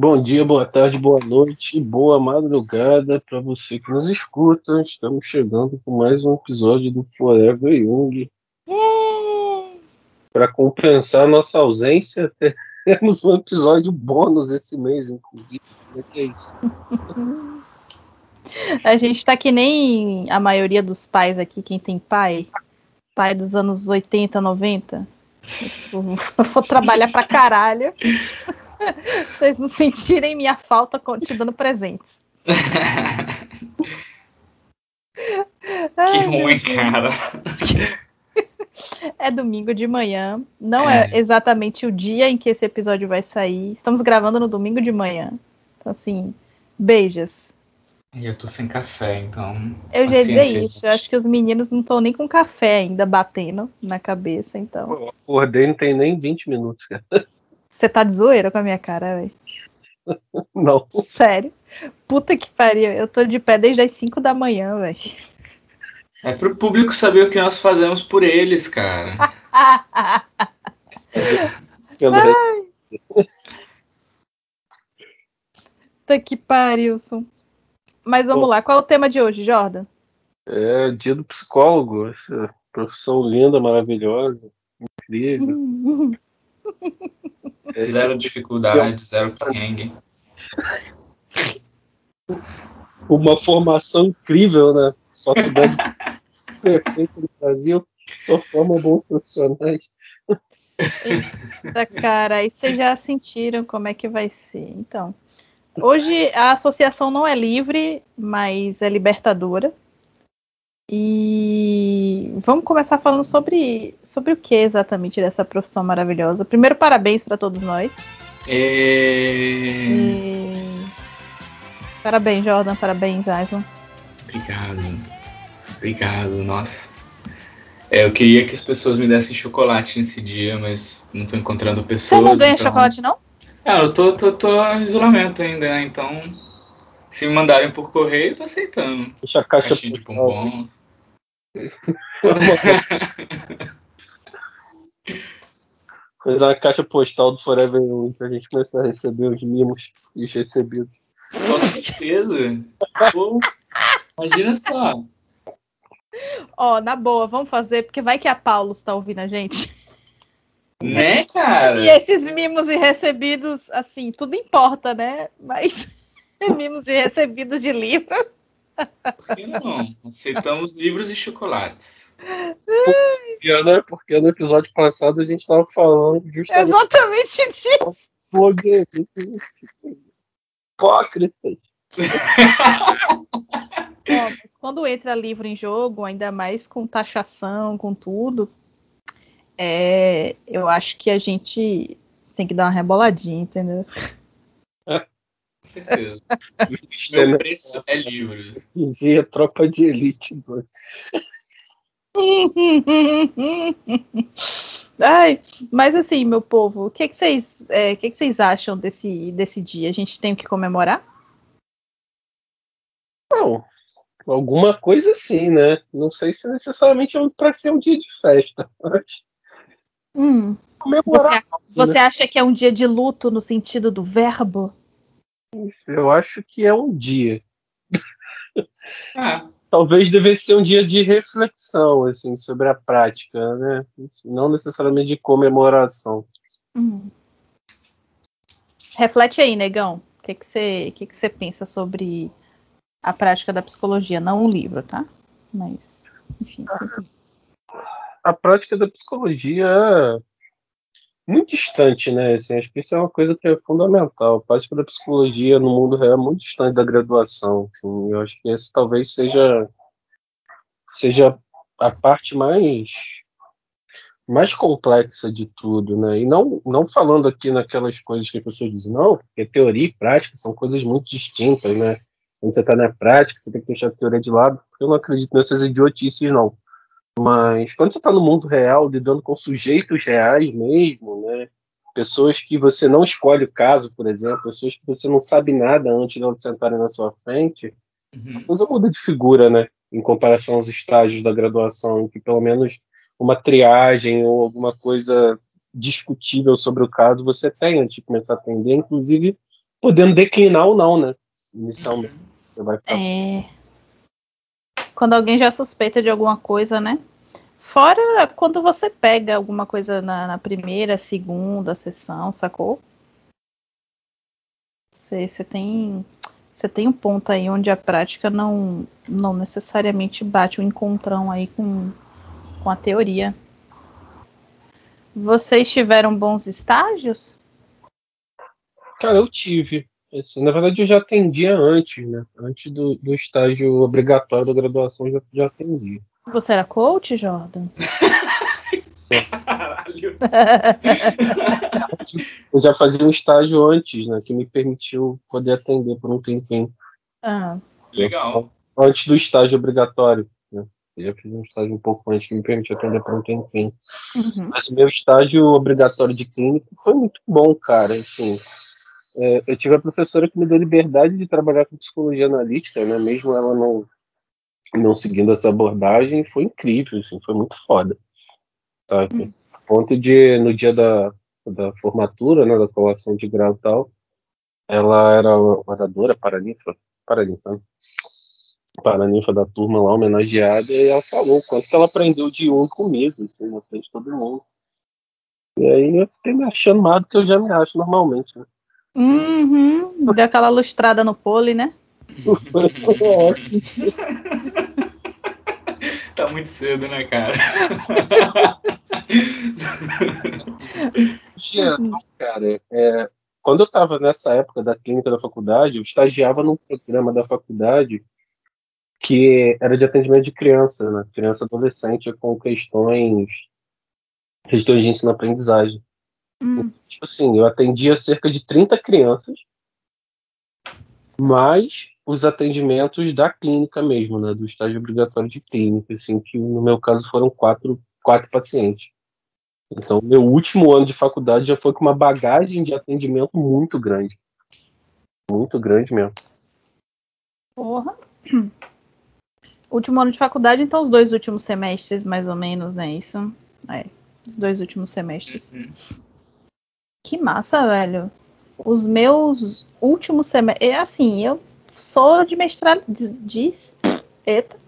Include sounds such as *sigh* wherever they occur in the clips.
Bom dia, boa tarde, boa noite, boa madrugada para você que nos escuta. Estamos chegando com mais um episódio do Forever Young. Para compensar nossa ausência, *laughs* temos um episódio bônus esse mês, inclusive. Como é que é isso? *laughs* A gente tá que nem a maioria dos pais aqui, quem tem pai, pai dos anos 80, 90. Eu vou trabalhar pra caralho. *laughs* *laughs* Vocês não sentirem minha falta te dando presentes. *laughs* que ruim, cara. *laughs* É domingo de manhã. Não é. é. exatamente o dia em que esse episódio vai sair. Estamos gravando no domingo de manhã. Então, assim, beijos. E eu tô sem café, então. Eu já dizia isso. Eu acho que os meninos não estão nem com café ainda batendo na cabeça, então. Eu acordei não tem nem 20 minutos, cara. Você tá de zoeira com a minha cara, velho? *laughs* Não. Sério? Puta que pariu. Eu tô de pé desde as 5 da manhã, velho. É pro público saber o que nós fazemos por eles, cara. *laughs* Puta que pariu, Mas vamos Pô. lá, qual é o tema de hoje, Jordan? É dia do psicólogo, essa profissão linda, maravilhosa, incrível. *laughs* Zero dificuldade, zero perrengue. *laughs* Uma formação incrível, né? Faculdade *laughs* perfeita do Brasil, só forma bons profissionais. Eita, cara, e vocês já sentiram como é que vai ser? Então, hoje a associação não é livre, mas é libertadora. E vamos começar falando sobre, sobre o que exatamente dessa profissão maravilhosa. Primeiro, parabéns para todos nós. E... E... Parabéns, Jordan. Parabéns, Aslan. Obrigado. Obrigado, nossa. É, eu queria que as pessoas me dessem chocolate nesse dia, mas não tô encontrando pessoas. Você não ganha então... chocolate, não? Ah, eu tô, tô, tô em isolamento ainda, né? Então, se me mandarem por correio, eu tô aceitando. Deixa a caixa Caixinha de bombom. Fazer uma caixa postal do Forever Young pra gente começar a receber os mimos e os recebidos. Com certeza. Pô, imagina só. Ó, oh, na boa, vamos fazer, porque vai que a Paulo está ouvindo a gente. Né, cara? E esses mimos e recebidos, assim, tudo importa, né? Mas *laughs* mimos e recebidos de livro. Por que não? Aceitamos livros e chocolates. Porque, né? Porque no episódio passado a gente estava falando justamente. Exatamente disso. Hipócritas. mas quando entra livro em jogo, ainda mais com taxação, com tudo, é, eu acho que a gente tem que dar uma reboladinha, entendeu? Certeza. *laughs* Meu preço é livre. Dizia tropa de elite. *laughs* Ai, mas assim, meu povo, o que, que vocês, é, que, que vocês acham desse, desse dia? A gente tem que comemorar? Não, alguma coisa sim, né? Não sei se necessariamente é para ser um dia de festa, *laughs* mas hum. Você, né? você acha que é um dia de luto no sentido do verbo? Eu acho que é um dia. Ah. Talvez devesse ser um dia de reflexão, assim, sobre a prática, né? Não necessariamente de comemoração. Uhum. Reflete aí, negão. O que, que, você, que, que você pensa sobre a prática da psicologia? Não um livro, tá? Mas, enfim. Sim, sim. A prática da psicologia muito distante, né? Assim, acho que isso é uma coisa que é fundamental. A prática da psicologia no mundo real é muito distante da graduação. Assim, eu acho que esse talvez seja seja a parte mais mais complexa de tudo, né? E não não falando aqui naquelas coisas que as pessoas dizem, não, porque teoria e prática são coisas muito distintas, né? Quando você está na prática, você tem que deixar a teoria de lado, porque eu não acredito nessas idiotices, não. Mas quando você está no mundo real, lidando com sujeitos reais mesmo, né? Pessoas que você não escolhe o caso, por exemplo, pessoas que você não sabe nada antes de elas sentarem na sua frente, uhum. a coisa muda de figura, né? Em comparação aos estágios da graduação, em que pelo menos uma triagem ou alguma coisa discutível sobre o caso você tem antes de começar a atender, inclusive podendo declinar ou não, né? Inicialmente. Você vai ficar... É. Quando alguém já suspeita de alguma coisa, né? Fora quando você pega alguma coisa na, na primeira, segunda sessão, sacou? Você, você tem você tem um ponto aí onde a prática não, não necessariamente bate o um encontrão aí com, com a teoria. Vocês tiveram bons estágios? Cara, eu tive. Assim, na verdade, eu já atendia antes, né? Antes do, do estágio obrigatório da graduação, eu já, já atendia. Você era coach, Jordan? Caralho. *laughs* eu já fazia um estágio antes, né? Que me permitiu poder atender por um tempinho. Ah. Legal. Antes do estágio obrigatório. Né? Eu já fiz um estágio um pouco antes que me permitiu atender por um tempinho. Uhum. Mas o meu estágio obrigatório de clínica foi muito bom, cara. Assim, é, eu tive a professora que me deu liberdade de trabalhar com psicologia analítica, né? Mesmo ela não, não seguindo essa abordagem, foi incrível, assim, foi muito foda. Sabe? Hum. A ponto de, no dia da, da formatura, né, da colação de grau e tal, ela era oradora, paraninfa, paraninfa, né? paraninfa da turma lá, homenageada, e ela falou o quanto que ela aprendeu de um comigo, assim, na frente de todo mundo. E aí eu fiquei me achando mais do que eu já me acho normalmente, né? Uhum. Deu aquela lustrada no pole, né? *laughs* tá muito cedo, né, cara? *laughs* Não, cara, é, quando eu estava nessa época da clínica da faculdade, eu estagiava num programa da faculdade que era de atendimento de criança, né? Criança adolescente com questões, questões de ensino-aprendizagem. Hum. Tipo assim, eu atendia cerca de 30 crianças, mais os atendimentos da clínica mesmo, né? Do estágio obrigatório de clínica, assim, que no meu caso foram quatro, quatro pacientes. Então, meu último ano de faculdade já foi com uma bagagem de atendimento muito grande. Muito grande mesmo. Porra. *clears throat* Último ano de faculdade, então os dois últimos semestres, mais ou menos, né? Isso. É. Os dois últimos semestres. Uhum. Que massa, velho. Os meus últimos semestres. É assim, eu sou de mestral. De, de, eita.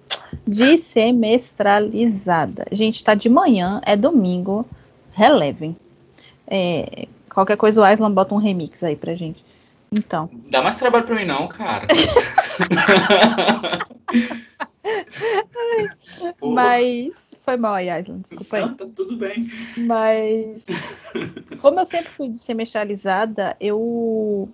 De semestralizada. Gente, tá de manhã, é domingo. Relevem. É, qualquer coisa o Aislan bota um remix aí pra gente. Então. Dá mais trabalho pra mim, não, cara. *laughs* Mas. Foi mal aí, Aislan, desculpa aí. Tá tudo bem. Mas. Como eu sempre fui semestralizada, eu.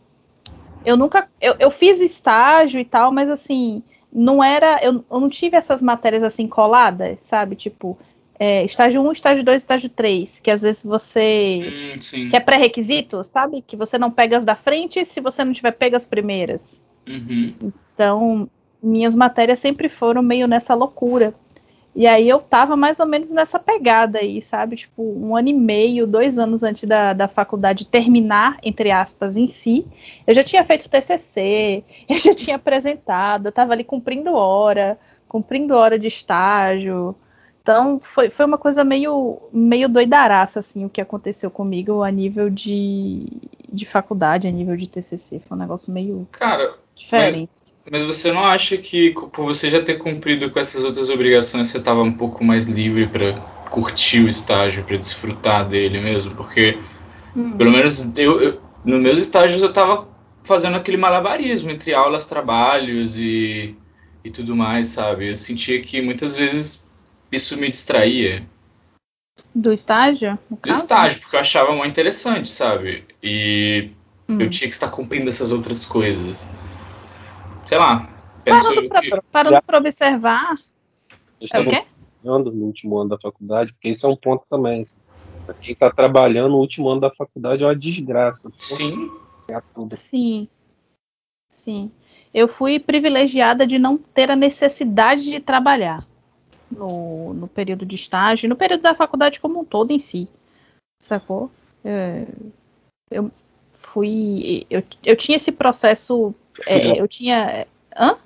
Eu nunca. Eu, eu fiz estágio e tal, mas assim. Não era. Eu, eu não tive essas matérias assim coladas, sabe? Tipo. É, estágio 1, estágio 2, estágio 3, que às vezes você. Hum, sim. que é pré-requisito, sabe? Que você não pega as da frente se você não tiver pega as primeiras. Uhum. Então, minhas matérias sempre foram meio nessa loucura. E aí eu tava mais ou menos nessa pegada aí, sabe? Tipo, um ano e meio, dois anos antes da, da faculdade terminar, entre aspas, em si. Eu já tinha feito TCC, *laughs* eu já tinha apresentado, eu tava ali cumprindo hora, cumprindo hora de estágio. Então, foi, foi uma coisa meio, meio doidaraça, assim, o que aconteceu comigo a nível de, de faculdade, a nível de TCC. Foi um negócio meio Cara, diferente. mas você não acha que por você já ter cumprido com essas outras obrigações, você tava um pouco mais livre pra curtir o estágio, pra desfrutar dele mesmo? Porque, Hum. pelo menos, eu, eu, nos meus estágios eu tava fazendo aquele malabarismo entre aulas, trabalhos e, e tudo mais, sabe? Eu sentia que muitas vezes isso me distraía. Do estágio? Do caso? estágio, porque eu achava muito interessante, sabe? E Hum. eu tinha que estar cumprindo essas outras coisas. Sei lá. Parando que... parando pra observar. É o quê? trabalhando no último ano da faculdade, porque isso é um ponto também. assim. Pra quem está trabalhando no último ano da faculdade é uma desgraça. Sim, É tudo. Sim. Sim. Eu fui privilegiada de não ter a necessidade de trabalhar no, no período de estágio, no período da faculdade como um todo em si. Sacou? É, eu fui. Eu, eu tinha esse processo. é, eu tinha. Hã?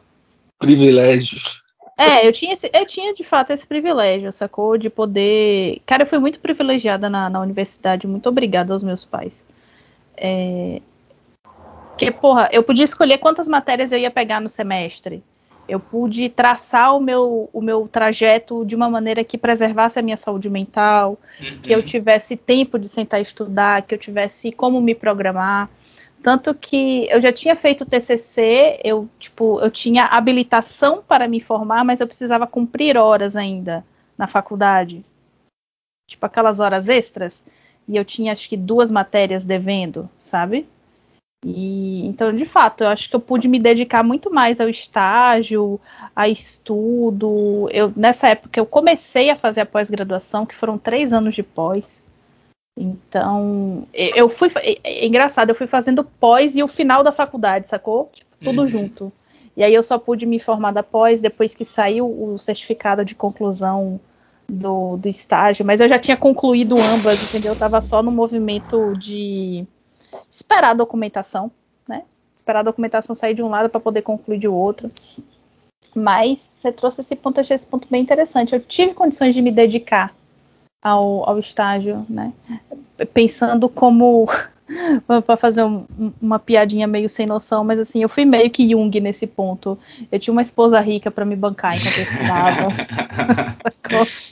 Privilégios. É, eu tinha, esse, eu tinha de fato esse privilégio, sacou? De poder. Cara, eu fui muito privilegiada na, na universidade, muito obrigada aos meus pais. É, Porque, porra, eu podia escolher quantas matérias eu ia pegar no semestre. Eu pude traçar o meu, o meu trajeto de uma maneira que preservasse a minha saúde mental, uhum. que eu tivesse tempo de sentar e estudar, que eu tivesse como me programar. Tanto que eu já tinha feito TCC, eu, tipo, eu tinha habilitação para me formar, mas eu precisava cumprir horas ainda na faculdade. Tipo, aquelas horas extras. E eu tinha, acho que, duas matérias devendo, sabe? E então, de fato, eu acho que eu pude me dedicar muito mais ao estágio, a estudo. Eu, nessa época eu comecei a fazer a pós-graduação, que foram três anos de pós. Então, eu fui. É, é engraçado, eu fui fazendo pós e o final da faculdade, sacou? Tipo, tudo uhum. junto. E aí eu só pude me formar da pós depois que saiu o certificado de conclusão do, do estágio. Mas eu já tinha concluído ambas, entendeu? Eu tava só no movimento de esperar a documentação, né? Esperar a documentação sair de um lado para poder concluir de outro. Mas você trouxe esse ponto, achei esse ponto bem interessante. Eu tive condições de me dedicar ao, ao estágio, né? Pensando como *laughs* para fazer um, uma piadinha meio sem noção, mas assim, eu fui meio que Jung nesse ponto. Eu tinha uma esposa rica para me bancar enquanto eu *laughs* estudava.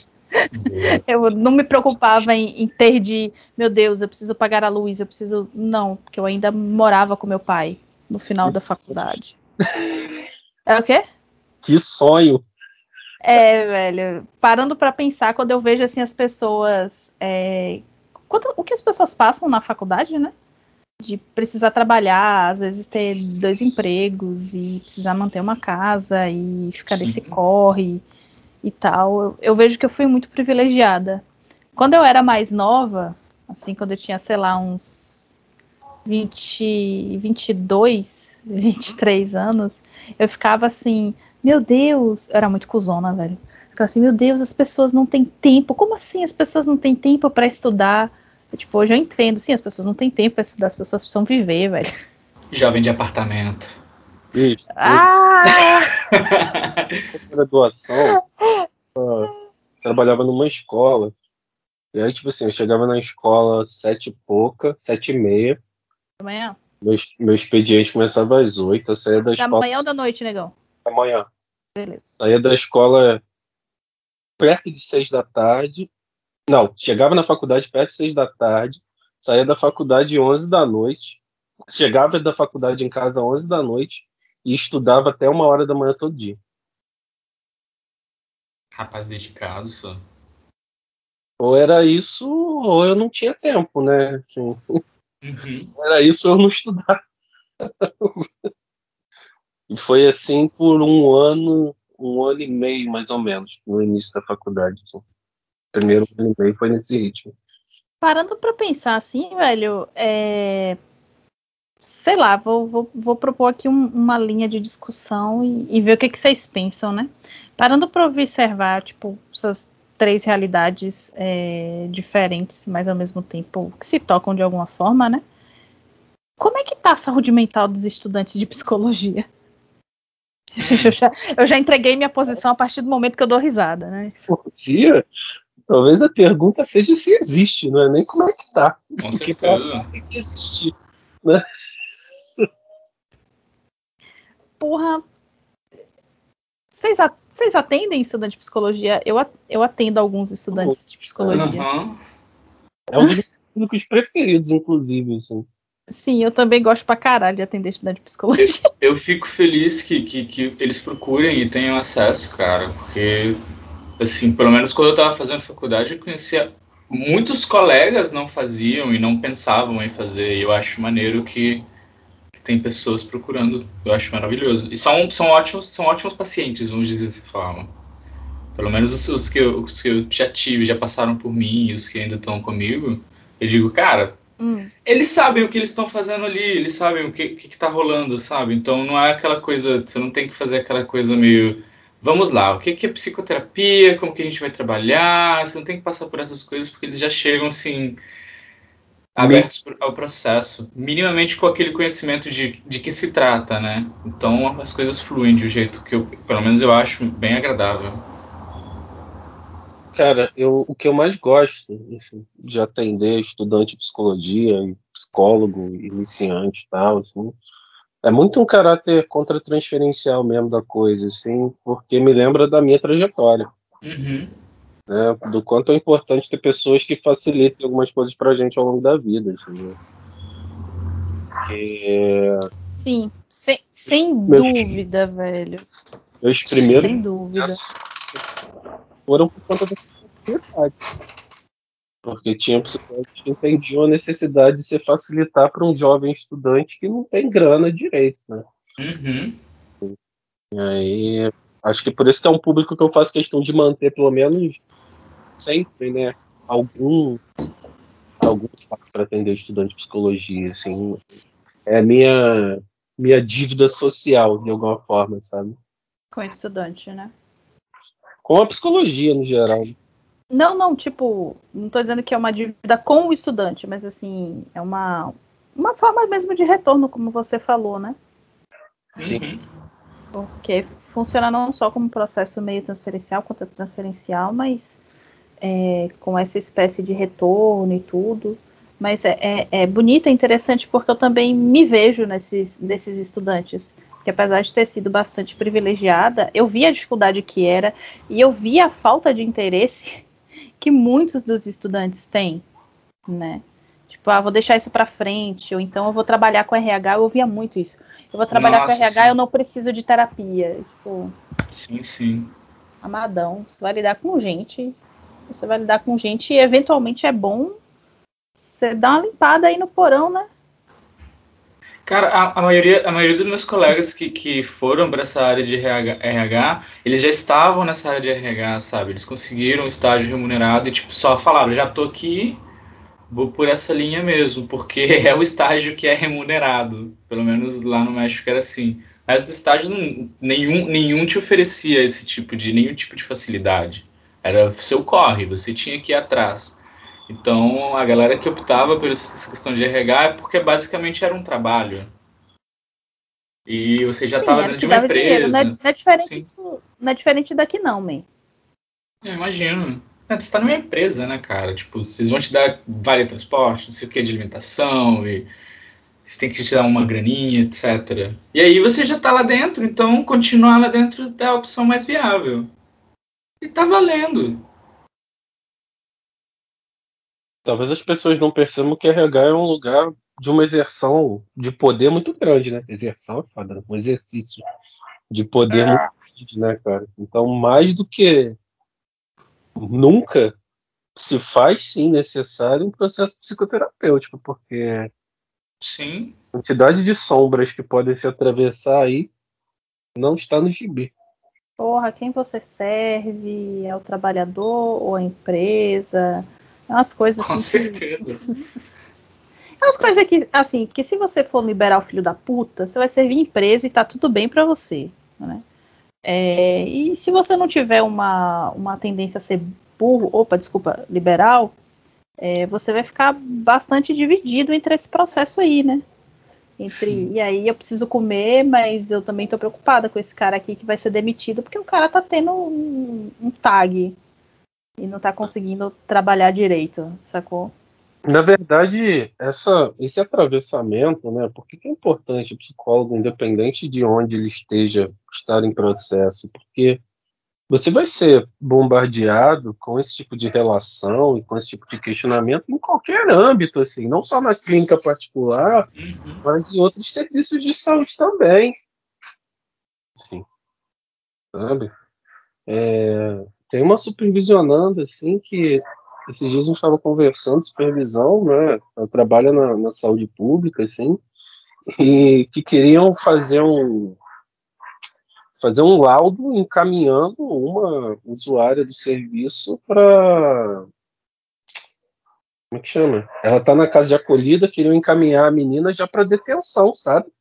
*laughs* eu não me preocupava em, em, ter de, meu Deus, eu preciso pagar a luz, eu preciso. Não, porque eu ainda morava com meu pai no final da faculdade. É o quê? Que sonho! É, velho. Parando para pensar, quando eu vejo assim as pessoas. É, quanto, o que as pessoas passam na faculdade, né? De precisar trabalhar, às vezes ter dois empregos e precisar manter uma casa e ficar Sim. nesse corre e tal, eu, eu, vejo que eu fui muito privilegiada. Quando eu era mais nova, assim, quando eu tinha, sei lá, uns 20, 22, 23 anos, eu ficava assim, meu Deus, eu era muito cuzona, velho. Ficava assim, meu Deus, as pessoas não têm tempo. Como assim as pessoas não têm tempo para estudar? Tipo, hoje eu entendo, sim, as pessoas não têm tempo para estudar, as pessoas precisam viver, velho. Jovem de apartamento. Isso. Ah! *laughs* graduação, trabalhava numa escola. E aí, tipo assim, eu chegava na escola sete e pouca, sete e meia. Da manhã? Meu, meu expediente começava às oito, eu saía da, da escola. Da manhã ou da noite, negão? Da manhã. Beleza. Saía da escola perto de seis da tarde. Não, chegava na faculdade perto de seis da tarde, saía da faculdade onze da noite, chegava da faculdade em casa onze da noite, e estudava até uma hora da manhã todo dia. Rapaz dedicado, só. Ou era isso, ou eu não tinha tempo, né? Assim, uhum. *laughs* Era isso ou eu não estudava. *laughs* e foi assim por um ano, um ano e meio, mais ou menos, no início da faculdade. Assim. Primeiro ano e meio foi nesse ritmo. Parando para pensar assim, velho, é sei lá, vou, vou, vou propor aqui um, uma linha de discussão e, e, ver o que, que vocês pensam, né? Parando para observar, tipo, essas três realidades é, diferentes, mas ao mesmo tempo que se tocam de alguma forma, né? Como é que tá a saúde mental dos estudantes de psicologia? *laughs* Eu já, eu já entreguei minha posição a partir do momento que eu dou risada, né? Dia, talvez a pergunta seja se existe, não é nem como é que tá. Com Porque certeza. tem que existir, né? Porra. Vocês atendem estudante de psicologia? Eu, eu atendo alguns estudantes de psicologia. Uhum. É um dos públicos preferidos, inclusive. Assim. Sim, eu também gosto pra caralho de atender estudante de psicologia. Eu, eu fico feliz que, que, que, eles procurem e tenham acesso, cara, porque, assim, pelo menos quando eu tava fazendo faculdade, eu conhecia muitos colegas não faziam e não pensavam em fazer, e eu acho maneiro que tem pessoas procurando. Eu acho maravilhoso. E são, são, ótimos, são ótimos pacientes, vamos dizer dessa forma. Pelo menos os, os, que eu, os que eu já tive, já passaram por mim e os que ainda estão comigo. Eu digo, cara, hum. eles sabem o que eles estão fazendo ali, eles sabem o que, que, que tá rolando, sabe? Então não é aquela coisa, você não tem que fazer aquela coisa meio. Vamos lá, o que, que é psicoterapia, como que a gente vai trabalhar, você não tem que passar por essas coisas, porque eles já chegam assim abertos ao processo, minimamente com aquele conhecimento de, de que se trata, né? Então as coisas fluem de um jeito que eu, pelo menos eu acho bem agradável. Cara, eu, o que eu mais gosto assim, de atender estudante de psicologia, psicólogo, iniciante e tal, assim, é muito um caráter contra-transferencial mesmo da coisa, assim, porque me lembra da minha trajetória. Uhum. Né, do quanto é importante ter pessoas que facilitem algumas coisas pra gente ao longo da vida. Assim, é... Sim, sem, sem meus, dúvida, velho. Meus primeiros sem dúvida. foram por conta da facilidade. Porque tinha psicólogos que entendiam a necessidade de se facilitar para um jovem estudante que não tem grana direito, né? Uhum. E aí, acho que por isso que é um público que eu faço questão de manter, pelo menos sempre, né? Algum, algum espaço para atender estudante de psicologia, assim. É a minha, minha dívida social, de alguma forma, sabe? Com estudante, né? Com a psicologia, no geral. Não, não, tipo, não estou dizendo que é uma dívida com o estudante, mas assim, é uma, uma forma mesmo de retorno, como você falou, né? Sim. Uhum. Porque funciona não só como processo meio transferencial, quanto transferencial, mas é, com essa espécie de retorno e tudo. Mas é, é, é bonito, é interessante, porque eu também me vejo nesses, nesses estudantes que apesar de ter sido bastante privilegiada, eu vi a dificuldade que era e eu vi a falta de interesse *laughs* que muitos dos estudantes têm, né? Tipo, ah, vou deixar isso para frente, ou então eu vou trabalhar com RH, eu ouvia muito isso. Eu vou trabalhar Nossa, com RH, sim. eu não preciso de terapia. Tipo, sim, sim. Amadão, você vai lidar com gente, você vai lidar com gente e eventualmente é bom você dar uma limpada aí no porão, né? Cara, a, a, maioria, a maioria dos meus colegas que, que foram para essa área de RH, RH, eles já estavam nessa área de RH, sabe? Eles conseguiram um estágio remunerado e, tipo, só falaram, já tô aqui, vou por essa linha mesmo, porque *laughs* é o estágio que é remunerado. Pelo menos lá no México era assim. Mas do estágio nenhum, nenhum te oferecia esse tipo de, nenhum tipo de facilidade. Era seu corre, você tinha que ir atrás. Então, a galera que optava por essa questão de RH é porque basicamente era um trabalho. E você já estava dentro de uma empresa. Não é, não, é diferente disso, não é diferente daqui, não, man. Eu imagino. É, você está numa empresa, né, cara? Tipo, vocês vão te dar vale transporte, não sei o que, de alimentação, e você tem que te dar uma graninha, etc. E aí você já está lá dentro, então continuar lá dentro é a opção mais viável. E tá valendo talvez as pessoas não percebam que RH é um lugar de uma exerção de poder muito grande, né? Exerção é foda, né? um exercício de poder é. muito grande, né, cara? Então, mais do que nunca se faz sim necessário um processo psicoterapêutico, porque sim. a quantidade de sombras que podem se atravessar aí não está no gibi. Porra, quem você serve? É o trabalhador ou a empresa? É umas coisas assim. Com certeza. *laughs* é umas coisas que, assim, que se você for liberar o filho da puta, você vai servir empresa e tá tudo bem para você. Né? É, e se você não tiver uma, uma tendência a ser burro, opa, desculpa, liberal, é, você vai ficar bastante dividido entre esse processo aí, né? Entre, Sim. e aí eu preciso comer, mas eu também tô preocupada com esse cara aqui que vai ser demitido, porque o cara tá tendo um, um tag e não tá conseguindo trabalhar direito, sacou? Na verdade, essa, esse atravessamento, né? Por que, é importante o psicólogo, independente de onde ele esteja, estar em processo? Porque você vai ser bombardeado com esse tipo de relação e com esse tipo de questionamento em qualquer âmbito, assim, não só na clínica particular, uhum. mas em outros serviços de saúde também. Assim, sabe? É, tem uma supervisionando, assim, que esses dias a gente estava conversando, supervisão, né? Ela trabalha na, na, saúde pública, assim, e que queriam fazer um fazer um laudo encaminhando uma usuária do serviço para como é que chama? Ela está na casa de acolhida, queriam encaminhar a menina já para detenção, sabe?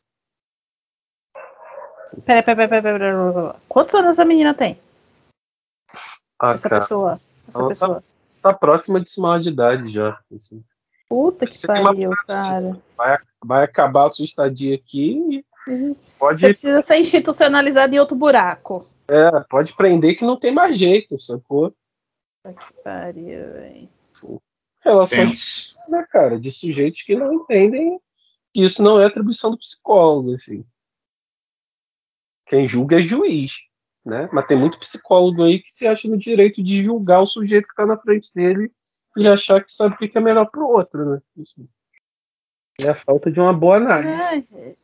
Peraí, peraí, peraí, peraí, peraí. Quantos anos a menina tem? Ah, essa cara. pessoa. Essa ela tá pessoa. Tá, tá, próxima de maior de idade já. Assim. Puta que pariu, cara. Vai, vai acabar a sua estadia aqui e. pode... Você precisa ser institucionalizado em outro buraco. É, pode prender que não tem mais jeito, sacou? Que pariu, velho. Relações, né, cara, de sujeitos que não entendem que isso não é atribuição do psicólogo, assim. Quem julga é juiz, né? Mas tem muito psicólogo aí que se acha no direito de julgar o sujeito que está na frente dele e achar que sabe o que é melhor para o outro, né? É a falta de uma boa análise. É,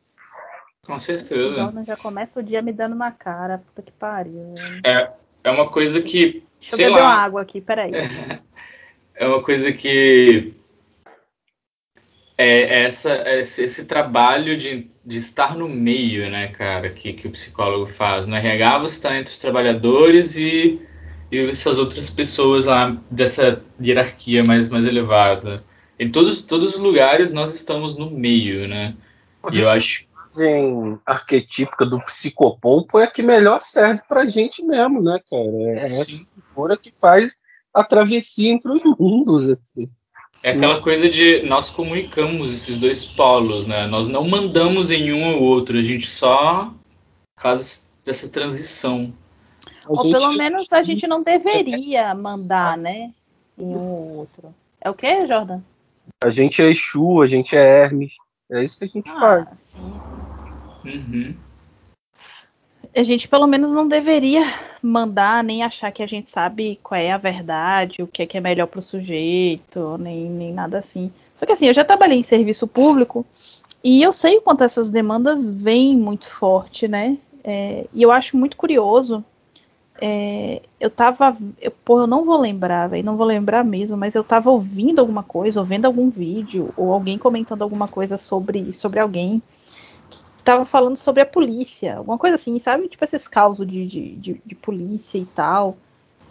Com o certeza. Jordan já começa o dia me dando na cara. Puta que pariu. É, é uma coisa que. Deixa eu sei beber lá, uma água aqui, peraí. *laughs* É uma coisa que é essa, esse, esse trabalho de, de estar no meio, né, cara, que, que o psicólogo faz. No RH você está entre os trabalhadores e, e essas outras pessoas lá dessa hierarquia mais, mais elevada. Em todos, todos os lugares nós estamos no meio, né? E eu acho. A imagem arquetípica do psicopompo é a que melhor serve pra gente mesmo, né, cara? É essa Sim. figura que faz a travessia entre os mundos, assim. É aquela coisa de nós comunicamos esses dois polos, né? Nós não mandamos em um ou outro, a gente só faz essa transição. A Ou gente- pelo menos a gente não deveria mandar, né? Em um ou outro. É o que, Jordan? A gente é Exu, a gente é Hermes. É isso que a gente faz. Ah, sim, sim. Uhum. A gente pelo menos não deveria mandar nem achar que a gente sabe qual é a verdade, o que é que é melhor pro sujeito, nem, nem nada assim. Só que assim, eu já trabalhei em serviço público e eu sei o quanto essas demandas vêm muito forte, né? É, e eu acho muito curioso. É, eu tava. Eu, pô, eu não vou lembrar, velho, não vou lembrar mesmo, mas eu tava ouvindo alguma coisa, ou vendo algum vídeo, ou alguém comentando alguma coisa sobre, sobre alguém tava falando sobre a polícia, alguma coisa assim, sabe? Tipo esses causos de, de, de, de polícia e tal.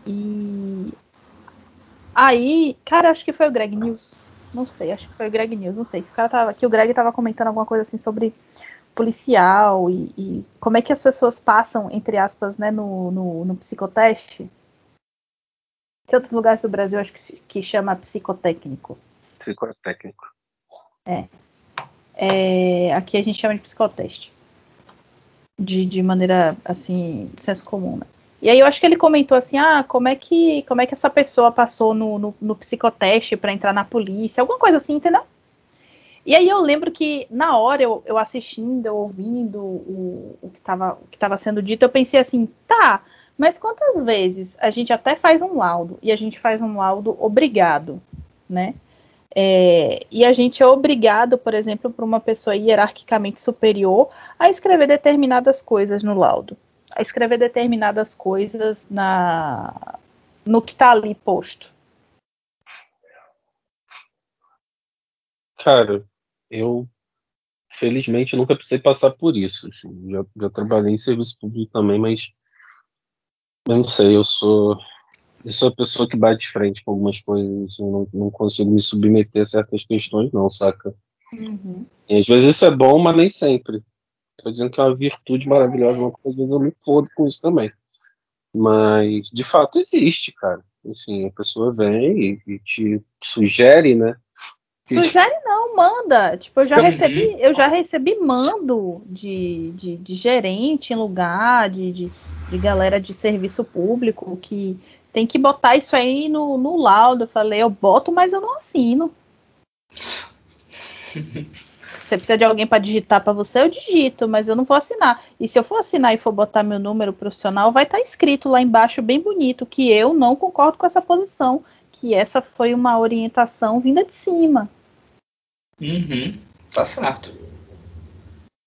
E aí, cara, acho que foi o Greg News. Não sei, acho que foi o Greg News, não sei. O cara tava, que o Greg tava comentando alguma coisa assim sobre policial e, e como é que as pessoas passam, entre aspas, né, no, no, no psicoteste. Tem outros lugares do Brasil, acho que, que chama psicotécnico. Psicotécnico. É, aqui a gente chama de psicoteste. De, de maneira, assim, de senso comum, né? E aí eu acho que ele comentou assim, ah, como é que, como é que essa pessoa passou no, no, no psicoteste para entrar na polícia, alguma coisa assim, entendeu? E aí eu lembro que na hora eu, eu assistindo, eu ouvindo o, o que estava sendo dito, eu pensei assim, tá, mas quantas vezes a gente até faz um laudo e a gente faz um laudo obrigado, né? É, e a gente é obrigado, por exemplo, por uma pessoa hierarquicamente superior a escrever determinadas coisas no laudo, a escrever determinadas coisas na no que está ali posto. Cara, eu felizmente nunca precisei passar por isso. assim. Já, já trabalhei em serviço público também, mas eu não sei, eu sou eu sou a pessoa que bate de frente com algumas coisas, eu não, não consigo me submeter a certas questões, não, saca? E às vezes isso é bom, mas nem sempre. Tô dizendo que é uma virtude maravilhosa, mas às vezes eu me fodo com isso também. Mas de fato existe, cara. Assim, a pessoa vem e, e te sugere, né? Sugere não, manda. Tipo, eu já recebi, eu já recebi mando de, de, de gerente em lugar, de, de, de galera de serviço público que tem que botar isso aí no, no laudo. Eu falei, eu boto, mas eu não assino. *laughs* Você precisa de alguém para digitar para você, eu digito, mas eu não vou assinar. E se eu for assinar e for botar meu número profissional, vai estar escrito lá embaixo, bem bonito, que eu não concordo com essa posição, que essa foi uma orientação vinda de cima. Uhum. Tá certo.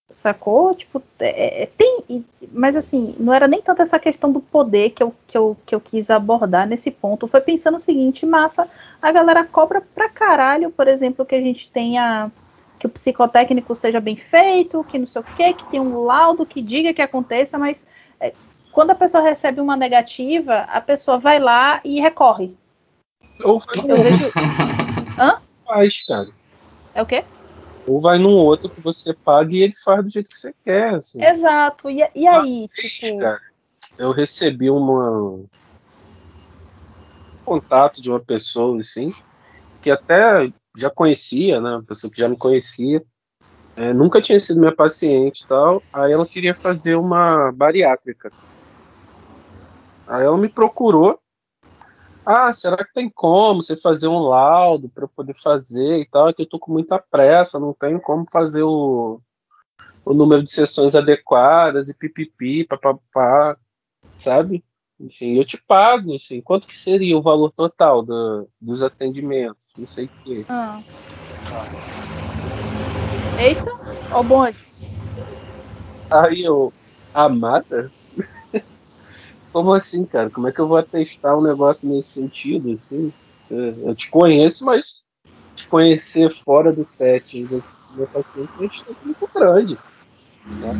Sacou? Tipo, é, é, tem. e- Mas assim, não era nem tanto essa questão do poder que eu, que, eu, que eu quis abordar nesse ponto. Foi pensando o seguinte, massa, a galera cobra pra caralho, por exemplo, que a gente tenha. Que o psicotécnico seja bem feito, que não sei o quê, que tenha um laudo que diga que aconteça, mas é, quando a pessoa recebe uma negativa, a pessoa vai lá e recorre. Ou vai vejo. faz, cara. É o quê? Ou vai num outro que você paga e ele faz do jeito que você quer. Assim. Exato. E, e aí, tipo. Cara, eu recebi uma um contato de uma pessoa assim que até já conhecia, né? Uma pessoa que já me conhecia, é, nunca tinha sido minha paciente e tal. Aí ela queria fazer uma bariátrica. Aí ela me procurou. Ah, será que tem como você fazer um laudo para poder fazer e tal? É que eu tô com muita pressa, não tenho como fazer o, o número de sessões adequadas e pipipi, papapá, sabe? Enfim, eu te pago, assim, quanto que seria o valor total do, dos atendimentos? Não sei o quê. Ah. Eita, ó o bonde. Aí eu, amada? Como assim, cara? Como é que eu vou atestar um negócio nesse sentido, assim? Eu te conheço, mas te conhecer fora do set meu paciente é uma distância muito grande. Né?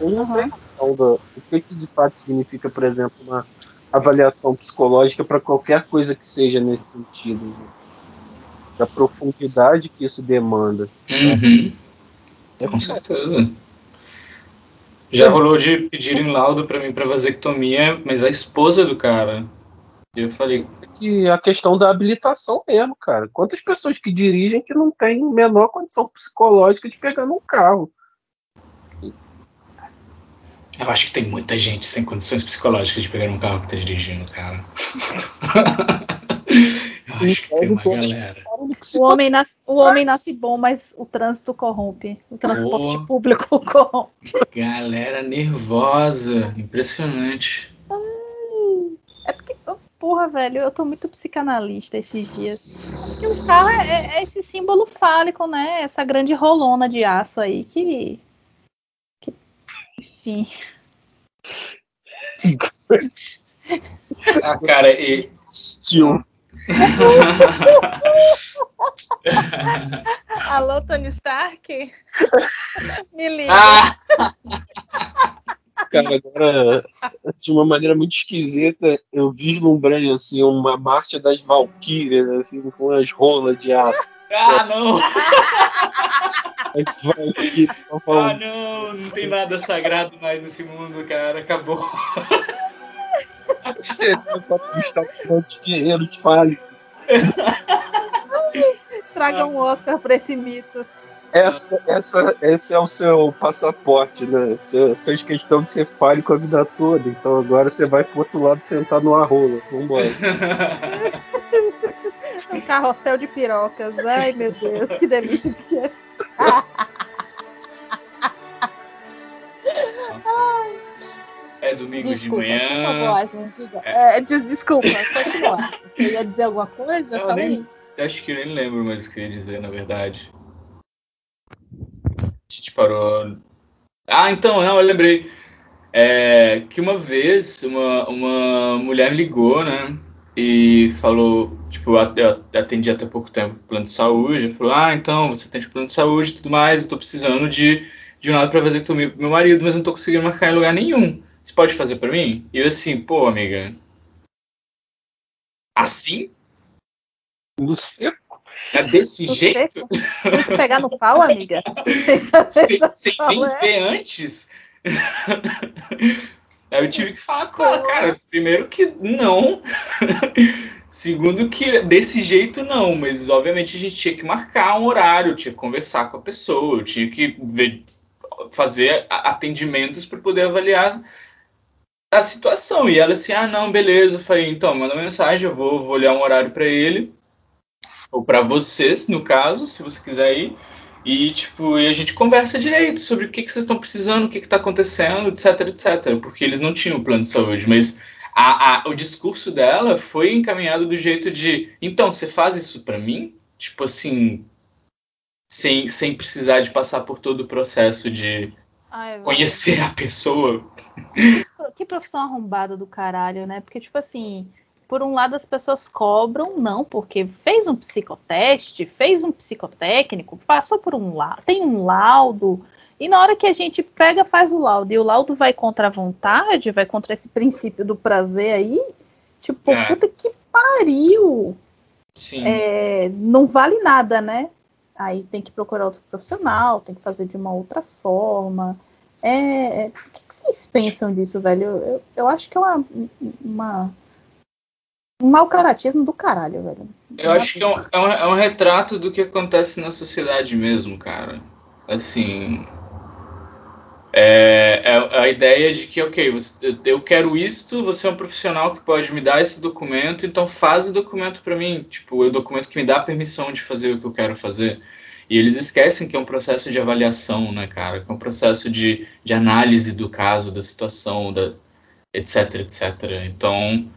Eu não tenho noção do o que, que de fato significa, por exemplo, uma avaliação psicológica para qualquer coisa que seja nesse sentido. Né? Da profundidade que isso demanda. Uhum. É Com certeza. Já rolou de pedirem laudo para mim para vasectomia, mas a esposa do cara. Eu falei. É que a questão da habilitação mesmo, cara. Quantas pessoas que dirigem que não têm menor condição psicológica de pegar num carro? Eu acho que tem muita gente sem condições psicológicas de pegar um carro que tá dirigindo, cara. *laughs* Eu acho que tem uma galera. O homem, nasce, o homem nasce bom, mas o trânsito corrompe. O transporte oh, público *laughs* corrompe. Galera nervosa. Impressionante. É porque, porra, velho, eu tô muito psicanalista esses dias. Porque o carro é, é esse símbolo fálico, né? Essa grande rolona de aço aí que. que enfim. ah, cara, e. Steel. *laughs* Alô, Tony Stark? *laughs* Me liga. Ah! *laughs* Cara, agora, de uma maneira muito esquisita, eu vislumbrei assim, uma marcha das Valkyrias, assim, com as rolas de aço. Ah, não! ah, não! Não tem nada sagrado mais nesse mundo, cara. Acabou. Guerreiro te fale. Traga um Oscar pra esse mito. Essa, essa, esse é o seu passaporte, né? Você fez questão de ser falho com a vida toda, então agora você vai pro outro lado sentar no arrola. Vambora. *laughs* um carrossel de pirocas. Ai, meu Deus, que delícia. *laughs* É domingo desculpa, de manhã. Por favor, Asman, diga. É. É, desculpa, continua. Você ia dizer alguma coisa? Eu nem, acho que eu nem lembro mais o que eu ia dizer, na verdade. A gente parou. Ah, então, não, eu lembrei. É, que uma vez uma, uma mulher ligou, né? E falou, tipo, eu atendi até pouco tempo plano de saúde. Falou, ah, então, você atende plano de saúde e tudo mais, eu tô precisando de, de um lado pra fazer com meu marido, mas não tô conseguindo marcar em lugar nenhum. Você pode fazer para mim? E eu assim, pô, amiga. Assim? No seco? É desse no jeito? Seco? Tem que pegar no pau, amiga? *laughs* sem, sem nem é? ver antes? Aí *laughs* eu tive que falar com ela, cara. Primeiro que não. *laughs* Segundo que desse jeito não, mas obviamente a gente tinha que marcar um horário, tinha que conversar com a pessoa, tinha que ver, fazer atendimentos para poder avaliar a situação. E ela assim, ah, não, beleza. Eu falei, então, manda mensagem, eu vou, vou olhar um horário para ele. Ou para vocês, no caso, se você quiser ir. E, tipo, e a gente conversa direito sobre o que, que vocês estão precisando, o que está acontecendo, etc, etc. Porque eles não tinham plano de saúde, mas a, a, o discurso dela foi encaminhado do jeito de, então, você faz isso para mim? Tipo assim, sem, sem precisar de passar por todo o processo de Ai, conhecer a pessoa. *laughs* Que profissão arrombada do caralho, né? Porque, tipo assim, por um lado as pessoas cobram, não, porque fez um psicoteste, fez um psicotécnico, passou por um laudo, tem um laudo, e na hora que a gente pega, faz o laudo, e o laudo vai contra a vontade, vai contra esse princípio do prazer aí, tipo, é. puta que pariu! Sim. É, não vale nada, né? Aí tem que procurar outro profissional, tem que fazer de uma outra forma. É, é, o que, que, vocês pensam disso, velho? Eu, eu acho que é uma, uma um mau caratismo do caralho, velho. Eu acho que é um, é um, é, um, retrato do que acontece na sociedade mesmo, cara. Assim. É, é, a ideia de que, ok, você, eu quero isto, você é um profissional que pode me dar esse documento, então faz o documento para mim, tipo, o documento que me dá permissão de fazer o que eu quero fazer. E eles esquecem que é um processo de avaliação, né, cara? Que é um processo de, de análise do caso, da situação, da, etc, etc. Então,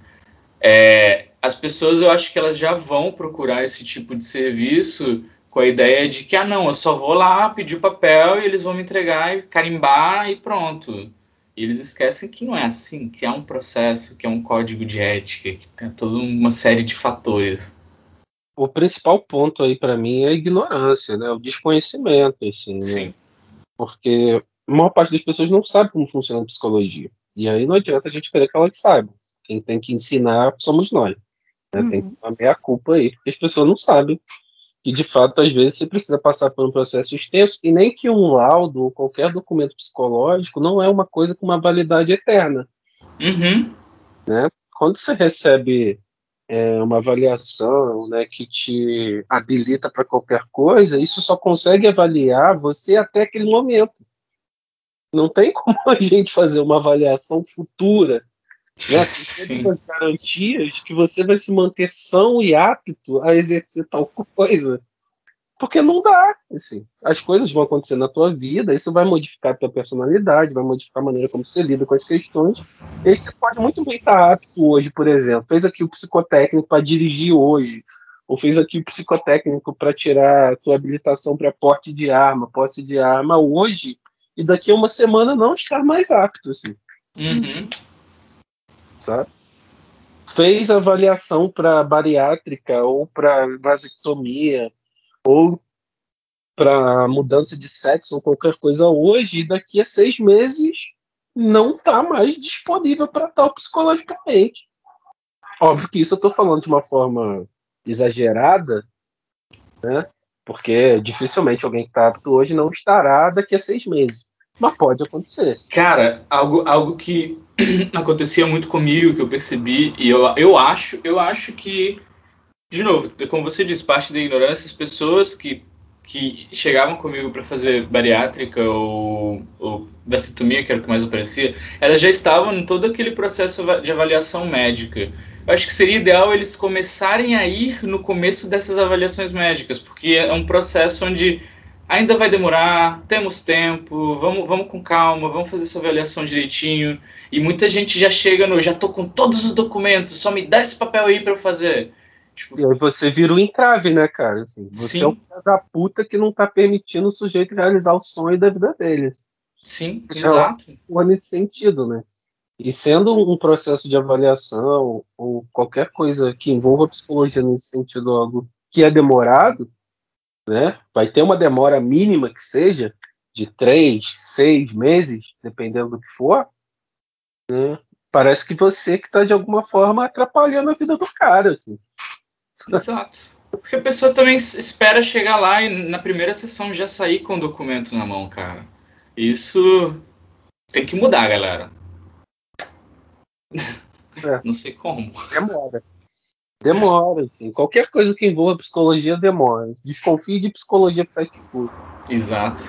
é, as pessoas, eu acho que elas já vão procurar esse tipo de serviço com a ideia de que, ah, não, eu só vou lá pedir o papel e eles vão me entregar e carimbar e pronto. E eles esquecem que não é assim, que há um processo, que é um código de ética, que tem toda uma série de fatores. O principal ponto aí para mim é a ignorância, né? O desconhecimento, assim, né? Sim. Né? Porque a maior parte das pessoas não sabe como funciona a psicologia. E aí não adianta a gente querer que elas saibam. Quem tem que ensinar somos nós. Né? Uhum. Tem uma meia culpa aí, porque as pessoas não sabem que de fato às vezes você precisa passar por um processo extenso e nem que um laudo ou qualquer documento psicológico não é uma coisa com uma validade eterna. Uhum. Né? Quando você recebe é, uma avaliação né, que te habilita para qualquer coisa, isso só consegue avaliar você até aquele momento. Não tem como *laughs* a gente fazer uma avaliação futura né? Tem garantias que você vai se manter são e apto a exercer tal coisa. Porque não dá. Assim. As coisas vão acontecer na tua vida, isso vai modificar a tua personalidade, vai modificar a maneira como você lida com as questões. E aí você pode muito bem estar apto hoje, por exemplo. Fez aqui o psicotécnico para dirigir hoje, ou fez aqui o psicotécnico para tirar a tua habilitação para porte de arma, posse de arma hoje, e daqui a uma semana não estar mais apto. Assim. Uhum sabe? Fez avaliação para bariátrica ou para vasectomia ou para mudança de sexo ou qualquer coisa hoje, e daqui a seis meses não está mais disponível para tal psicologicamente. Óbvio que isso eu estou falando de uma forma exagerada, né? Porque dificilmente alguém que está apto hoje não estará daqui a seis meses. Mas pode acontecer. Cara, algo, algo que *clears throat* acontecia muito comigo, que eu percebi, e eu, eu acho, eu acho que, de novo, como você disse, parte da ignorância, as pessoas que, que chegavam comigo para fazer bariátrica ou, ou vasectomia, que era o que mais aparecia, elas já estavam em todo aquele processo de avaliação médica. Eu acho que seria ideal eles começarem a ir no começo dessas avaliações médicas, porque é um processo onde ainda vai demorar, temos tempo, vamos, vamos com calma, vamos fazer essa avaliação direitinho. E muita gente já chega no, já tô com todos os documentos, só me dá esse papel aí para eu fazer. Tipo, e aí você vira um entrave, né, cara? Assim, você sim. é um cara da puta que não tá permitindo o sujeito realizar o sonho da vida dele. Sim, então, exato. nesse sentido, né? E sendo um processo de avaliação ou qualquer coisa que envolva psicologia nesse sentido, algo que é demorado, né? Vai ter uma demora mínima que seja de três, seis meses, dependendo do que for. Né? Parece que você que está de alguma forma atrapalhando a vida do cara, assim. Exato. Porque a pessoa também espera chegar lá e na primeira sessão já sair com o documento na mão, cara. Isso tem que mudar, galera. É. *laughs* Não sei como. Demora. Demora, assim. Qualquer coisa que envolva psicologia demora. Desconfie de psicologia fast food. Exato.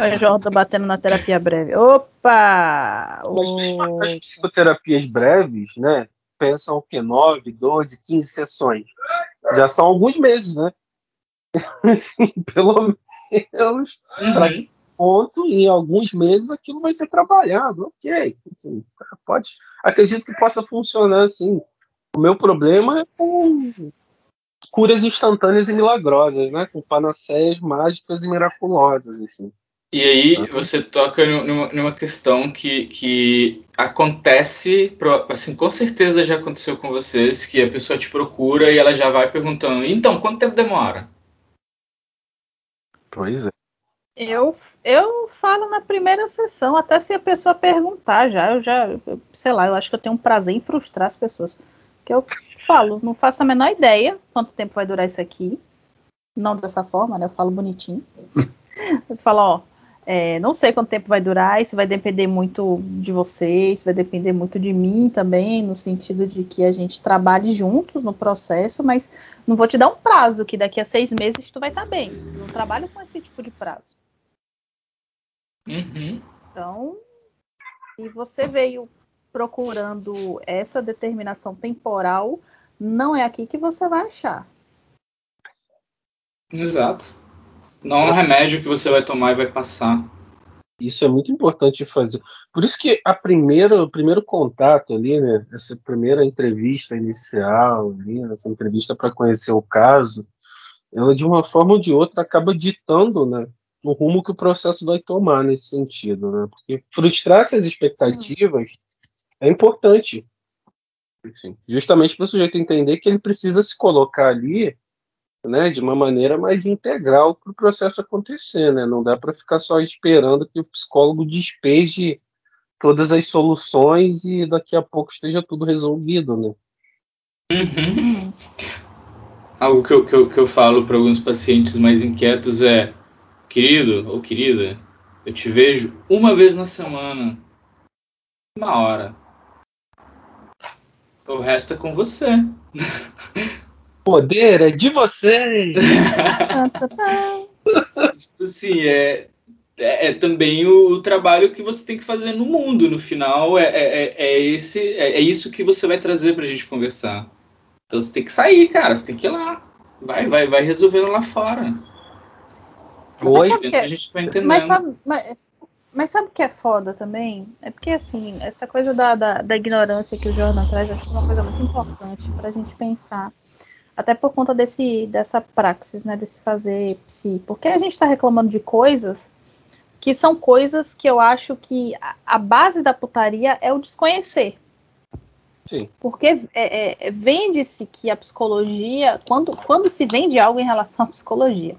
Olha, João tá batendo na terapia breve. Opa! Mas mesmo as psicoterapias breves, né? Pensam o quê? 9, 12, 15 sessões. Já são alguns meses, né? *laughs* assim, pelo menos uhum. para ponto, em alguns meses aquilo vai ser trabalhado. Ok. Assim, pode, acredito que possa funcionar assim o meu problema é com curas instantâneas e milagrosas, né? Com panaceias mágicas e miraculosas, assim. E aí você toca numa, numa, questão que, que acontece, assim, com certeza já aconteceu com vocês, que a pessoa te procura e ela já vai perguntando, então, quanto tempo demora? Pois é. Eu, eu falo na primeira sessão, até se a pessoa perguntar já, eu já, sei lá, eu acho que eu tenho um prazer em frustrar as pessoas que eu falo, não faço a menor ideia quanto tempo vai durar isso aqui. Não dessa forma, né? Eu falo bonitinho. *laughs* Eu falo, ó, é, não sei quanto tempo vai durar, isso vai depender muito de você, isso vai depender muito de mim também, no sentido de que a gente trabalhe juntos no processo, mas não vou te dar um prazo que daqui a seis meses tu vai estar tá bem. Não trabalho com esse tipo de prazo. Uhum. Então, se você veio procurando essa determinação temporal, não é aqui que você vai achar. Exato. Não é um remédio que você vai tomar e vai passar. Isso é muito importante fazer. Por isso que a primeira, o primeiro contato ali, né, essa primeira entrevista inicial, ali, essa entrevista para conhecer o caso, ela de uma forma ou de outra acaba ditando, né, o rumo que o processo vai tomar nesse sentido, né? Porque frustrar essas expectativas é importante, justamente para o sujeito entender que ele precisa se colocar ali né, de uma maneira mais integral para o processo acontecer. Né? Não dá para ficar só esperando que o psicólogo despeje todas as soluções e daqui a pouco esteja tudo resolvido. Né? Uhum. Algo que eu, que eu, que eu falo para alguns pacientes mais inquietos é: querido ou querida, eu te vejo uma vez na semana, uma hora. O resto é com você. *laughs* poder é de vocês. tipo assim, é, é, é, também o, o, trabalho que você tem que fazer no mundo. No final, é, é, é, é esse, é, é, isso que você vai trazer pra gente conversar. Então você tem que sair, cara. Você tem que ir lá. Vai, vai, vai resolvendo lá fora. Oi, sabe que, a gente vai entendendo. Mas sabe, mas, mas sabe o que é foda também? É porque, assim, essa coisa da, da, da ignorância que o Jordan traz, acho que é uma coisa muito importante pra gente pensar até por conta desse, dessa praxis, né, desse fazer psi. Porque a gente está reclamando de coisas que são coisas que eu acho que a, a base da putaria é o desconhecer. Sim. Porque é, é, vende-se que a psicologia, quando, quando se vende algo em relação à psicologia,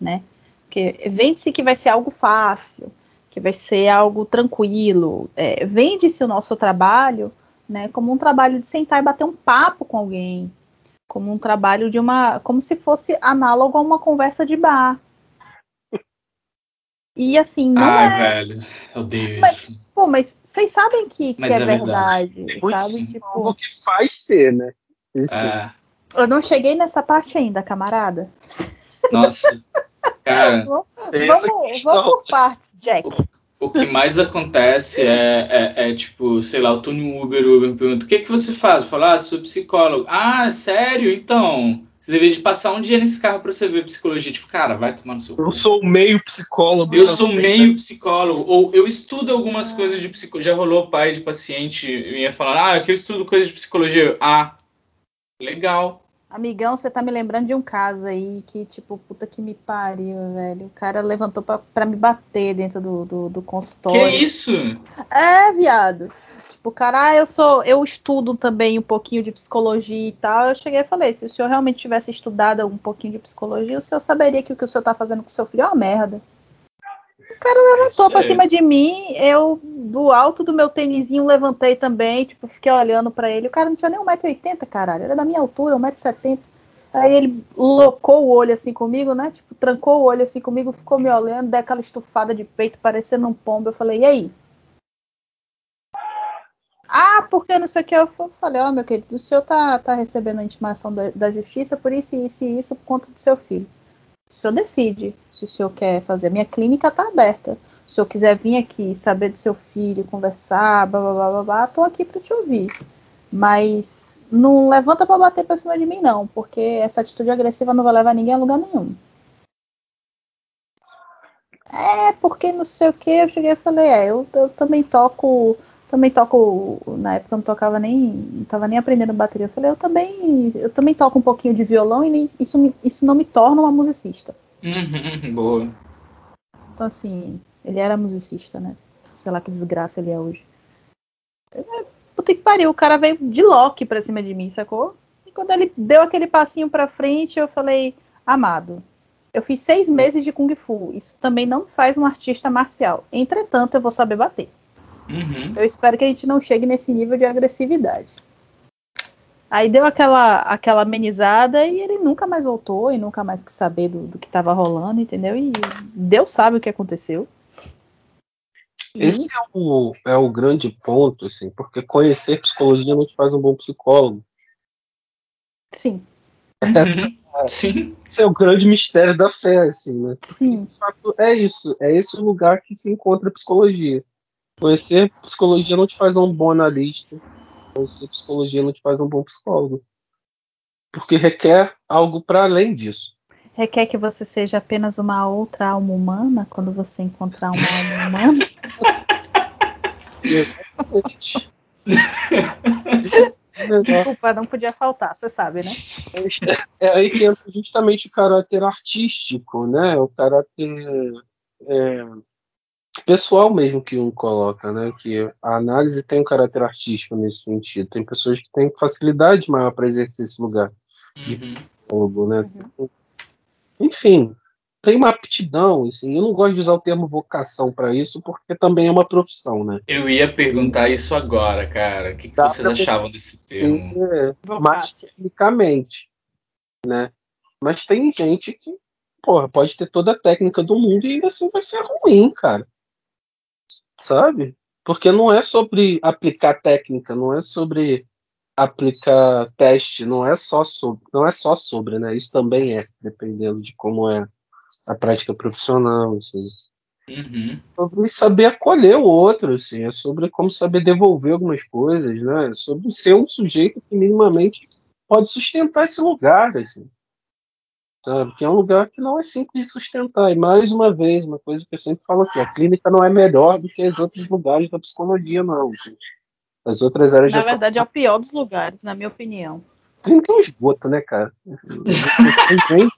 né? Porque vende-se que vai ser algo fácil, que vai ser algo tranquilo. É, vende-se o nosso trabalho, né, como um trabalho de sentar e bater um papo com alguém, como um trabalho de uma, como se fosse análogo a uma conversa de bar. E assim, não Ai, é... velho, eu odeio mas, isso. Pô, mas vocês sabem que, que é, é, verdade, verdade sabe? Tipo... O que faz ser, né? É. Eu não cheguei nessa parte ainda, camarada. Nossa, cara. *laughs* vamos, vamos, vamos por partes, Jack o que mais acontece é, é, é, tipo, sei lá, eu tô no Uber, o Uber me pergunta, o que, que você faz? Eu falo, ah, sou psicólogo. Ah, sério? Então, você deveria de passar um dia nesse carro pra você ver psicologia. Tipo, cara, vai tomar no seu Eu sou meio psicólogo. Eu sou meio psicólogo. Ou eu estudo algumas coisas de psicologia. Já rolou pai de paciente ia falar, ah, que eu estudo coisas de psicologia. Ah, legal. Amigão, você tá me lembrando de um caso aí que, tipo, puta que me pariu, velho. O cara levantou pra, pra me bater dentro do, do, do consultório. Que isso? É, viado. Tipo, cara, ah, eu sou. Eu estudo também um pouquinho de psicologia e tal. Eu cheguei e falei: se o senhor realmente tivesse estudado um pouquinho de psicologia, o senhor saberia que o que o senhor tá fazendo com o seu filho é uma merda cara levantou pra cima de mim, eu, do alto do meu tênisinho, levantei também, tipo, fiquei olhando para ele. O cara não tinha nem 1,80m, caralho, era da minha altura, 1,70m. Aí ele locou o olho assim comigo, né? Tipo, trancou o olho assim comigo, ficou me olhando, deu aquela estufada de peito, parecendo um pombo. Eu falei, e aí? Ah, porque não sei o que. Eu falei, ó, oh, meu querido, o senhor tá, tá recebendo a intimação da, da justiça por isso, isso e isso por conta do seu filho. O senhor decide se o senhor quer fazer. Minha clínica está aberta. Se o senhor quiser vir aqui, saber do seu filho, conversar, blá blá blá blá, blá tô aqui para te ouvir. Mas não levanta para bater para cima de mim, não, porque essa atitude agressiva não vai levar ninguém a lugar nenhum. É, porque não sei o que, eu cheguei e falei, é, eu, eu também toco também toco, na época eu não tocava nem, não tava nem aprendendo bateria. Eu falei, eu também, eu também toco um pouquinho de violão e isso, isso não me torna uma musicista. Uhum, boa. Então assim, ele era musicista, né? Sei lá que desgraça ele é hoje. Puta que pariu, o cara veio de Loki pra cima de mim, sacou? E quando ele deu aquele passinho pra frente, eu falei, amado, eu fiz seis meses de Kung Fu. Isso também não faz um artista marcial. Entretanto, eu vou saber bater. Uhum. Eu espero que a gente não chegue nesse nível de agressividade. Aí deu aquela, aquela amenizada e ele nunca mais voltou e nunca mais quis saber do, do que estava rolando, entendeu? E Deus sabe o que aconteceu. E... Esse é o, é o grande ponto, assim, porque conhecer psicologia não te faz um bom psicólogo. Sim. Essa, Sim. Esse é o grande mistério da fé, assim, né? Sim. De fato, é isso. É esse o lugar que se encontra a psicologia. Conhecer psicologia não te faz um bom analista. Conhecer psicologia não te faz um bom psicólogo. Porque requer algo para além disso. Requer que você seja apenas uma outra alma humana quando você encontrar uma alma humana? Exatamente. *laughs* *laughs* Desculpa, não podia faltar, você sabe, né? É aí que entra justamente o caráter artístico, né? O caráter é, pessoal mesmo que um coloca, né? Que a análise tem um caráter artístico nesse sentido. Tem pessoas que têm facilidade maior para exercer esse lugar de Uhum. psicólogo, né? Enfim, tem uma aptidão, assim. Eu não gosto de usar o termo vocação para isso, porque também é uma profissão, né? Eu ia perguntar isso agora, cara. O que, que vocês achavam desse termo? É, mais tecnicamente, né? Mas tem gente que, porra, pode ter toda a técnica do mundo e ainda assim vai ser ruim, cara. Sabe? Porque não é sobre aplicar técnica, não é sobre aplicar teste, não é só sobre, não é só sobre, né? Isso também é, dependendo de como é a prática profissional, assim. Uhum. Sobre saber acolher o outro, assim, é sobre como saber devolver algumas coisas, né? É sobre ser um sujeito que minimamente pode sustentar esse lugar, assim. Sabe? Que é um lugar que não é simples de sustentar. E mais uma vez, uma coisa que eu sempre falo aqui, a clínica não é melhor do que os outros lugares da psicologia, não. Assim. As outras áreas Na de verdade, é o pior dos lugares, na minha opinião. clínica é um esgoto, né, cara? *laughs*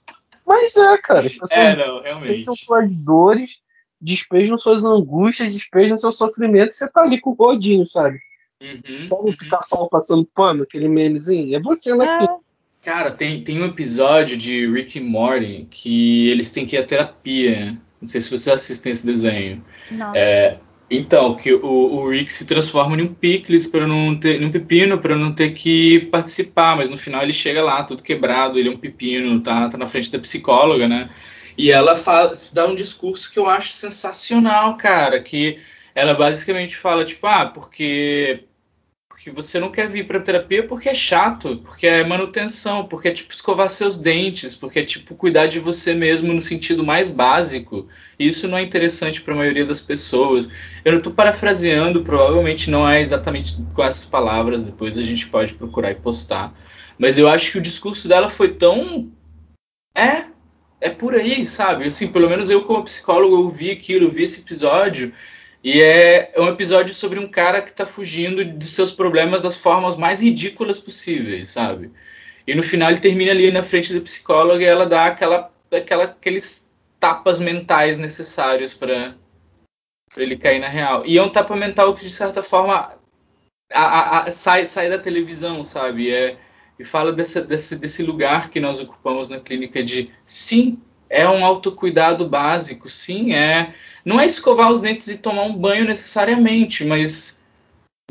Mas é, cara, as pessoas É, não, realmente. despejam suas dores, despejam suas angústias, despejam seu sofrimento, e você tá ali com o rodinho, sabe? Uhum, Sabe o uhum. pica-pau passando pano, aquele memezinho? É você naquilo. É, Cara, tem, tem um episódio de Rick e Morty que eles têm que ir à terapia. Não sei se vocês assistem esse desenho. nossa. É, então, que o, o Rick se transforma em um picles para não ter, num pepino para não ter que participar, mas no final ele chega lá tudo quebrado, ele é um pepino, tá, tá na frente da psicóloga, né? E ela faz, dá um discurso que eu acho sensacional, cara, que ela basicamente fala tipo, ah, porque porque você não quer vir para terapia porque é chato, porque é manutenção, porque é tipo escovar seus dentes, porque é tipo cuidar de você mesmo no sentido mais básico. E isso não é interessante para a maioria das pessoas. Eu não estou parafraseando, provavelmente não é exatamente com essas palavras, depois a gente pode procurar e postar. Mas eu acho que o discurso dela foi tão. É, é por aí, sabe? Assim, pelo menos eu, como psicólogo, eu vi aquilo, eu vi esse episódio. E é um episódio sobre um cara que tá fugindo dos seus problemas das formas mais ridículas possíveis, sabe? E no final ele termina ali na frente da psicóloga e ela dá aquela, aquela aqueles tapas mentais necessários para ele cair na real. E é um tapa mental que, de certa forma, a, a, a, sai, sai da televisão, sabe? É, e fala desse, desse, desse lugar que nós ocupamos na clínica de sim, é um autocuidado básico, sim, é. Não é escovar os dentes e tomar um banho necessariamente, mas,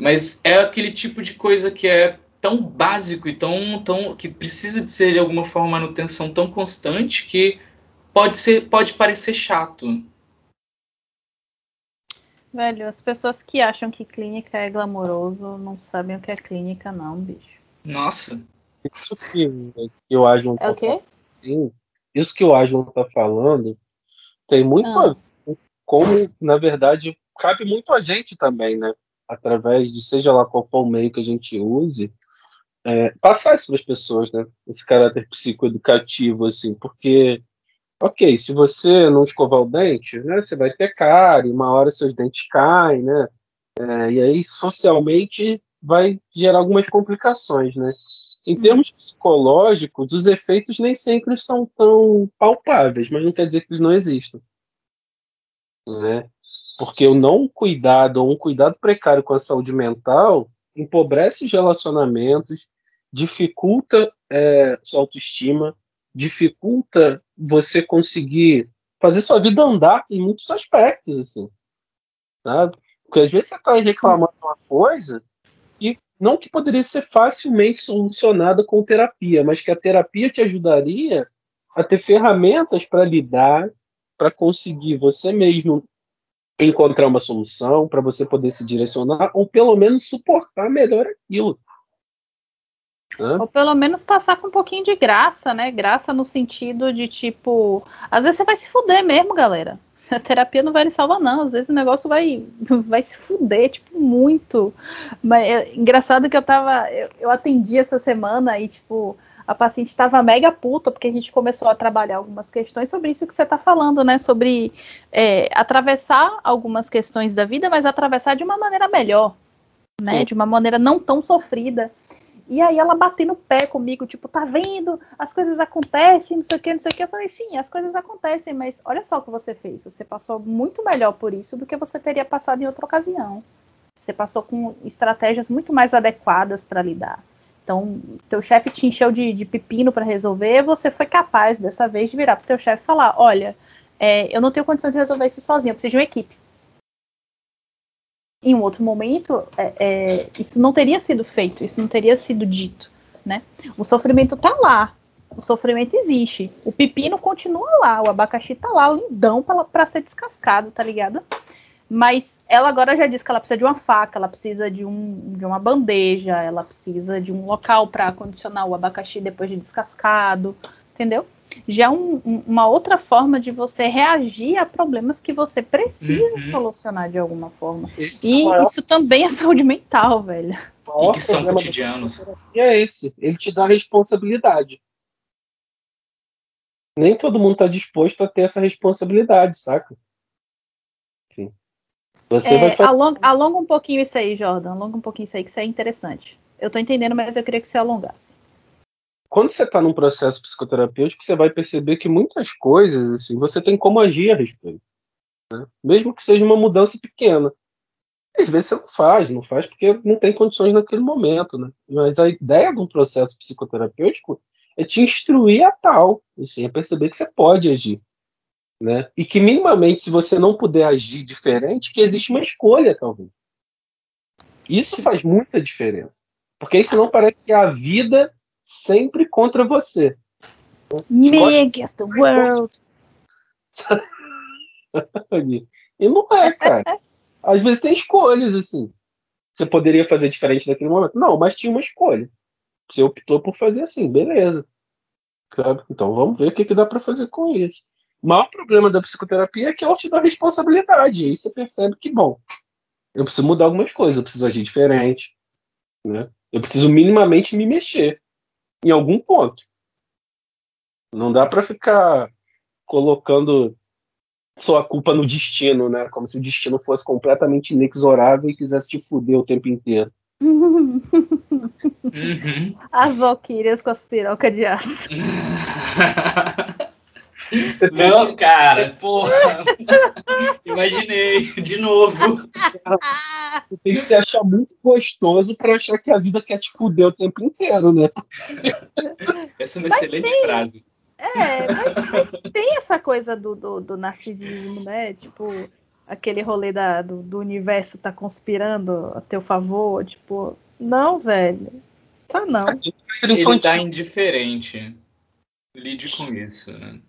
mas é aquele tipo de coisa que é tão básico e tão, tão que precisa de ser de alguma forma manutenção tão constante que pode ser pode parecer chato. Velho, as pessoas que acham que clínica é glamouroso não sabem o que é clínica, não, bicho. Nossa. Isso que, que o Ajon É o quê? Sim, isso que o Ajon tá falando tem muito Ah. a ver com como, na verdade, cabe muito a gente também, né? Através de seja lá qual for o meio que a gente use, é, passar isso para as pessoas, né? Esse caráter psicoeducativo, assim, porque, ok, se você não escovar o dente, né, você vai ter cárie, uma hora seus dentes caem, né? É, e aí, socialmente, vai gerar algumas complicações, né? Em termos psicológicos, os efeitos nem sempre são tão palpáveis, mas não quer dizer que eles não existam. Né? Porque o não cuidado ou um cuidado precário com a saúde mental empobrece os relacionamentos, dificulta é, sua autoestima, dificulta você conseguir fazer sua vida andar em muitos aspectos, assim. Sabe? Porque às vezes você está reclamando uma coisa não que poderia ser facilmente solucionada com terapia, mas que a terapia te ajudaria a ter ferramentas para lidar, para conseguir você mesmo encontrar uma solução, para você poder se direcionar ou pelo menos suportar melhor aquilo. Hã? Ou pelo menos passar com um pouquinho de graça, né? Graça no sentido de tipo. Às vezes você vai se fuder mesmo, galera. A terapia não vai lhe salvar, não. Às vezes o negócio vai, *laughs* vai se fuder, tipo, muito. Mas é engraçado que eu tava. Eu, eu atendi essa semana e, tipo, a paciente estava mega puta, porque a gente começou a trabalhar algumas questões sobre isso que você está falando, né? Sobre é, atravessar algumas questões da vida, mas atravessar de uma maneira melhor, né? Sim. De uma maneira não tão sofrida. E aí ela batendo no pé comigo, tipo, tá vendo? As coisas acontecem, não sei o que, não sei o que. Eu falei, sim, as coisas acontecem, mas olha só o que você fez. Você passou muito melhor por isso do que você teria passado em outra ocasião. Você passou com estratégias muito mais adequadas para lidar. Então, teu chefe te encheu de, de pepino para resolver, você foi capaz dessa vez de virar pro teu chefe e falar, olha, é, eu não tenho condição de resolver isso sozinho, eu preciso de uma equipe. Em um outro momento, é, é, isso não teria sido feito, isso não teria sido dito, né? O sofrimento tá lá, o sofrimento existe, o pepino continua lá, o abacaxi tá lá, lindão para ser descascado, tá ligado? Mas ela agora já disse que ela precisa de uma faca, ela precisa de, um, de uma bandeja, ela precisa de um local para condicionar o abacaxi depois de descascado, entendeu? Já um, uma outra forma de você reagir a problemas que você precisa uhum. solucionar de alguma forma. Esse e maior... isso também é saúde mental, velho. E que são cotidianos. E é esse, ele te dá responsabilidade. Nem todo mundo está disposto a ter essa responsabilidade, saca? Você é, vai fazer... alonga, alonga, um pouquinho isso aí, Jordan. Alonga um pouquinho isso aí, que isso é interessante. Eu tô entendendo, mas eu queria que você alongasse. Quando você está num processo psicoterapêutico, você vai perceber que muitas coisas, assim, você tem como agir a respeito. Né? Mesmo que seja uma mudança pequena. Às vezes você não faz, não faz porque não tem condições naquele momento, né? Mas a ideia de um processo psicoterapêutico é te instruir a tal, assim, a perceber que você pode agir. Né? E que minimamente, se você não puder agir diferente, que existe uma escolha, talvez. Isso faz muita diferença. Porque aí senão parece que a vida sempre contra você. Me against the world. e não é, cara. Às vezes tem escolhas, assim. Você poderia fazer diferente naquele momento. Não, mas tinha uma escolha. Você optou por fazer assim, beleza. Então vamos ver o que, que dá para fazer com isso. O maior problema da psicoterapia é que ela te dá responsabilidade. E aí você percebe que, bom, eu preciso mudar algumas coisas, eu preciso agir diferente. Né? Eu preciso minimamente me mexer em algum ponto. Não dá para ficar colocando só a culpa no destino, né? Como se o destino fosse completamente inexorável e quisesse te fuder o tempo inteiro. *laughs* Uhum. As valquírias com as pirocas de aço. *laughs* Você não, cara, porra. Imaginei, de novo. Você tem que se achar muito gostoso para achar que a vida quer te fuder o tempo inteiro, né? Essa é uma mas excelente tem, frase. É, mas, mas, tem essa coisa do, do, do, narcisismo, né? Tipo, aquele rolê da, do, do universo tá conspirando a teu favor. Tipo, não, velho. Tá não. Ele tá indiferente. Lide com isso, né?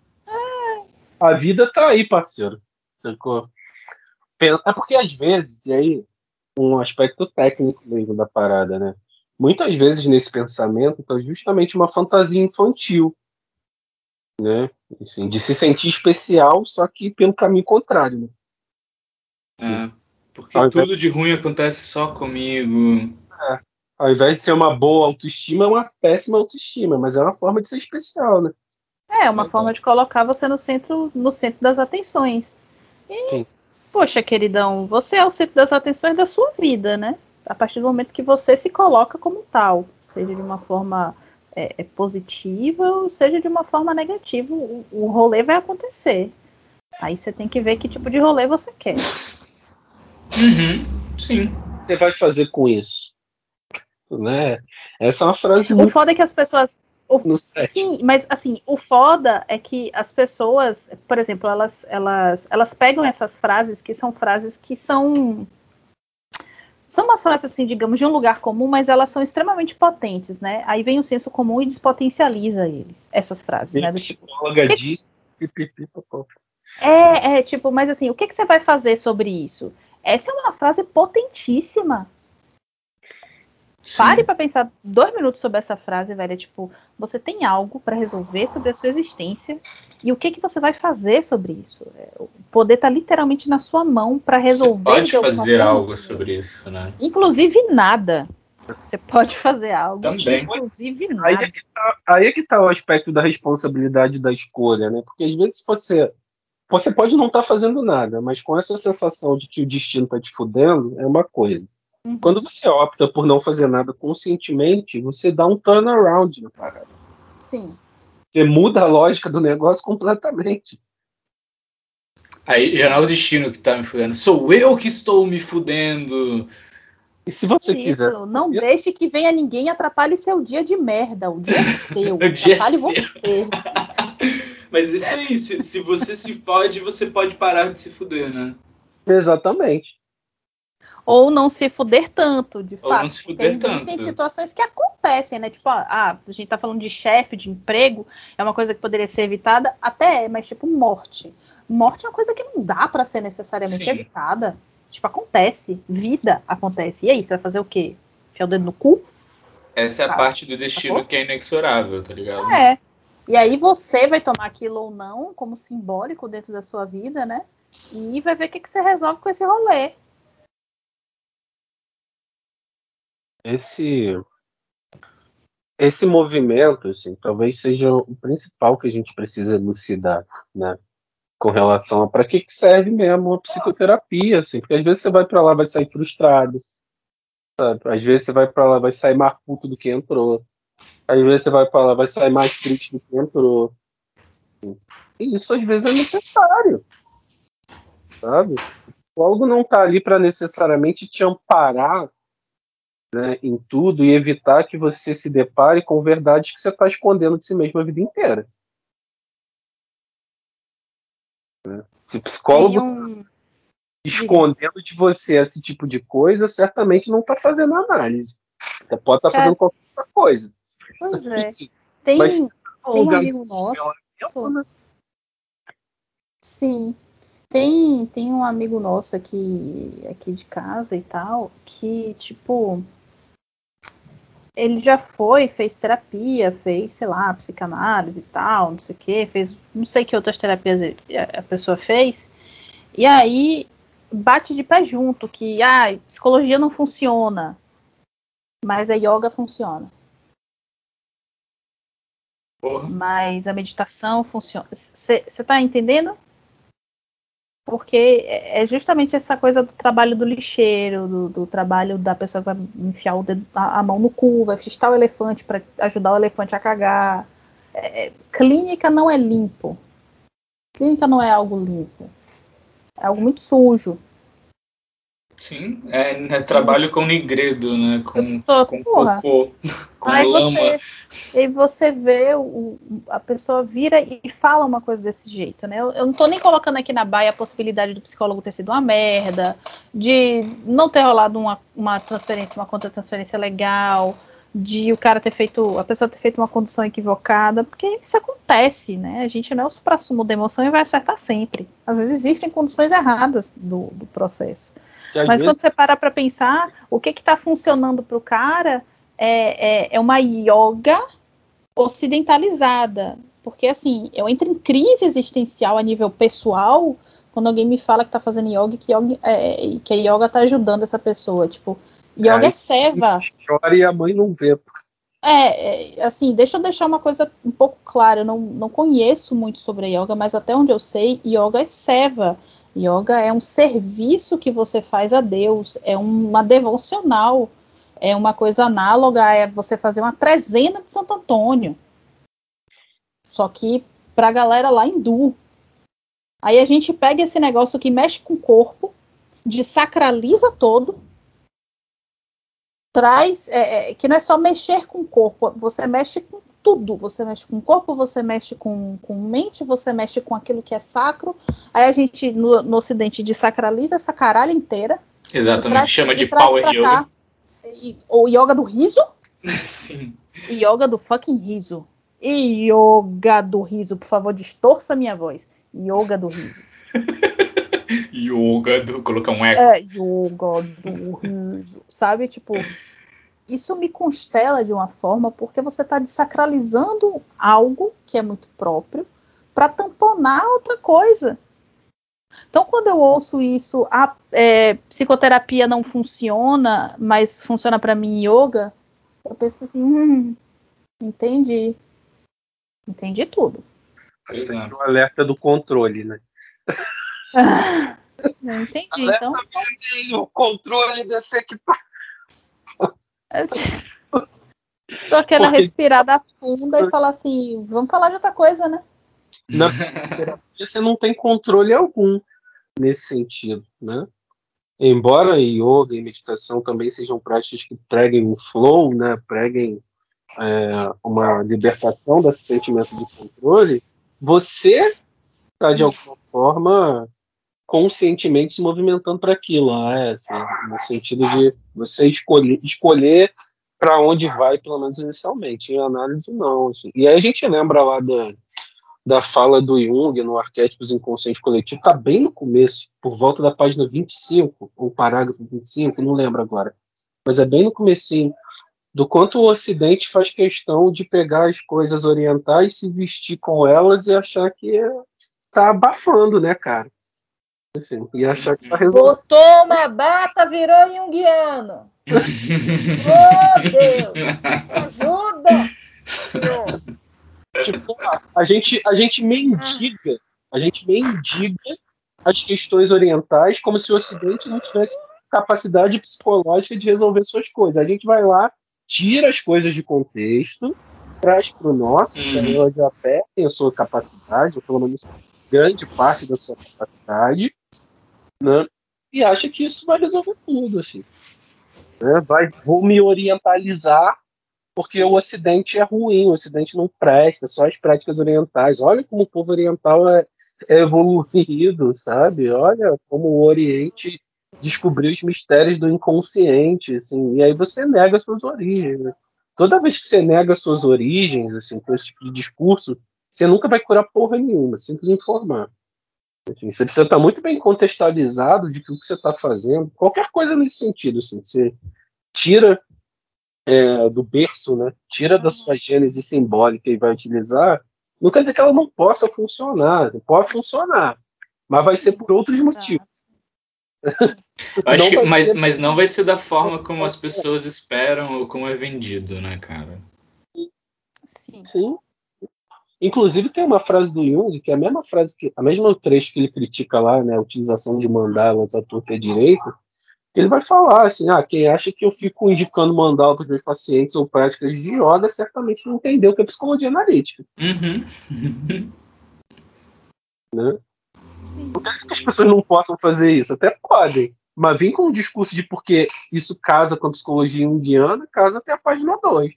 A vida tá aí, parceiro. É porque às vezes, e aí, um aspecto técnico mesmo da parada, né? Muitas vezes nesse pensamento tá justamente uma fantasia infantil, né? Assim, de se sentir especial, só que pelo caminho contrário, né? É, porque ao tudo de ruim acontece só comigo. É, ao invés de ser uma boa autoestima, é uma péssima autoestima, mas é uma forma de ser especial, né? É, uma forma de colocar você no centro, no centro das atenções. E, Sim. poxa, queridão, você é o centro das atenções da sua vida, né? A partir do momento que você se coloca como tal, seja de uma forma é, é positiva ou seja de uma forma negativa, o, o rolê vai acontecer. Aí você tem que ver que tipo de rolê você quer. Uhum, sim. Você vai fazer com isso? Né? Essa é uma frase. O muito... foda é que as pessoas o, sim, mas assim, o foda é que as pessoas, por exemplo, elas, elas, elas pegam essas frases que são frases que são são umas frases assim, digamos, de um lugar comum, mas elas são extremamente potentes, né? Aí vem o senso comum e despotencializa eles, essas frases, né? Do tipo, é, é, tipo, mas assim, o que, que você vai fazer sobre isso? Essa é uma frase potentíssima. Pare para pensar dois minutos sobre essa frase, velho. É tipo, você tem algo para resolver sobre a sua existência e o que que você vai fazer sobre isso? É, o poder tá literalmente na sua mão para resolver. Você pode fazer algo sobre isso, né? Inclusive nada. Você pode fazer algo. Também. Inclusive nada. Aí é, que tá, aí é que tá o aspecto da responsabilidade da escolha, né? Porque às vezes você você pode não estar tá fazendo nada, mas com essa sensação de que o destino tá te fudendo, é uma coisa. Uhum. Quando você opta por não fazer nada conscientemente, você dá um turnaround na parada. Sim. Você muda a lógica do negócio completamente. Aí já não é o destino que tá me fudendo. Sou eu que estou me fudendo. E se você Isso, quiser. não deixe que venha ninguém e atrapalhe seu dia de merda. O dia é *laughs* seu. O dia é atrapalhe seu. você. *laughs* Mas isso aí, se, se você se fode, você pode parar de se fuder, né? Exatamente. Ou não se fuder tanto, de Ou fato. não se porque existem tanto. situações que acontecem, né? Tipo, ah, a gente tá falando de chefe, de emprego, é uma coisa que poderia ser evitada, até é, mas tipo, morte. Morte é uma coisa que não dá pra ser necessariamente Sim. evitada. Tipo, acontece. Vida acontece. E aí, você vai fazer o quê? Enfiar o dedo no cu? Essa é a Tá. parte do destino Sacou? que é inexorável, tá ligado? É. E aí você vai tomar aquilo ou não como simbólico dentro da sua vida, né? E vai ver o que, que você resolve com esse rolê. Esse esse movimento, assim, talvez seja o principal que a gente precisa elucidar, né? Com relação a para que, que serve mesmo a psicoterapia, assim, porque às vezes você vai para lá vai sair frustrado, sabe? Às vezes você vai para lá vai sair mais puto do que entrou. Às vezes você vai para lá vai sair mais triste do que entrou. E isso às vezes é necessário, sabe? O não está ali para necessariamente te amparar né, em tudo e evitar que você se depare com verdades que você está escondendo de si mesmo a vida inteira. Né? Se o psicólogo um. escondendo de você esse tipo de coisa, certamente não está fazendo análise. Você pode estar É. fazendo qualquer outra coisa. Pois é. Tem, Mas- tem um amigo nosso. Tempo, né? Sim. Tem, tem um amigo nosso aqui, aqui de casa e tal, que, tipo, ele já foi, fez terapia, fez, sei lá, psicanálise e tal, não sei o que, fez, não sei que outras terapias a- pessoa fez, e aí bate de pé junto que, ah, psicologia não funciona, mas a yoga funciona. Porra. mas a meditação funciona. Você está entendendo? Porque é é justamente essa coisa do trabalho do lixeiro, do, do trabalho da pessoa que vai enfiar dedo- a, a mão no cu, vai fistar o elefante para ajudar o elefante a cagar. É, é, clínica não é limpo. Clínica não é algo limpo. É algo muito sujo. Sim, é, é trabalho com nigredo, né? Com, Tô- com porra. cocô, *laughs* com Aí lama. você, aí você vê o, a pessoa vira e fala uma coisa desse jeito, né? Eu, eu não tô nem colocando aqui na baia a possibilidade do psicólogo ter sido uma merda, de não ter rolado uma, uma transferência, uma contra-transferência legal, de o cara ter feito, a pessoa ter feito uma condução equivocada, porque isso acontece, né? A gente não é o supra-sumo da emoção e vai acertar sempre. Às vezes existem condições erradas do, do processo. Mas vezes- quando você para para pensar, o que está funcionando para o cara é, é, é uma yoga ocidentalizada. Porque, assim, eu entro em crise existencial a nível pessoal quando alguém me fala que está fazendo yoga e que, yoga, é, que a yoga está ajudando essa pessoa. Tipo, yoga Aí- é seva. chora e a mãe não vê. É, é, assim, deixa eu deixar uma coisa um pouco clara. Eu não, não conheço muito sobre a yoga, mas até onde eu sei, yoga é seva. Yoga é um serviço que você faz a Deus, é uma devocional, é uma coisa análoga a você fazer uma trezena de Santo Antônio. Só que pra galera lá hindu. Aí a gente pega esse negócio que mexe com o corpo, desacraliza todo, traz é, é, que não é só mexer com o corpo, você mexe com tudo. Você mexe com o corpo, você mexe com, com mente, você mexe com aquilo que é sacro. Aí a gente, no, no ocidente, desacraliza essa caralho inteira. Exatamente, traz- chama de power yoga. cá. Ou yoga do riso, *laughs* Sim. yoga do fucking riso. E yoga do riso, por favor, distorça minha voz. Yoga do riso. *laughs* Yoga do colocar um eco. É, yoga do riso. Sabe, tipo, isso me constela de uma forma porque você está desacralizando algo que é muito próprio para tamponar outra coisa. Então, quando eu ouço isso, a é, psicoterapia não funciona, mas funciona para mim yoga, eu penso assim, hum, entendi. Entendi tudo. Acho que o alerta do controle, né? *laughs* não entendi. Alerta então, o controle detectar. Tô *laughs* aquela respirada funda e falar assim, vamos falar de outra coisa, né? Na *laughs* você não tem controle algum nesse sentido, né? Embora yoga e meditação também sejam práticas que preguem um flow, né? Preguem é, uma libertação desse sentimento de controle, você está de alguma forma conscientemente se movimentando para aquilo, né? assim, no sentido de você escolher, escolher para onde vai, pelo menos inicialmente. Em análise, não. Assim. E aí a gente lembra lá da, da fala do Jung no Arquétipos Inconsciente Coletivo, está bem no começo, por volta da página 25, ou parágrafo 25, não lembro agora. Mas é bem no comecinho, do quanto o Ocidente faz questão de pegar as coisas orientais, se vestir com elas e achar que está abafando, né, cara? Assim, e achar que tá resolvendo. Botou uma bata, virou junguiano. *laughs* oh, Deus! Ajuda! *laughs* Tipo, a gente, a gente mendiga, a gente mendiga as questões orientais como se o Ocidente não tivesse capacidade psicológica de resolver suas coisas. A gente vai lá, tira as coisas de contexto, traz para o nosso, uhum. já perdem a sua capacidade, ou pelo menos grande parte da sua capacidade, né? E acha que isso vai resolver tudo, assim. Né? Vai, vou me orientalizar porque o Ocidente é ruim, o Ocidente não presta, só as práticas orientais. Olha como o povo oriental é, é evoluído, sabe? Olha como o Oriente descobriu os mistérios do inconsciente, assim. E aí você nega suas origens. Toda vez que você nega suas origens, assim, com esse tipo de discurso, você nunca vai curar porra nenhuma, sempre informar. Assim, você precisa estar muito bem contextualizado de que o que você está fazendo, qualquer coisa nesse sentido. Assim, você tira é, do berço, né? tira da sua gênese simbólica e vai utilizar, não quer dizer que ela não possa funcionar. Assim, pode funcionar, mas vai ser por outros motivos. *laughs* Acho que, mas, ser... mas não vai ser da forma como as pessoas esperam ou como é vendido, né, cara? Sim. Sim. Inclusive tem uma frase do Jung, que é a mesma frase que a mesma trecho que ele critica lá, né, a utilização de mandalas à torta e direito, ele vai falar assim, ah, quem acha que eu fico indicando mandala para os meus pacientes ou práticas de yoga, certamente não entendeu o que é psicologia analítica. Uhum. *laughs* né? Não quer dizer que as pessoas não possam fazer isso, até podem. Mas vem com um discurso de porque isso casa com a psicologia junguiana, casa até a página 2.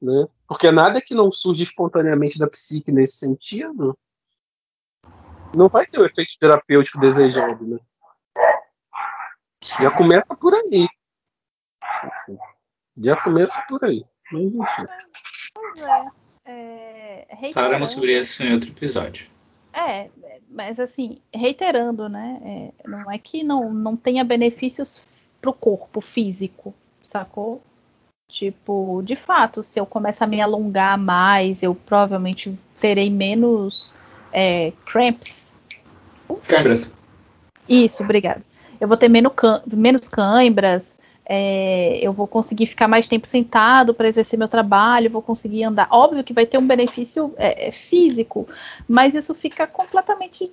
Né? Porque nada que não surge espontaneamente da psique nesse sentido não vai ter o efeito terapêutico desejado, né? Já começa por aí. Já começa por aí. Mas enfim. Pois é. é Falaremos sobre isso em outro episódio. É, mas assim, reiterando, né? É, não é que não, não tenha benefícios pro corpo físico, sacou? Tipo, de fato, se eu começar a me alongar mais, eu provavelmente terei menos é, cramps. Câimbras. Isso, obrigada. Eu vou ter menos, menos cãibras, é, eu vou conseguir ficar mais tempo sentado para exercer meu trabalho, vou conseguir andar. Óbvio que vai ter um benefício é, é físico, mas isso fica completamente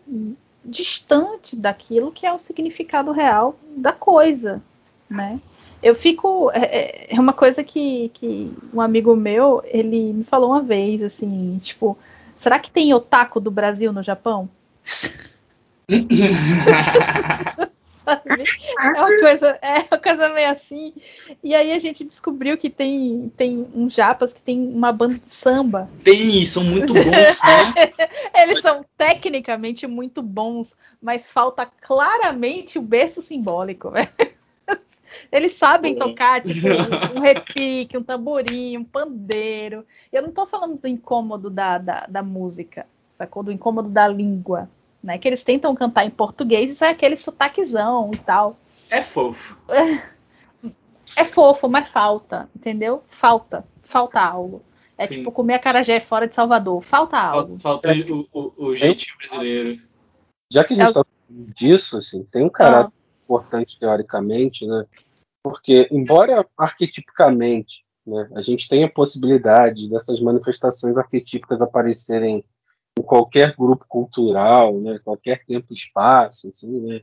distante daquilo que é o significado real da coisa, né? Eu fico. É, é, é uma coisa que, que um amigo meu, ele me falou uma vez, assim, tipo, será que tem otaku do Brasil no Japão? *laughs* *laughs* É uma coisa, é uma coisa meio assim. E aí a gente descobriu que tem, tem uns japas que tem uma banda de samba. Tem, são muito *laughs* bons, né? Eles são tecnicamente muito bons, mas falta claramente o berço simbólico. *laughs* Eles sabem tocar, tipo, um repique, um tamborim, um pandeiro. Eu não tô falando do incômodo da, da, da música, sacou? Do incômodo da língua, né? Que eles tentam cantar em português e sai aquele sotaquezão e tal. É fofo. é fofo, mas falta, entendeu? Falta, falta algo. É Sim. tipo comer acarajé fora de Salvador, falta algo. Falta o, o, o jeitinho brasileiro. Já que a gente É o- está falando disso, assim, tem um caráter importante teoricamente, né? Porque, embora arquetipicamente né, a gente tenha possibilidade dessas manifestações arquetípicas aparecerem em qualquer grupo cultural, né, qualquer tempo e espaço, assim, né?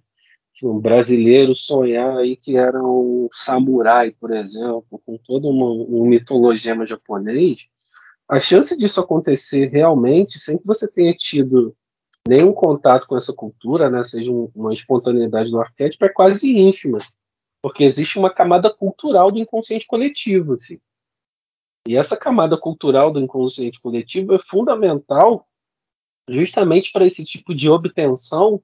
Tipo, Um brasileiro sonhar aí que era um samurai, por exemplo, com todo uma, um mitologema japonês, a chance disso acontecer realmente, sem que você tenha tido nenhum contato com essa cultura, né, seja um- uma espontaneidade do arquétipo, é quase ínfima, porque existe uma camada cultural do inconsciente coletivo. Assim. E essa camada cultural do inconsciente coletivo é fundamental justamente para esse tipo de obtenção,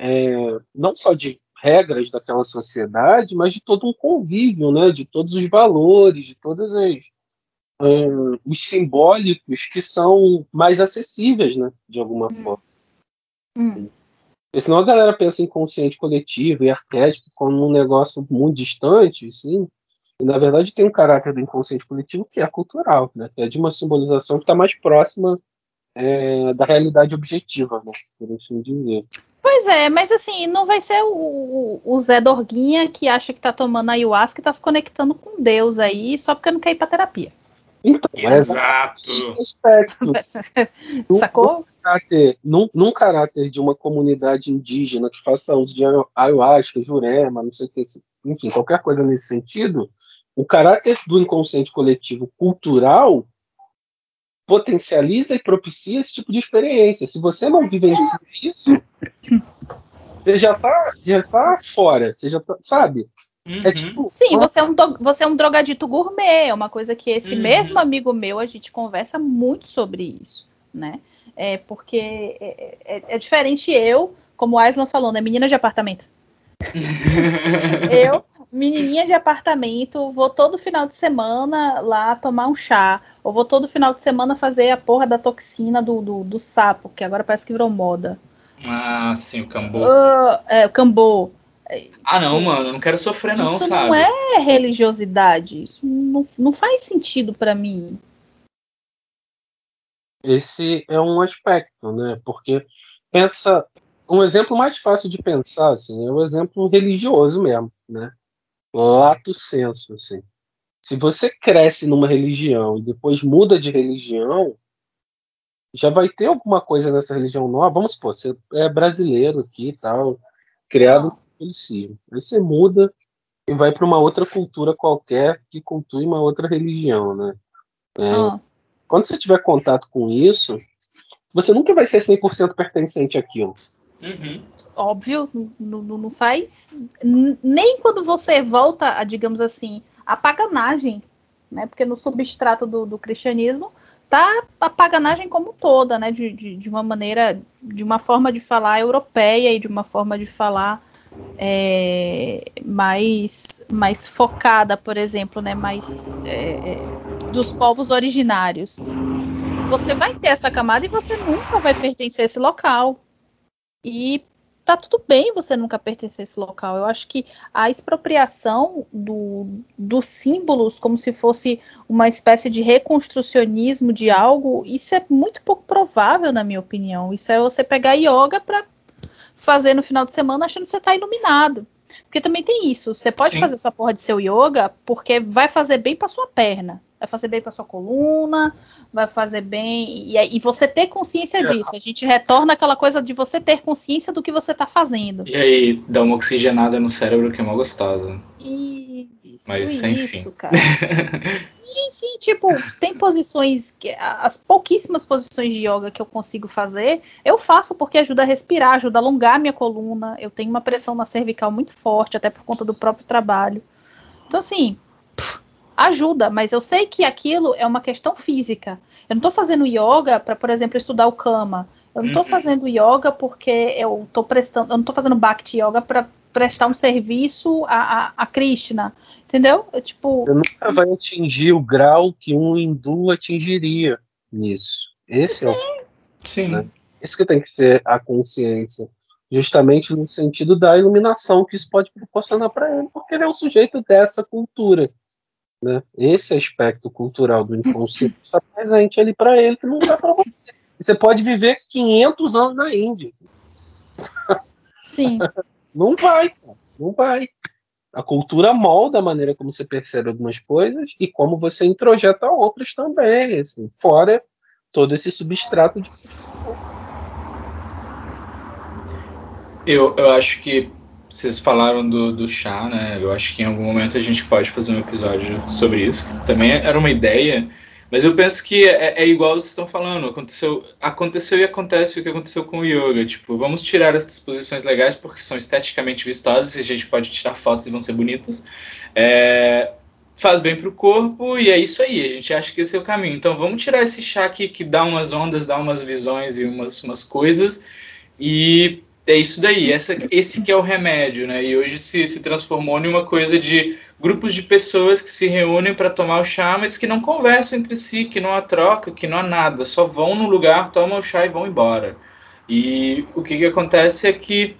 é, não só de regras daquela sociedade, mas de todo um convívio, né, de todos os valores, de todas as é, os simbólicos que são mais acessíveis, né, de alguma forma. Hum. Porque senão a galera pensa em consciente coletivo e arquétipo como um negócio muito distante, assim. E na verdade tem um caráter do inconsciente coletivo que é cultural, né? Que é de uma simbolização que está mais próxima é, da realidade objetiva, né? Por assim dizer. Pois é, mas assim, não vai ser o, o- Zé Dorguinha que acha que tá tomando ayahuasca e tá se conectando com Deus aí só porque não quer ir pra terapia. Então, é Exato. esse aspecto. *laughs* Sacou? caráter, num, num caráter de uma comunidade indígena que faça uso de ayahuasca, jurema, não sei o que, enfim, qualquer coisa nesse sentido, o caráter do inconsciente coletivo cultural potencializa e propicia esse tipo de experiência. Se você não vivencia isso, você já tá, já tá fora, você já tá, sabe? É Uhum. tipo, Sim, você é, um do- você é um drogadito gourmet, é uma coisa que esse Uhum. mesmo amigo meu, a gente conversa muito sobre isso, né? É porque é, é- é diferente eu, como o Aislan falou, né? Menina de apartamento. *laughs* Eu, menininha de apartamento, vou todo final de semana lá tomar um chá. Ou vou todo final de semana fazer a porra da toxina do, do, do sapo, que agora parece que virou moda. Ah, sim, o cambu. Ah, é, o cambô. Ah, não, mano, eu não quero sofrer, não, isso sabe? não é religiosidade. Isso não, não faz sentido pra mim. esse é um aspecto, né? Porque pensa um exemplo mais fácil de pensar, assim, é o exemplo religioso mesmo, né? Lato senso, assim. Se você cresce numa religião e depois muda de religião, já vai ter alguma coisa nessa religião nova. Vamos supor, você é brasileiro aqui e tal, criado no catolicismo. Aí você muda e vai para uma outra cultura qualquer que cultue uma outra religião, né? É, Ah, quando você tiver contato com isso, você nunca vai ser 100% pertencente àquilo. Uhum. óbvio, não, faz. Nem quando você volta a, digamos assim, a paganagem, né? Porque no substrato do, do cristianismo tá a paganagem como toda, né? De, de, de uma maneira, de uma forma de falar europeia e de uma forma de falar é, mais, mais focada, por exemplo, né? Mais é, é, dos povos originários. Você vai ter essa camada e você nunca vai pertencer a esse local. E tá tudo bem você nunca pertencer a esse local. Eu acho que a expropriação do, dos símbolos, como se fosse uma espécie de reconstrucionismo de algo, isso é muito pouco provável, na minha opinião. Isso é você pegar yoga para fazer no final de semana achando que você tá iluminado. Porque também tem isso. Você pode Sim. fazer sua porra de seu yoga porque vai fazer bem para sua perna. Vai fazer bem para sua coluna, vai fazer bem. E, e você ter consciência É. disso. A gente retorna aquela coisa de você ter consciência do que você está fazendo. E aí, dá uma oxigenada no cérebro que é mó gostosa. Isso, Mas, isso, enfim. cara. sim, sim, tipo, tem posições, que, as pouquíssimas posições de yoga que eu consigo fazer, eu faço porque ajuda a respirar, ajuda a alongar minha coluna. Eu tenho uma pressão na cervical muito forte, até por conta do próprio trabalho. Então, assim, ajuda, mas eu sei que aquilo é uma questão física. Eu não tô fazendo yoga para, por exemplo, estudar o kama. Eu não tô Uhum. fazendo yoga porque eu tô prestando, eu não tô fazendo bhakti yoga para prestar um serviço a, a, a Krishna, entendeu? Eu, tipo, Você nunca vai atingir o grau que um hindu atingiria nisso. Esse é o, Sim. Né? isso que tem que ser a consciência. justamente no sentido da iluminação que isso pode proporcionar para ele, porque ele é um sujeito dessa cultura. Né? Esse aspecto cultural do inconsciente *laughs* está presente ali para ele, que não dá para você. Você pode viver 500 anos na Índia. Sim. *laughs* não vai, não vai. A cultura molda a maneira como você percebe algumas coisas e como você introjeta outras também, assim, fora todo esse substrato de eu, eu acho que vocês falaram do, do chá, né? Eu acho que em algum momento a gente pode fazer um episódio sobre isso. Também era uma ideia, mas eu penso que é, é igual vocês estão falando. Aconteceu, aconteceu e acontece o que aconteceu com o yoga. Tipo, vamos tirar as disposições legais porque são esteticamente vistosas e a gente pode tirar fotos e vão ser bonitas. É, faz bem para o corpo e é isso aí. A gente acha que esse é o caminho. Então vamos tirar esse chá aqui que dá umas ondas, dá umas visões e umas, umas coisas e é isso daí, essa, esse que é o remédio, né? E hoje se, se transformou em uma coisa de grupos de pessoas que se reúnem para tomar o chá, mas que não conversam entre si, que não há troca, que não há nada, só vão no lugar, tomam o chá e vão embora. E o que, que acontece é que,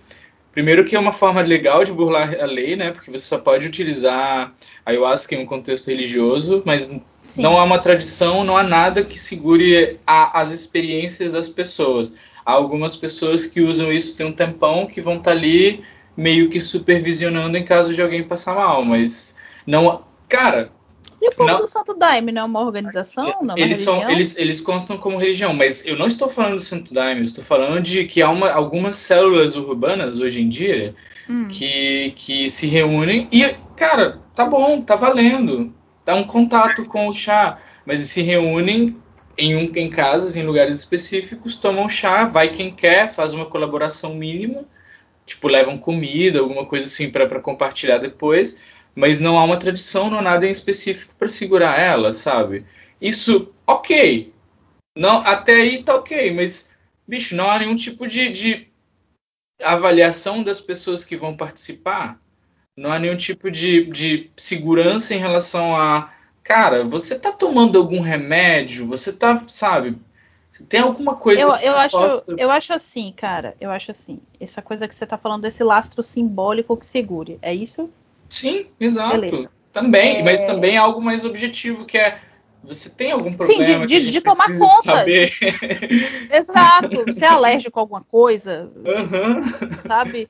primeiro que é uma forma legal de burlar a lei, né? Porque você só pode utilizar a ayahuasca em um contexto religioso, mas Sim. não há uma tradição, não há nada que segure a, as experiências das pessoas há algumas pessoas que usam isso tem um tempão que vão estar tá ali meio que supervisionando em caso de alguém passar mal, mas não, cara. E o povo não, do Santo Daime não é uma organização, não é eles? São, eles, eles constam como religião, mas eu não estou falando do Santo Daime, eu estou falando de que há uma, algumas células urbanas hoje em dia hum. que, que se reúnem e, cara, tá bom, tá valendo, dá um contato com o chá, mas se reúnem em, um, em casas, em lugares específicos, tomam chá, vai quem quer, faz uma colaboração mínima, tipo, levam comida, alguma coisa assim para compartilhar depois, mas não há uma tradição, não há nada em específico para segurar ela, sabe? Isso, ok. Não, até aí tá ok, mas, bicho, não há nenhum tipo de, de avaliação das pessoas que vão participar, não há nenhum tipo de, de segurança em relação a cara, você tá tomando algum remédio? Você tá, sabe? Tem alguma coisa eu, eu acho, possa... eu acho assim, cara. Eu acho assim. Essa coisa que você tá falando desse lastro simbólico que segure. É isso? Sim, exato. Beleza. Também, é... mas também é algo mais objetivo que é você tem algum problema Sim, de, de, de tomar conta. Saber? *laughs* Exato. Você é alérgico a alguma coisa, uhum. sabe?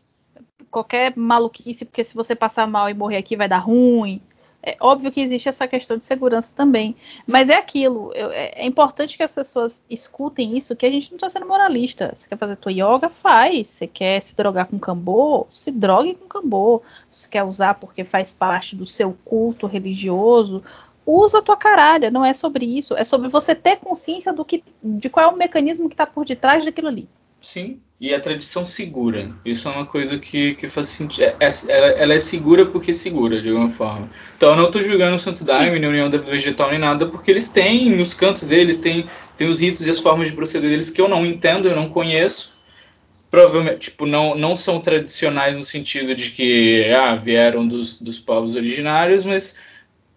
Qualquer maluquice, porque se você passar mal e morrer aqui vai dar ruim. É óbvio que existe essa questão de segurança também, mas é aquilo. Eu, é, é, importante que as pessoas escutem isso, que a gente não está sendo moralista. Você quer fazer tua yoga, faz. Você quer se drogar com cambô, se drogue com cambô. Você quer usar porque faz parte do seu culto religioso, usa a tua caralha. Não é sobre isso. É sobre você ter consciência do que, de qual é o mecanismo que está por detrás daquilo ali. Sim, e a tradição segura. Isso é uma coisa que, que faz sentido. É, é, ela, ela, é segura porque segura, de alguma forma. Então eu não estou julgando o Santo Daime, nem a União da Vegetal, nem nada, porque eles têm nos cantos deles, têm, têm os ritos e as formas de proceder deles que eu não entendo, eu não conheço. Provavelmente, tipo, não, não são tradicionais no sentido de que ah, vieram dos, dos povos originários, mas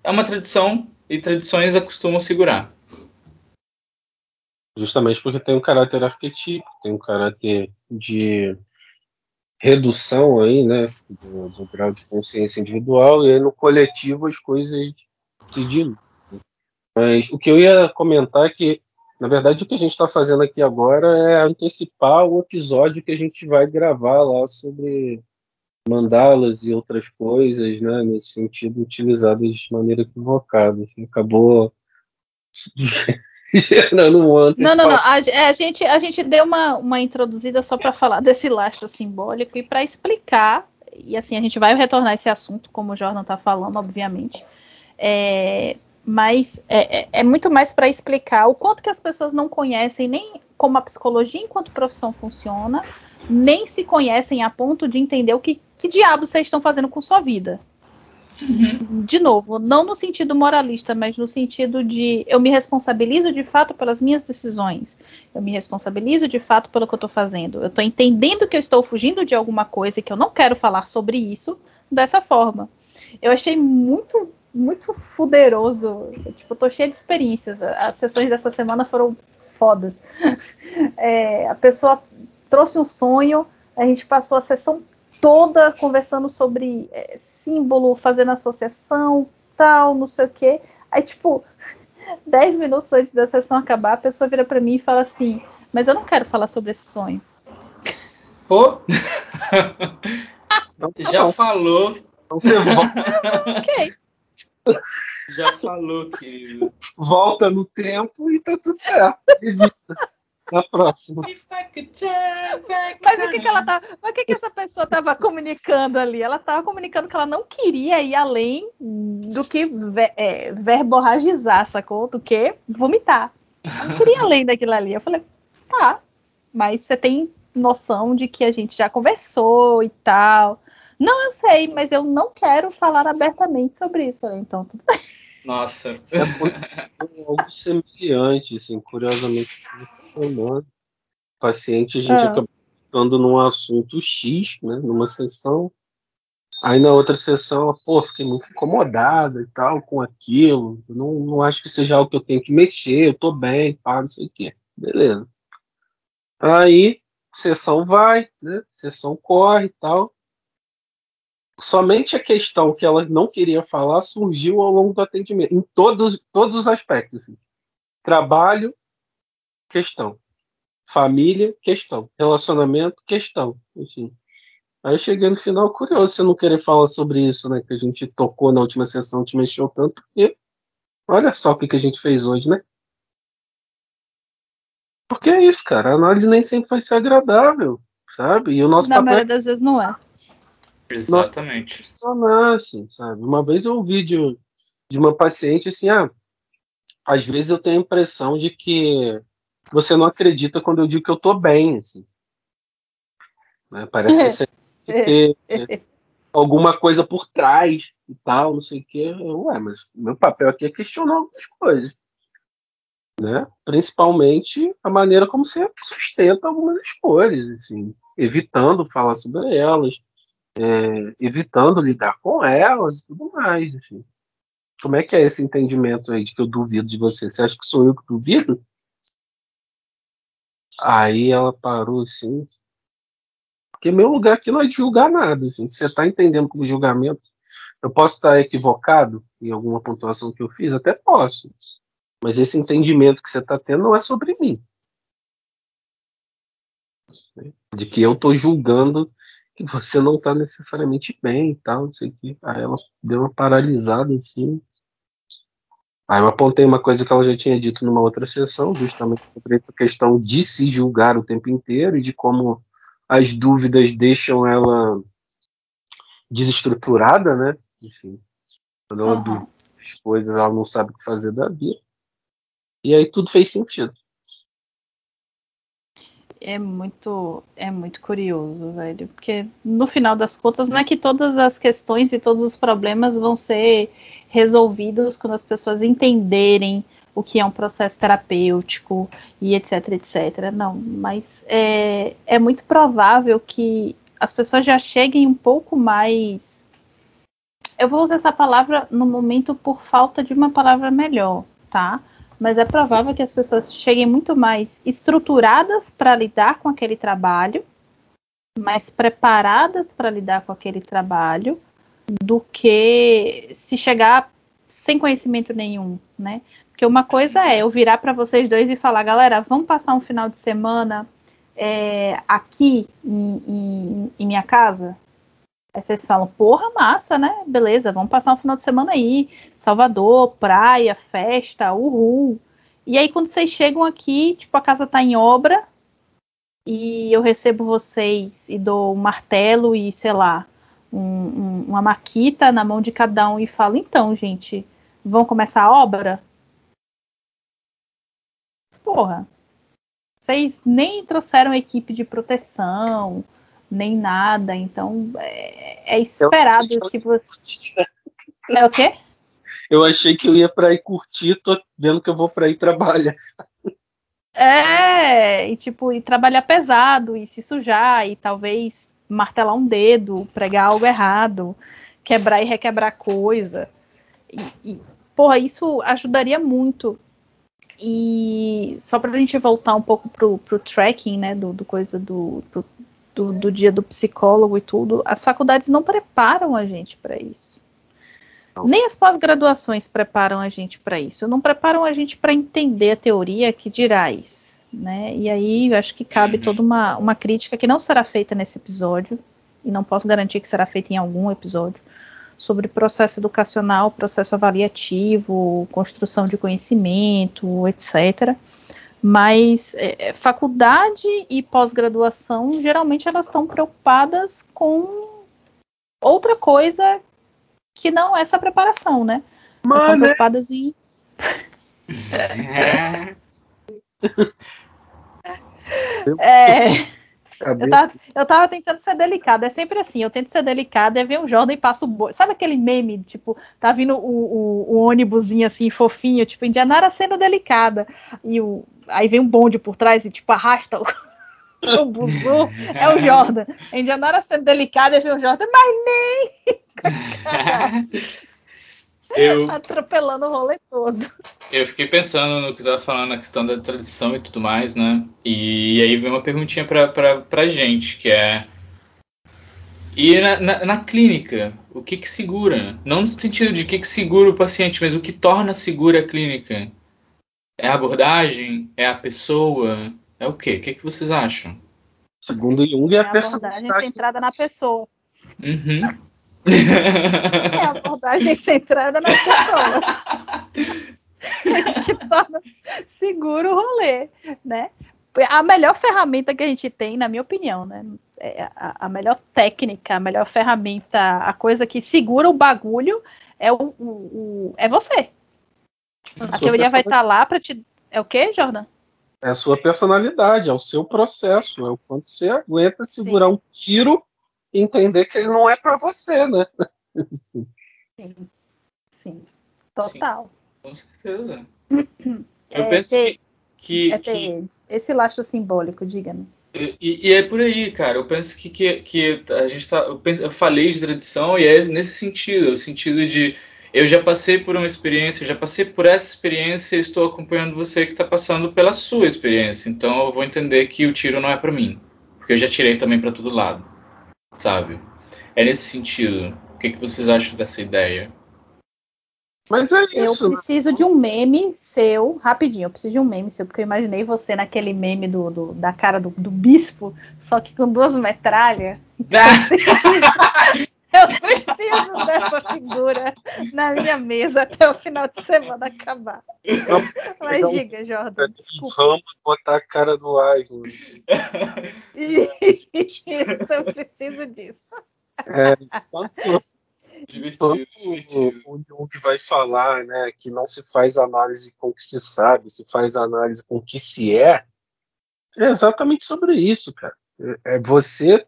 é uma tradição e tradições acostumam segurar. Justamente porque tem um caráter arquetípico, tem um caráter de redução aí, né, do, do, grau de consciência individual, e aí no coletivo as coisas se diluem. Mas o que eu ia comentar é que, na verdade, o que a gente está fazendo aqui agora é antecipar o episódio que a gente vai gravar lá sobre mandalas e outras coisas, né, nesse sentido, utilizadas de maneira equivocada. Acabou *laughs* gerando um Não, não, não. A, é, a, gente, a gente deu uma, uma introduzida só para falar desse lastro simbólico e para explicar. E assim, a gente vai retornar esse assunto, como o Jordan está falando, obviamente. É, mas é, é, é muito mais para explicar o quanto que as pessoas não conhecem nem como a psicologia enquanto profissão funciona, nem se conhecem a ponto de entender o que, que diabos vocês estão fazendo com sua vida. Uhum. De novo, não no sentido moralista, mas no sentido de eu me responsabilizo de fato pelas minhas decisões. Eu me responsabilizo de fato pelo que eu estou fazendo. Eu estou entendendo que eu estou fugindo de alguma coisa e que eu não quero falar sobre isso dessa forma. Eu achei muito, muito fuderoso. Tipo, eu tô cheia de experiências. As sessões dessa semana foram fodas. *laughs* É, a pessoa trouxe um sonho, A gente passou a sessão toda conversando sobre é, símbolo, fazendo associação, tal, não sei o quê. Aí, tipo, *laughs* 10 minutos antes da sessão acabar, a pessoa vira para mim e fala assim: Mas eu não quero falar sobre esse sonho. Pô! *laughs* Então, tá Já falou. Então você *laughs* volta. ok. Já falou, querido. Volta no tempo e tá tudo certo. Na próxima. Mas o que, que ela tá. Mas o que, que essa pessoa tava comunicando ali? Ela tava comunicando que ela não queria ir além do que ver, é, verborragizar, sacou? Do que vomitar. Ela não queria ir além daquilo ali. Eu falei, tá. Mas você tem noção de que a gente já conversou e tal. Não, eu sei, mas eu não quero falar abertamente sobre isso. Falei, então, tudo bem. Nossa. É algo semelhante, assim, curiosamente, falando. Paciente, a gente Ah. acaba ficando num assunto X, né, numa sessão. Aí na outra sessão, pô, fiquei muito incomodada e tal com aquilo. Não, não acho que seja algo que eu tenho que mexer, eu tô bem, pá, não sei o quê. Beleza. Aí, sessão vai, né? Sessão corre e tal. Somente a questão que ela não queria falar surgiu ao longo do atendimento, em todos, todos os aspectos. assim. Trabalho, questão. Família, questão. Relacionamento, questão. Enfim. Aí eu cheguei no final curioso você não querer falar sobre isso, né? Que a gente tocou na última sessão, te mexeu tanto, porque olha só o que, que a gente fez hoje, né? Porque é isso, cara. A análise nem sempre vai ser agradável, sabe? E o nosso Na papel é maioria das vezes não é. Exatamente. funcionar, assim, sabe? Uma vez eu ouvi de, de uma paciente assim, ah, às vezes eu tenho a impressão de que você não acredita quando eu digo que eu tô bem, assim. Né? Parece que você *laughs* ter alguma coisa por trás e tal, não sei o quê. Ué, mas meu papel aqui é questionar algumas coisas. Né? Principalmente a maneira como você sustenta algumas escolhas, assim, evitando falar sobre elas, é, evitando lidar com elas e tudo mais, enfim. Como é que é esse entendimento aí de que eu duvido de você? Você acha que sou eu que duvido? Aí ela parou assim. Porque meu lugar aqui não é de julgar nada. Assim. Você está entendendo como julgamento, eu posso estar equivocado em alguma pontuação que eu fiz? Até posso. Mas esse entendimento que você está tendo não é sobre mim. De que eu estou julgando que você não está necessariamente bem e tal, não sei o que. Aí ela deu uma paralisada assim. Aí eu apontei uma coisa que ela já tinha dito numa outra sessão, justamente sobre essa questão de se julgar o tempo inteiro e de como as dúvidas deixam ela desestruturada, né? Enfim, quando ela Aham. duvida das coisas, ela não sabe o que fazer da vida. E aí tudo fez sentido. É muito, é muito curioso, velho. Porque no final das contas, não é que todas as questões e todos os problemas vão ser resolvidos quando as pessoas entenderem o que é um processo terapêutico e etc, etc. Não, mas é, é muito provável que as pessoas já cheguem um pouco mais. Eu vou usar essa palavra no momento por falta de uma palavra melhor, tá? Mas é provável que as pessoas cheguem muito mais estruturadas para lidar com aquele trabalho, mais preparadas para lidar com aquele trabalho, do que se chegar sem conhecimento nenhum, né? Porque uma coisa é eu virar para vocês dois e falar, galera, vamos passar um final de semana é, aqui em, em, em minha casa? Aí vocês falam, porra, massa, né? Beleza, vamos passar um final de semana aí. Salvador, praia, festa, uhul. E aí, quando vocês chegam aqui, tipo, a casa tá em obra e eu recebo vocês e dou um martelo e, sei lá, um, um, uma maquita na mão de cada um e falo, então, gente, vão começar a obra? Porra, vocês nem trouxeram equipe de proteção, nem nada. Então é, é esperado que você. *laughs* É o quê? Eu achei que eu ia para ir curtir, tô vendo que eu vou para ir trabalhar. É, e tipo, e trabalhar pesado, e se sujar, e talvez martelar um dedo, pregar algo errado, quebrar e requebrar coisa. E, e porra, isso ajudaria muito. E só pra gente voltar um pouco pro, pro tracking, né, do, do coisa do, do do, do dia do psicólogo e tudo, as faculdades não preparam a gente para isso. Nem as pós-graduações preparam a gente para isso. Não preparam a gente para entender a teoria que dirais. Né? E aí eu acho que cabe uhum. toda uma, uma crítica que não será feita nesse episódio, e não posso garantir que será feita em algum episódio, sobre processo educacional, processo avaliativo, construção de conhecimento, etc. Mas é, é, faculdade e pós-graduação, geralmente elas estão preocupadas com outra coisa que não é essa preparação, né? Mas, elas estão preocupadas em. *laughs* é. *laughs* Eu tava, eu tava, tentando ser delicada, é sempre assim, eu tento ser delicada, é ver o Jordan e passo o boi. Sabe aquele meme, tipo, tá vindo o, o, o ônibusinho assim, fofinho, tipo, Indianara sendo delicada, e o, aí vem um bonde por trás e, tipo, arrasta o, *laughs* o buzu, é o Jordan. Indianara sendo delicada, é ver o Jordan, mas nem... *laughs* eu, *laughs* atropelando o rolê todo. Eu fiquei pensando no que você estava falando, na questão da tradição e tudo mais, né? E aí vem uma perguntinha pra, pra, pra gente, que é. E na, na, na, clínica, o que que segura? Não no sentido de o que que segura o paciente, mas o que torna segura a clínica? É a abordagem? É a pessoa? É o quê? O que, que vocês acham? Segundo Jung, é, a, é a abordagem centrada na pessoa. Uhum. É a abordagem centrada na pessoa. que torna seguro o rolê, né? A melhor ferramenta que a gente tem, na minha opinião, né? É a, a, melhor técnica, a melhor ferramenta, a coisa que segura o bagulho é o, o, o é você. A teoria vai estar tá lá para te. É o quê, Jordan? É a sua personalidade, é o seu processo, é o quanto você aguenta segurar Sim. um tiro entender que ele não é para você, né? Sim. Sim. Total. Sim. Com certeza. *coughs* Eu é, penso ter, que, é que, Esse lastro simbólico, diga-me. E, e, é por aí, cara. Eu penso que, que, que a gente tá. Eu, penso, eu falei de tradição e é nesse sentido, o sentido de eu já passei por uma experiência, já passei por essa experiência e estou acompanhando você que está passando pela sua experiência. Então eu vou entender que o tiro não é para mim, porque eu já tirei também para todo lado, sabe? É nesse sentido. O que, que vocês acham dessa ideia? Mas é isso. Eu preciso né? de um meme seu, rapidinho, eu preciso de um meme seu, porque eu imaginei você naquele meme do, do da cara do, do, bispo, só que com duas metralhas. *laughs* *laughs* eu preciso dessa figura na minha mesa até o final de semana acabar. Mas diga, Jordan. Vamos botar a cara do Aslan. *laughs* Isso, eu preciso disso. É, quanto, *laughs* Divertido, divertido. O Jung vai falar né, que não se faz análise com o que se sabe, se faz análise com o que se é. É exatamente sobre isso, cara. É, é você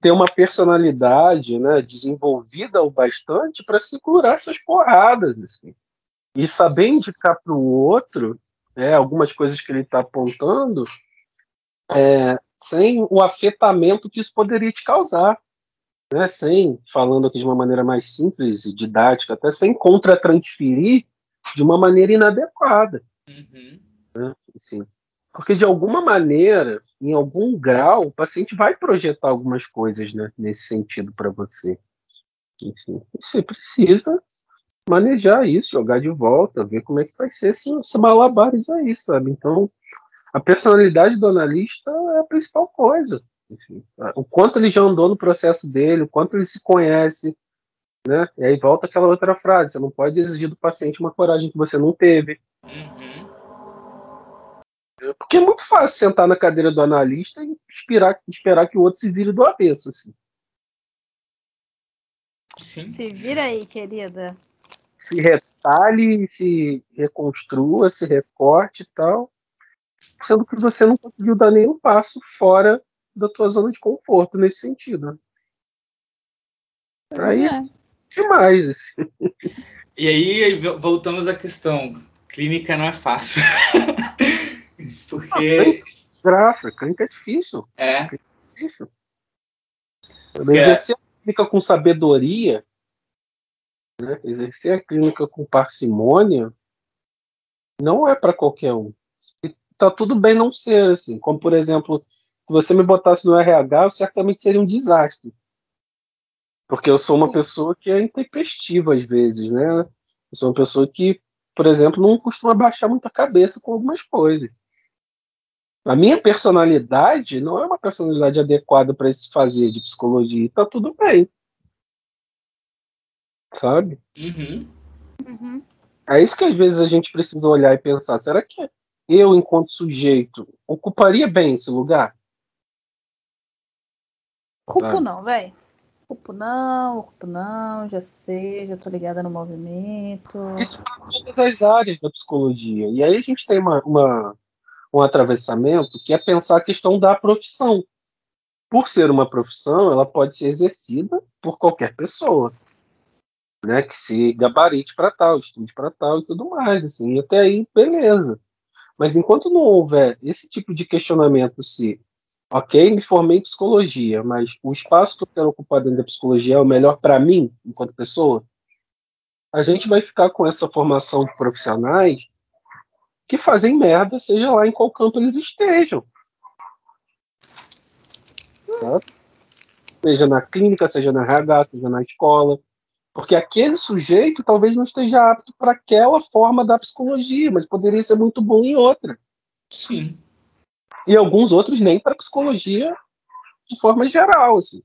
ter uma personalidade né, desenvolvida o bastante para segurar essas porradas. Assim. E saber indicar para o outro é, algumas coisas que ele está apontando é, sem o afetamento que isso poderia te causar né, sem, falando aqui de uma maneira mais simples e didática, até sem contra-transferir de uma maneira inadequada. Uhum. Né, porque, de alguma maneira, em algum grau, o paciente vai projetar algumas coisas né, nesse sentido para você. Enfim, você precisa manejar isso, jogar de volta, ver como é que vai ser esses malabares aí, sabe? Então, a personalidade do analista é a principal coisa. Enfim, o quanto ele já andou no processo dele, o quanto ele se conhece, né? E aí volta aquela outra frase: você não pode exigir do paciente uma coragem que você não teve. Uhum. Porque é muito fácil sentar na cadeira do analista e esperar, esperar que o outro se vire do avesso. Assim. Sim. Se vira aí, querida. Se retalhe, se reconstrua, se recorte e tal. Sendo que você não conseguiu dar nenhum passo fora da tua zona de conforto nesse sentido. Pois aí é. demais. Assim. E aí voltamos à questão. Clínica não é fácil. *laughs* Porque. Graça, clínica é difícil. É. Clínica é difícil. Exercer a clínica com sabedoria, né? exercer a clínica com parcimônia, não é para qualquer um. E tá tudo bem não ser assim. Como, por exemplo, se você me botasse no RH, certamente seria um desastre. Porque eu sou uma pessoa que é intempestiva às vezes, né? Eu sou uma pessoa que, por exemplo, não costuma baixar muita cabeça com algumas coisas. A minha personalidade não é uma personalidade adequada para se fazer de psicologia. E tá tudo bem. Sabe? Uhum. Uhum. É isso que às vezes a gente precisa olhar e pensar: será que eu, enquanto sujeito, ocuparia bem esse lugar? Culpo não, velho. Culpo não, culpo não, já sei, já tô ligada no movimento. Isso para todas as áreas da psicologia. E aí a gente tem uma, uma- um atravessamento que é pensar a questão da profissão. Por ser uma profissão, ela pode ser exercida por qualquer pessoa, né? Que se gabarite para tal, estude para tal e tudo mais, assim. Até aí, beleza. Mas enquanto não houver esse tipo de questionamento se, ok, me formei em psicologia, mas o espaço que eu quero ocupar dentro da psicologia é o melhor para mim, enquanto pessoa, a gente vai ficar com essa formação de profissionais que fazem merda, seja lá em qual campo eles estejam. Tá? Seja na clínica, seja na RH, seja na escola. Porque aquele sujeito talvez não esteja apto para aquela forma da psicologia, mas poderia ser muito bom em outra. Sim. E alguns outros nem para psicologia de forma geral, assim.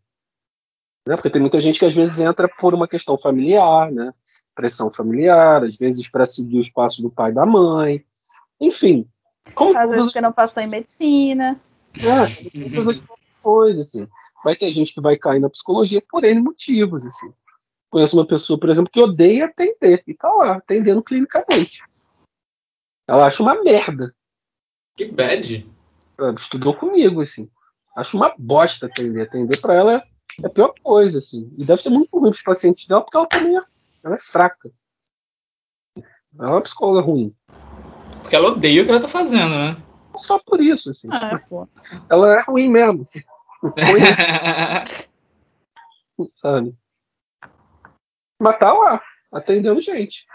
Né? Porque tem muita gente que às vezes entra por uma questão familiar, né? Pressão familiar, às vezes para seguir os passos do pai e da mãe. Enfim. Como Às vezes porque não passou em medicina. É, coisas, assim. Vai ter gente que vai cair na psicologia por N motivos, assim. Conheço uma pessoa, por exemplo, que odeia atender e tá lá, atendendo clinicamente. Ela acha uma merda. Que bad. Ela estudou comigo, assim. Acho uma bosta atender. Atender pra ela é a pior coisa, assim. E deve ser muito ruim pros pacientes dela, porque ela também é, ela é fraca. Ela é uma psicóloga ruim. Porque ela odeia o que ela tá fazendo, né? Só por isso, assim. Ah, pô. Ela é ruim mesmo, assim. *laughs* Ruim, sabe? Mas tá lá, atendendo gente.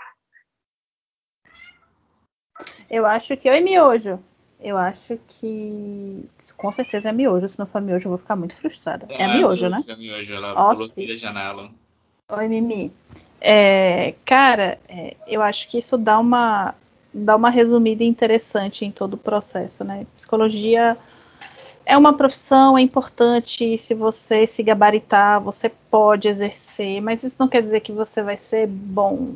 Eu acho que. Oi, miojo. Eu acho que. Com certeza é miojo. Se não for miojo, eu vou ficar muito frustrada. É, miojo, né? É miojo, ela Ok. pulou da janela. Oi, Mimi. É, cara, é, eu acho que isso dá uma, dá uma resumida interessante em todo o processo, né? Psicologia é uma profissão, é importante. Se você se gabaritar, você pode exercer, mas isso não quer dizer que você vai ser bom.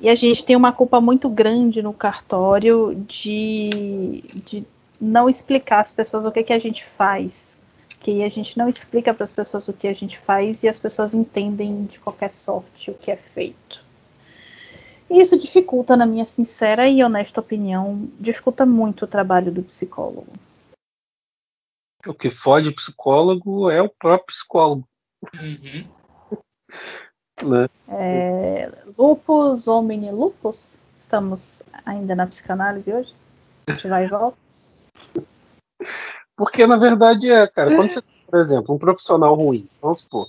E a gente tem uma culpa muito grande no cartório de, de não explicar às pessoas o que, que a gente faz que a gente não explica para as pessoas o que a gente faz e as pessoas entendem de qualquer sorte o que é feito. E isso dificulta, na minha sincera e honesta opinião, dificulta muito o trabalho do psicólogo. O que fode o psicólogo é o próprio psicólogo. Uhum. *laughs* Né? É, lupus homini lupus? Estamos ainda na psicanálise hoje? A gente vai e volta? Porque na verdade é, cara, quando você, por exemplo, um profissional ruim, vamos supor,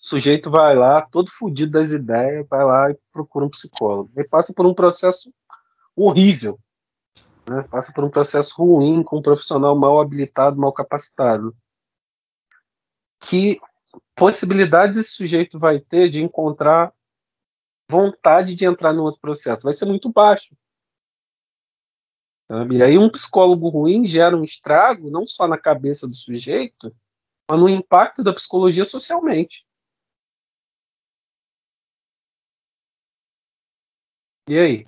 sujeito vai lá, todo fudido das ideias, vai lá e procura um psicólogo. Ele passa por um processo horrível. Né? Passa por um processo ruim com um profissional mal habilitado, mal capacitado. Que possibilidades esse sujeito vai ter de encontrar vontade de entrar no outro processo? Vai ser muito baixo. Sabe? E aí um psicólogo ruim gera um estrago não só na cabeça do sujeito, mas no impacto da psicologia socialmente. E aí?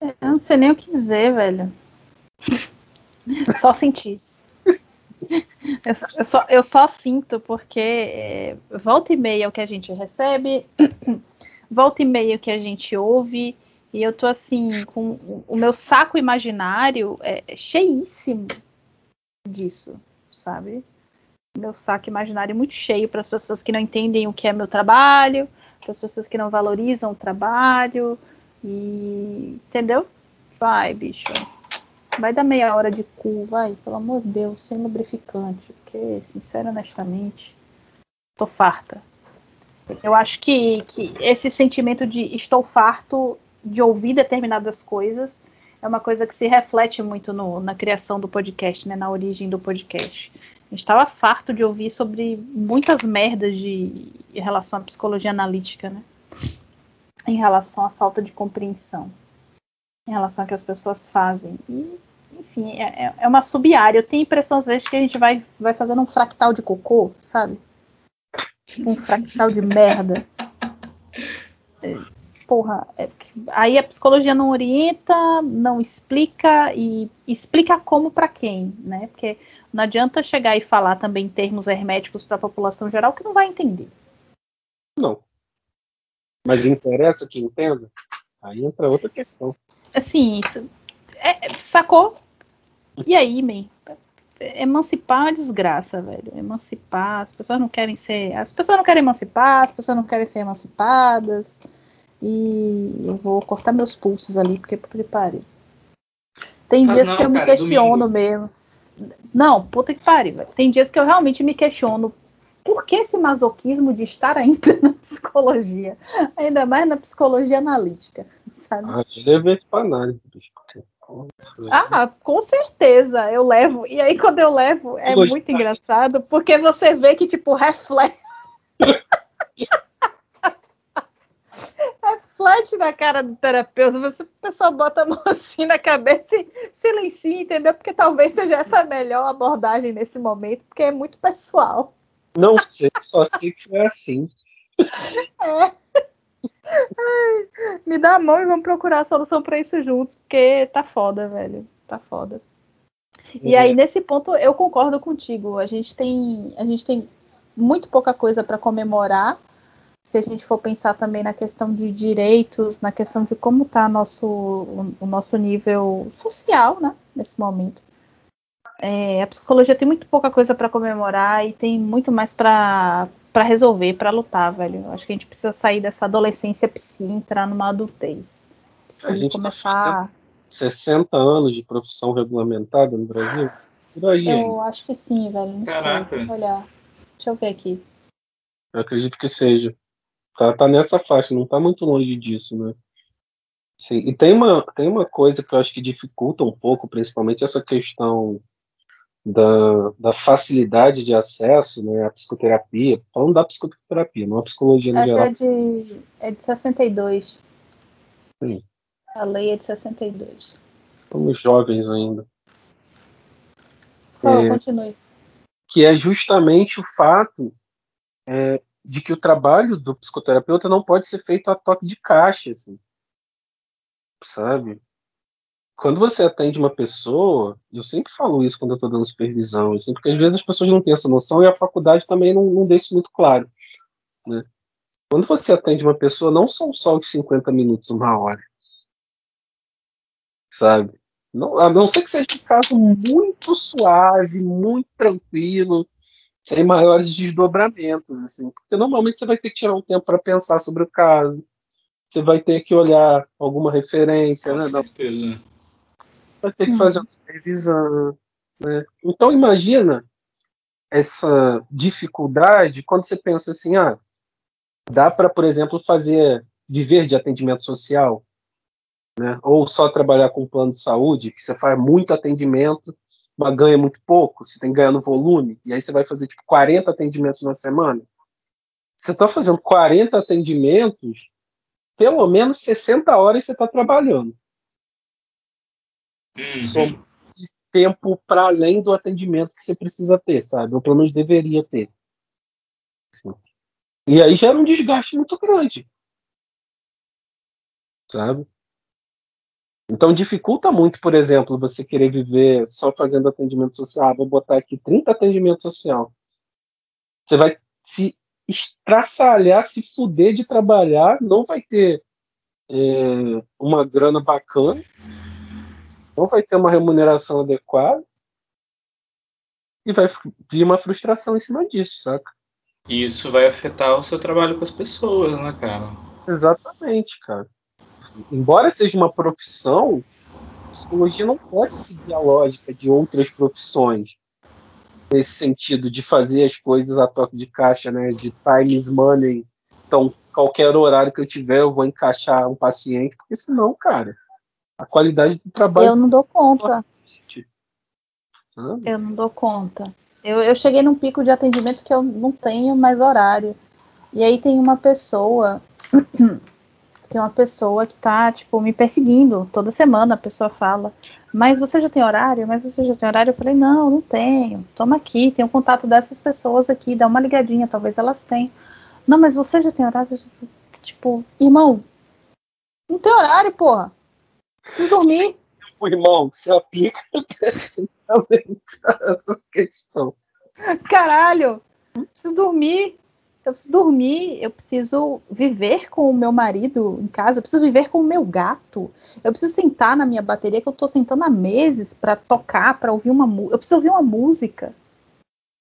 Eu não sei nem o que dizer, velho. Só sentir. Eu, eu só, eu só sinto porque é, volta e meia o que a gente recebe, volta e meia o que a gente ouve, e eu tô assim, com o meu saco imaginário é, é cheíssimo disso, sabe? Meu saco imaginário muito cheio para as pessoas que não entendem o que é meu trabalho, para as pessoas que não valorizam o trabalho, e entendeu? Vai, bicho. Vai dar meia hora de cu, vai, pelo amor de Deus, sem lubrificante, porque, sincero, honestamente, tô farta. Eu acho que, que esse sentimento de estou farto de ouvir determinadas coisas é uma coisa que se reflete muito no, na criação do podcast, né, na origem do podcast. A gente estava farto de ouvir sobre muitas merdas de, em relação à psicologia analítica, né? Em relação à falta de compreensão, em relação ao que as pessoas fazem. E, enfim, é, é, é uma sub-área. Eu tenho a impressão, às vezes, que a gente vai, vai fazendo um fractal de cocô, sabe? Um fractal de merda. *laughs* Porra, é, aí a psicologia não orienta, não explica e explica como para quem, né? Porque não adianta chegar e falar também termos herméticos para a população geral que não vai entender. Não. Mas interessa que entenda? Aí entra outra questão. Assim, é, sacou? E aí, man? Emancipar é uma desgraça, velho. Emancipar, as pessoas não querem ser. As pessoas não querem emancipar, as pessoas não querem ser emancipadas. E eu vou cortar meus pulsos ali, porque puta pariu. Tem dias não, que eu cara, me questiono domingo. mesmo. Não, puta que pariu. Tem dias que eu realmente me questiono por que esse masoquismo de estar ainda *laughs* na psicologia? Ainda mais na psicologia analítica, sabe? Ah, deve para análise, ah, com certeza, eu levo. E aí, quando eu levo, é muito engraçado, porque você vê que, tipo, reflete. *laughs* reflete na cara do terapeuta. Você, o pessoal bota a mão *laughs* assim na cabeça e silencia, entendeu? Porque talvez seja essa a melhor abordagem nesse momento, porque é muito pessoal. Não sei, só sei que é assim. É. Ai, me dá a mão e vamos procurar a solução para isso juntos, porque tá foda, velho. Tá foda. E aí, nesse ponto, eu concordo contigo. A gente tem, a gente tem muito pouca coisa para comemorar. Se a gente for pensar também na questão de direitos, na questão de como está nosso, o, nosso nível social, né, nesse momento. É, a psicologia tem muito pouca coisa para comemorar e tem muito mais para para resolver, para lutar, velho. Acho que a gente precisa sair dessa adolescência psi, entrar numa adultez. Psi, começar. 60 anos de profissão regulamentada no Brasil? Por aí. Eu ainda. acho que sim, velho. Não Caraca. sei. Olhar. Deixa eu ver aqui. Eu acredito que seja. Tá, tá nessa faixa, não tá muito longe disso, né? Sim. E tem uma, tem uma coisa que eu acho que dificulta um pouco, principalmente essa questão da, da facilidade de acesso né, à psicoterapia, falando da psicoterapia, não a psicologia no Essa geral. é de, é de 62. Sim. A lei é de 62. Somos jovens ainda. Fala, é, continue. Que é justamente o fato é, de que o trabalho do psicoterapeuta não pode ser feito a toque de caixa, assim, sabe? quando você atende uma pessoa, eu sempre falo isso quando eu estou dando supervisão, assim, porque às vezes as pessoas não têm essa noção e a faculdade também não, não deixa isso muito claro. Né? Quando você atende uma pessoa, não são só os 50 minutos, uma hora. Sabe? Não, a não ser que seja um caso muito suave, muito tranquilo, sem maiores desdobramentos, assim, porque normalmente você vai ter que tirar um tempo para pensar sobre o caso, você vai ter que olhar alguma referência, Com né? Certeza vai ter que fazer uma supervisão. Né? Então imagina essa dificuldade quando você pensa assim, ah, dá para, por exemplo, fazer viver de atendimento social, né? Ou só trabalhar com plano de saúde, que você faz muito atendimento, mas ganha muito pouco, você tem que ganhar no volume, e aí você vai fazer tipo 40 atendimentos na semana. Você está fazendo 40 atendimentos, pelo menos 60 horas você está trabalhando. Uhum. de tempo para além do atendimento que você precisa ter, sabe? Ou pelo menos deveria ter. E aí gera um desgaste muito grande. Sabe? Então dificulta muito, por exemplo, você querer viver só fazendo atendimento social. Ah, vou botar aqui 30 atendimentos social. Você vai se estraçalhar, se fuder de trabalhar, não vai ter é, uma grana bacana, não vai ter uma remuneração adequada e vai vir uma frustração em cima disso, saca? E isso vai afetar o seu trabalho com as pessoas, né, cara? Exatamente, cara. Embora seja uma profissão, psicologia não pode seguir a lógica de outras profissões nesse sentido de fazer as coisas a toque de caixa, né? De time is money. Então, qualquer horário que eu tiver, eu vou encaixar um paciente, porque senão, cara, a qualidade do trabalho. Eu não dou conta. Eu não dou conta. Eu, eu cheguei num pico de atendimento que eu não tenho mais horário. E aí tem uma pessoa, tem uma pessoa que tá, tipo, me perseguindo. Toda semana a pessoa fala, mas você já tem horário? Mas você já tem horário? Eu falei, não, não tenho. Toma aqui, tem o um contato dessas pessoas aqui, dá uma ligadinha, talvez elas tenham. Não, mas você já tem horário? Tipo, irmão, não tem horário, porra. Preciso dormir. O *laughs* irmão, você aplica essa *laughs* questão. Caralho, preciso dormir. Eu preciso dormir, eu preciso viver com o meu marido em casa, eu preciso viver com o meu gato. Eu preciso sentar na minha bateria que eu tô sentando há meses para tocar, para ouvir uma música. Eu preciso ouvir uma música.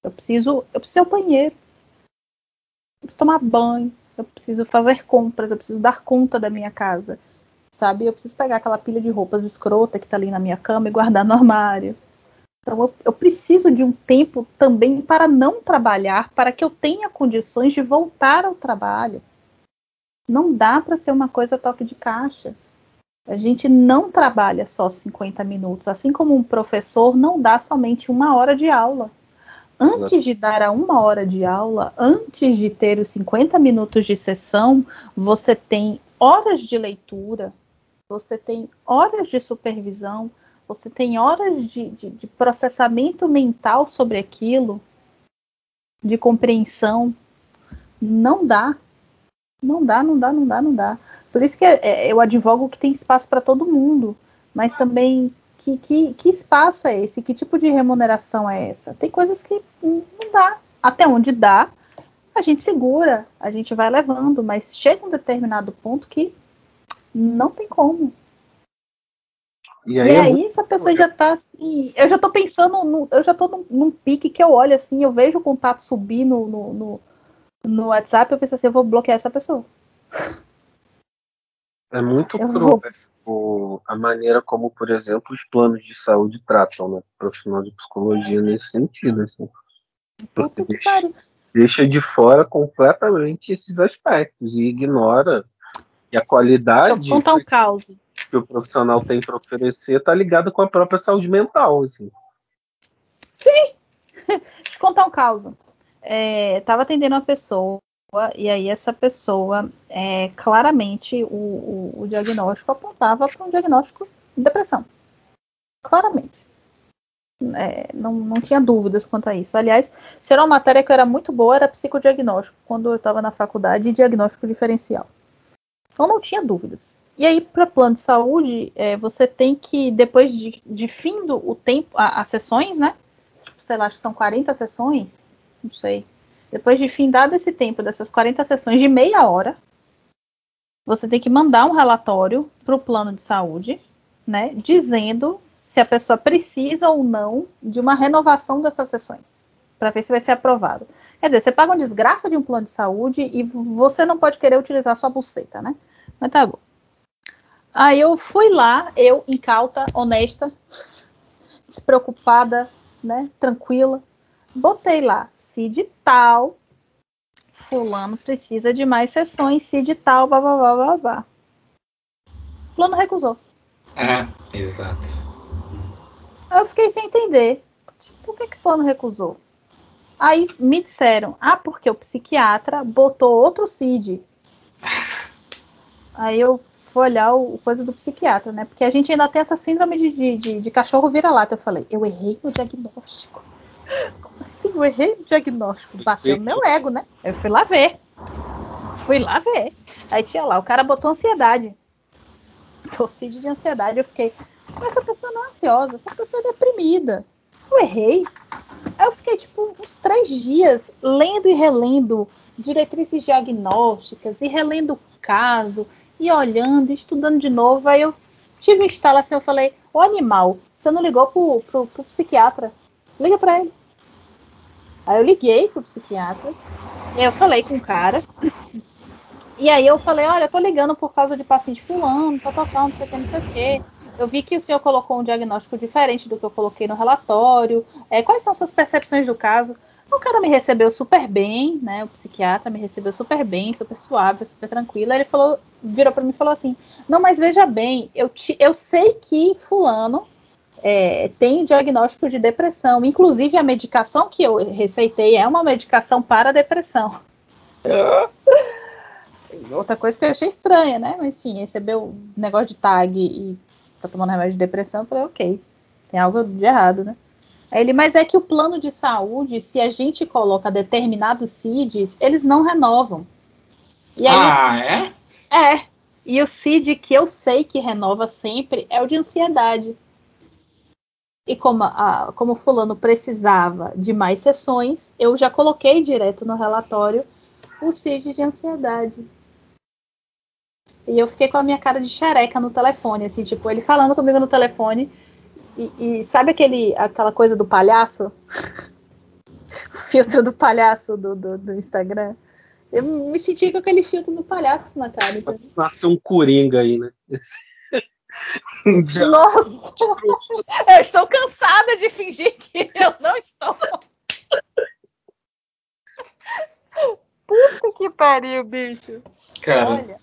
Eu preciso, eu preciso ir ao banheiro. Eu preciso tomar banho, eu preciso fazer compras, eu preciso dar conta da minha casa. Sabe? Eu preciso pegar aquela pilha de roupas escrota que tá ali na minha cama e guardar no armário. Então eu, eu, preciso de um tempo também para não trabalhar, para que eu tenha condições de voltar ao trabalho. Não dá para ser uma coisa toque de caixa. A gente não trabalha só 50 minutos, assim como um professor não dá somente uma hora de aula. Antes de dar a uma hora de aula, antes de ter os 50 minutos de sessão, você tem horas de leitura, você tem horas de supervisão, você tem horas de, de, de processamento mental sobre aquilo, de compreensão. Não dá. Não dá, não dá, não dá, não dá. Por isso que é, é, eu advogo que tem espaço para todo mundo, mas também que, que, que, espaço é esse? Que tipo de remuneração é essa? Tem coisas que não dá. Até onde dá, a gente segura, a gente vai levando, mas chega um determinado ponto que não tem como. E aí, e aí essa pessoa já tá assim. Eu já tô pensando, no, eu já tô num, num, pique que eu olho assim, eu vejo o contato subir no, no, no, no WhatsApp, eu penso assim, eu vou bloquear essa pessoa. É muito cruel vou... a maneira como, por exemplo, os planos de saúde tratam, né? Profissional de psicologia nesse sentido. Assim. Puta que pariu. Deixa de fora completamente esses aspectos e ignora e a qualidade. Deixa eu contar um caos que o profissional tem para oferecer está ligado com a própria saúde mental. Assim. Sim! *laughs* Deixa eu contar um caso. É, tava atendendo uma pessoa e aí essa pessoa é, claramente o, o, o diagnóstico apontava para um diagnóstico de depressão. Claramente. É, não, não tinha dúvidas quanto a isso. Aliás, se era uma matéria que era muito boa, era psicodiagnóstico, quando eu estava na faculdade, e diagnóstico diferencial. Então não tinha dúvidas. E aí, para plano de saúde, é, você tem que, depois de, de fim do o tempo, as sessões, né? Sei lá, são 40 sessões, não sei. Depois de fim dado esse tempo dessas 40 sessões de meia hora, você tem que mandar um relatório para o plano de saúde, né? Dizendo se a pessoa precisa ou não de uma renovação dessas sessões, para ver se vai ser aprovado. Quer dizer, você paga uma desgraça de um plano de saúde e você não pode querer utilizar sua buceta, né? Mas tá bom. Aí eu fui lá, eu incauta, honesta, despreocupada, né, tranquila, botei lá, se de tal, fulano precisa de mais sessões, se de tal, blá, blá, blá, blá, blá. Fulano recusou. É, exato. Eu fiquei sem entender. Por que que o plano recusou? Aí me disseram, ah, porque o psiquiatra botou outro CID. *laughs* Aí eu fui olhar o, coisa do psiquiatra, né? Porque a gente ainda tem essa síndrome de, de, de, de cachorro vira-lata. Eu falei, eu errei no diagnóstico. Como assim? Eu errei no diagnóstico. Bateu no meu ego, né? Eu fui lá ver. Fui lá ver. Aí tinha lá, o cara botou ansiedade. Torcida de ansiedade. Eu fiquei, essa pessoa não é ansiosa, essa pessoa é deprimida. Eu errei. Aí eu fiquei, tipo, uns três dias lendo e relendo diretrizes diagnósticas e relendo o caso e olhando, estudando de novo. Aí eu tive um estalo assim, eu falei, o animal, você não ligou pro, pro, pro psiquiatra? Liga para ele. Aí eu liguei pro psiquiatra, e eu falei com o cara. E aí eu falei, olha, eu tô ligando por causa de paciente fulano, tal, tal, tal, não sei o que, não sei o que. Eu vi que o senhor colocou um diagnóstico diferente do que eu coloquei no relatório. É, quais são suas percepções do caso? O cara me recebeu super bem, né? O psiquiatra me recebeu super bem, super suave, super tranquila. Ele falou, virou para mim e falou assim: Não, mas veja bem, eu, te, eu sei que fulano é, tem diagnóstico de depressão. Inclusive, a medicação que eu receitei é uma medicação para depressão. *laughs* Outra coisa que eu achei estranha, né? Mas enfim, recebeu negócio de tag e tá tomando remédio de depressão. Eu falei, ok, tem algo de errado, né? Ele, mas é que o plano de saúde, se a gente coloca determinados CIDs, eles não renovam. Aí, ah, é? É. E o CID que eu sei que renova sempre é o de ansiedade. E como, a, como fulano precisava de mais sessões, eu já coloquei direto no relatório o CID de ansiedade. E eu fiquei com a minha cara de xereca no telefone, assim, tipo, ele falando comigo no telefone. E, e sabe aquele, aquela coisa do palhaço? o *laughs* filtro do palhaço do, do, do, Instagram? Eu me senti com aquele filtro do palhaço na cara. Então. Nasce um coringa aí, né? *laughs* Nossa! eu estou cansada de fingir que eu não estou. Puta que pariu, bicho. Cara. Olha.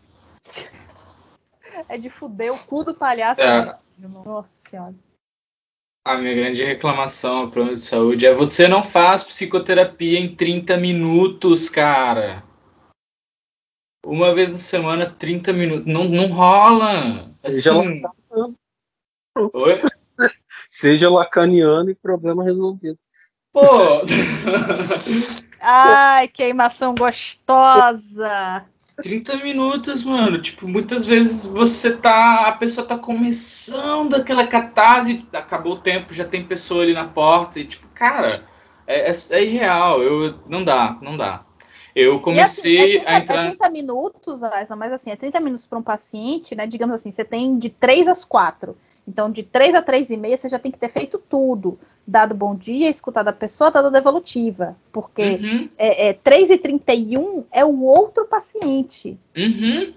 É de fuder o cu do palhaço. É. Nossa senhora. A minha grande reclamação ao plano de saúde é você não faz psicoterapia em 30 minutos, cara. Uma vez na semana, 30 minutos. Não, não rola. Assim... Oi? *laughs* Seja lacaniano e problema resolvido. Pô! *laughs* Ai, queimação gostosa! 30 minutos, mano. Tipo, muitas vezes você tá. A pessoa tá começando aquela catarse, acabou o tempo, já tem pessoa ali na porta. E, tipo, cara, é, é, é irreal. Eu, não dá, não dá. Eu comecei assim, é 30, a entrar. É 30 minutos, Aisa, mas assim, é 30 minutos para um paciente, né? Digamos assim, você tem de 3 às 4. Então, de 3 a 3 e meia, você já tem que ter feito tudo. Dado bom dia, escutado a pessoa, dado a devolutiva. Porque uhum. é, é 3 e 31 é o outro paciente. Uhum.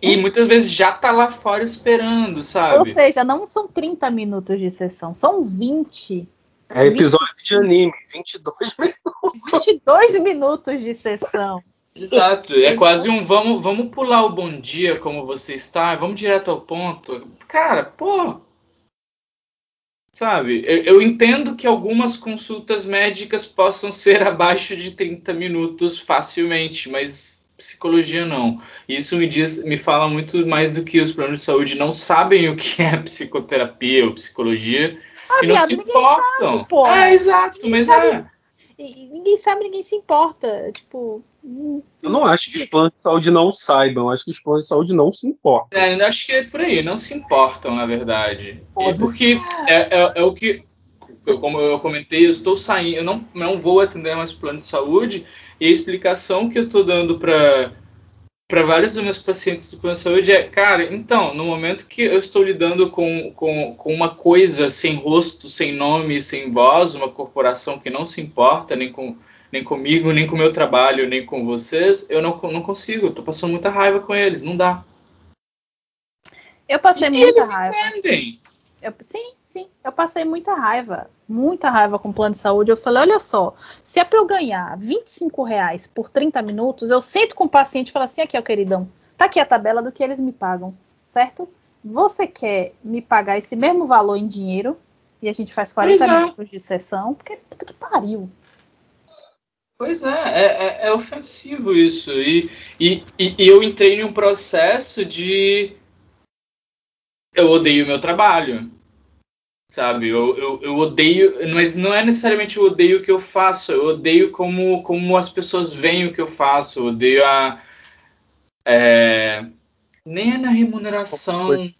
E muitas vezes já tá lá fora esperando, sabe? Ou seja, não são 30 minutos de sessão, são 20. É episódio 25. de anime, 22 *laughs* minutos. 22 minutos de sessão. Exato, é quase um vamos, vamos pular o bom dia como você está, vamos direto ao ponto. Cara, pô. Sabe, eu, eu entendo que algumas consultas médicas possam ser *laughs* abaixo de 30 minutos facilmente, mas psicologia não. Isso me diz, me fala muito mais do que os planos de saúde não sabem o que é psicoterapia ou psicologia ah, e não viado, se importam. Sabe. É, exato, ninguém mas sabe, é. Ninguém sabe, ninguém se importa. Tipo. Eu não acho que os planos de saúde não saibam, eu acho que os planos de saúde não se importam. É, eu acho que é por aí, não se importam, na verdade. É porque é, é, é o que eu, como eu comentei, eu estou saindo, eu não, não vou atender mais plano de saúde, e a explicação que eu estou dando para para vários dos meus pacientes do plano de saúde é, cara, então, no momento que eu estou lidando com, com, com uma coisa sem rosto, sem nome, sem voz, uma corporação que não se importa nem com nem comigo, nem com o meu trabalho, nem com vocês, eu não, não consigo, estou passando muita raiva com eles, não dá. Eu passei e muita eles raiva. Entendem. Eu, sim, sim, eu passei muita raiva, muita raiva com o plano de saúde. Eu falei, olha só, se é para eu ganhar 25 reais por 30 minutos, eu sento com o paciente e falo assim, aqui, ó, queridão, tá aqui a tabela do que eles me pagam, certo? Você quer me pagar esse mesmo valor em dinheiro e a gente faz 40 é. minutos de sessão? Porque puta que pariu. Pois é, é, é, é ofensivo isso. E, e, e, eu entrei em um processo de eu odeio o meu trabalho. Sabe? Eu, eu, eu odeio, mas não é necessariamente eu odeio o que eu faço, eu odeio como, como as pessoas veem o que eu faço, eu odeio a. É, nem é na remuneração. Né?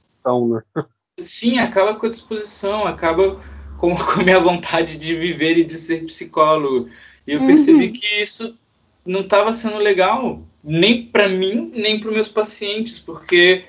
Sim, acaba com a disposição, acaba com, *laughs* com a minha vontade de viver e de ser psicólogo. E eu percebi uhum. que isso não estava sendo legal, nem para mim, nem para os meus pacientes, porque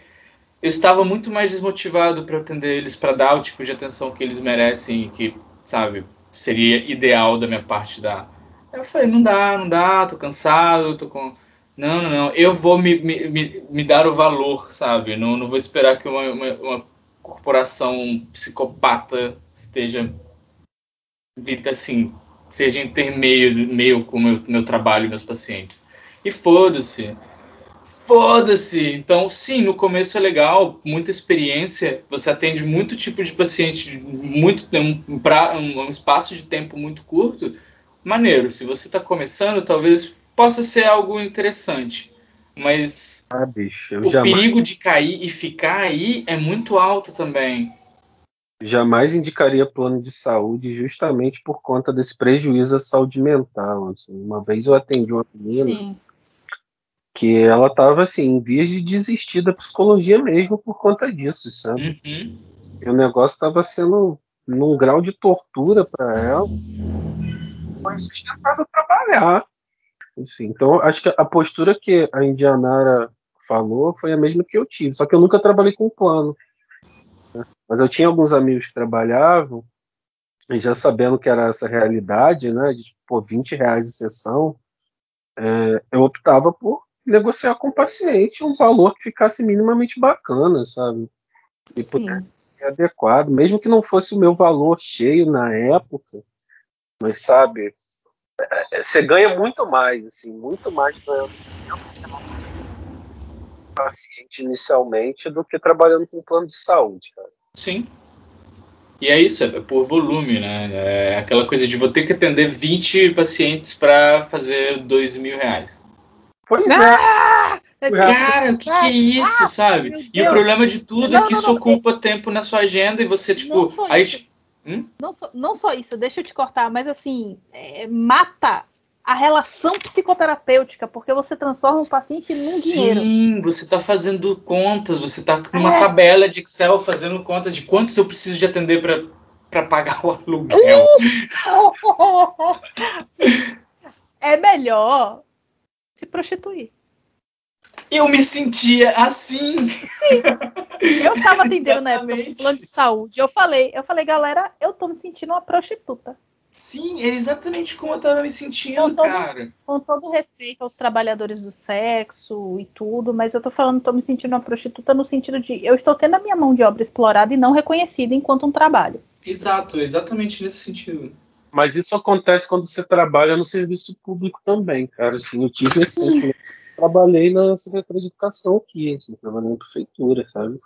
eu estava muito mais desmotivado para atender eles, para dar o tipo de atenção que eles merecem e que, sabe, seria ideal da minha parte dar. Eu falei, não dá, não dá, tô cansado, tô com. Não, não, não, eu vou me, me, me, me dar o valor, sabe? Não, não vou esperar que uma, uma, uma corporação psicopata esteja assim, seja intermeio meio com o meu, meu trabalho e meus pacientes. E foda-se. Foda-se! Então, sim, no começo é legal, muita experiência, você atende muito tipo de paciente, muito um, pra, um, um espaço de tempo muito curto. Maneiro, se você está começando, talvez possa ser algo interessante. Mas ah, bicho, o jamais... perigo de cair e ficar aí é muito alto também. Jamais indicaria plano de saúde justamente por conta desse prejuízo à saúde mental. Assim. Uma vez eu atendi uma menina Sim. Que ela estava assim, em vias de desistir da psicologia mesmo por conta disso, sabe? Uhum. E o negócio estava sendo num grau de tortura para ela. Foi sustentável trabalhar. Enfim, então acho que a postura que a Indianara falou foi a mesma que eu tive, só que eu nunca trabalhei com plano. Né? Mas eu tinha alguns amigos que trabalhavam, e já sabendo que era essa realidade, né, de pô, 20 reais de sessão, é, eu optava por negociar com o paciente um valor que ficasse minimamente bacana, sabe? E Sim. ser adequado, mesmo que não fosse o meu valor cheio na época, mas sabe, é, você ganha muito mais, assim, muito mais ganhando paciente inicialmente do que trabalhando com plano de saúde, cara. Sim. E é isso, é por volume, né? É aquela coisa de vou ter que atender 20 pacientes para fazer 2 mil reais. Pois ah! é. Cara, o que, que, é isso, ah, sabe? E o problema de tudo não, é que não, isso não, ocupa tempo na sua agenda e você, tipo. Aí. Hum? Não, só, não só isso, deixa eu te cortar, mas assim, é, mata a relação psicoterapêutica, porque você transforma o paciente num Sim, dinheiro. Sim, você está fazendo contas, você está com uma é. tabela de Excel fazendo contas de quantos eu preciso de atender para pagar o aluguel. *laughs* é melhor se prostituir. Eu me sentia assim. Sim. Eu tava *laughs* atendendo na época um plano de saúde. Eu falei, eu falei, galera, eu tô me sentindo uma prostituta. Sim, é exatamente como eu tava me sentindo, com todo, cara. Com todo respeito aos trabalhadores do sexo e tudo, mas eu tô falando, tô me sentindo uma prostituta no sentido de eu estou tendo a minha mão de obra explorada e não reconhecida enquanto um trabalho. Exato, exatamente nesse sentido. Mas isso acontece quando você trabalha no serviço público também, cara. Assim, eu tive esse trabalhei na Secretaria de Educação aqui, assim, trabalhei na prefeitura, sabe?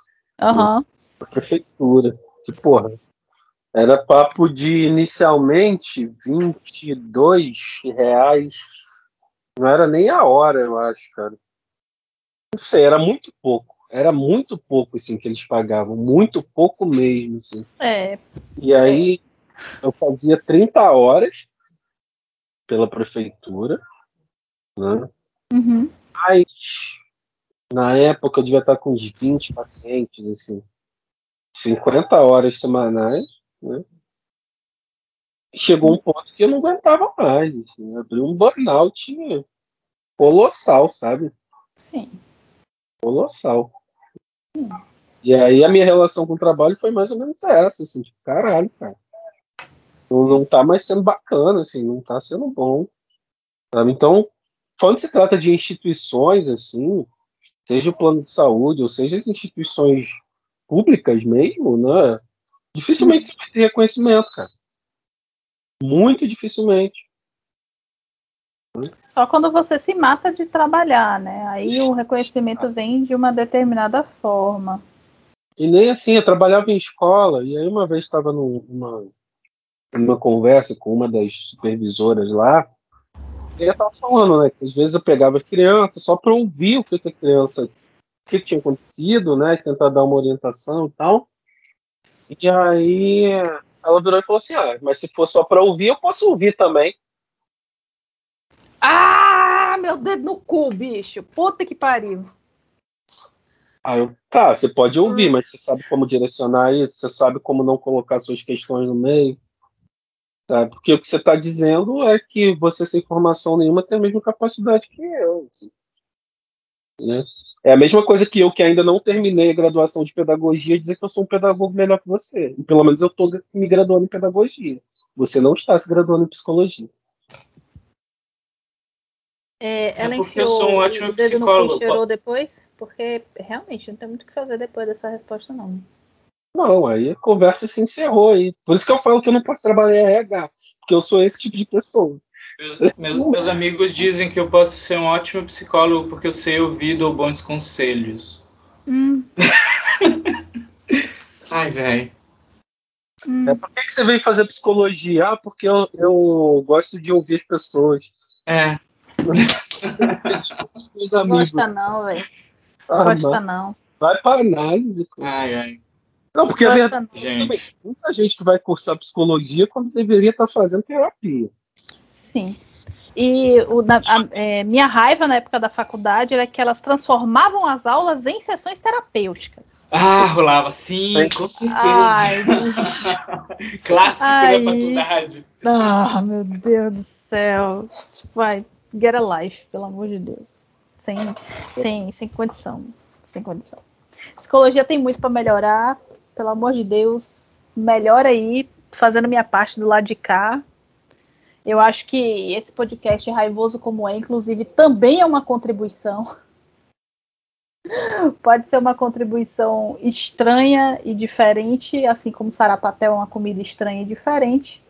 Aham. Uhum. Na prefeitura. Que, porra, era papo de inicialmente 22 reais. Não era nem a hora, eu acho, cara. Não sei, era muito pouco. Era muito pouco, assim, que eles pagavam. Muito pouco mesmo, assim. É. E aí, eu fazia 30 horas pela prefeitura, né? Uhum. Mas na época eu devia estar com uns 20 pacientes, assim, 50 horas semanais, né? Chegou um ponto que eu não aguentava mais, assim, abriu um burnout colossal, sabe? Sim. Colossal. Sim. E aí a minha relação com o trabalho foi mais ou menos essa, assim, tipo, caralho, cara. Não, não tá mais sendo bacana, assim, não tá sendo bom. Sabe? Então, quando se trata de instituições, assim, seja o plano de saúde, ou seja as instituições públicas mesmo, né? Dificilmente você vai ter reconhecimento, cara. Muito dificilmente. Só quando você se mata de trabalhar, né? Aí o reconhecimento vem de uma determinada forma. E nem assim, eu trabalhava em escola, e aí uma vez estava numa, numa conversa com uma das supervisoras lá, eu estava falando, né? Que às vezes eu pegava as crianças só para ouvir o que, que a criança, o que, que tinha acontecido, né? Tentar dar uma orientação e tal. E aí ela virou e falou assim: ah, mas se for só para ouvir, eu posso ouvir também. Ah, meu dedo no cu, bicho. Puta que pariu. Aí eu, tá, você pode ouvir, mas você sabe como direcionar isso, você sabe como não colocar suas questões no meio. Sabe? Porque o que você está dizendo é que você sem formação nenhuma tem a mesma capacidade que eu. Assim. Né? É a mesma coisa que eu, que ainda não terminei a graduação de pedagogia, dizer que eu sou um pedagogo melhor que você. E pelo menos eu estou me graduando em pedagogia. Você não está se graduando em psicologia. É, ela é porque eu sou um ótimo psicólogo. No depois? Porque realmente não tem muito o que fazer depois dessa resposta, não. Não, aí a conversa se encerrou aí. Por isso que eu falo que eu não posso trabalhar em RH. porque eu sou esse tipo de pessoa. Meus, meus, meus, amigos dizem que eu posso ser um ótimo psicólogo porque eu sei ouvir dou bons conselhos. Hum. *laughs* Ai, velho. Hum. É, por que, você veio fazer psicologia? Ah, porque eu, eu gosto de ouvir as pessoas. É. *laughs* Não gosta não, velho. Ah, gosta não. Vai para análise. Ai, ai. Não, porque a verdade, gente. muita gente que vai cursar psicologia quando deveria estar fazendo terapia. Sim. E o, na, a, é, minha raiva na época da faculdade era que elas transformavam as aulas em sessões terapêuticas. Ah, rolava, sim, com certeza. Ai, *laughs* Clássico Ai. da faculdade. Ah, meu Deus do céu. Vai, get a life, pelo amor de Deus. Sem, sem, sem condição. Sem condição. Psicologia tem muito para melhorar. Pelo amor de Deus, melhora aí, fazendo minha parte do lado de cá. Eu acho que esse podcast raivoso como é, inclusive, também é uma contribuição. *laughs* Pode ser uma contribuição estranha e diferente, assim como sarapatel é uma comida estranha e diferente,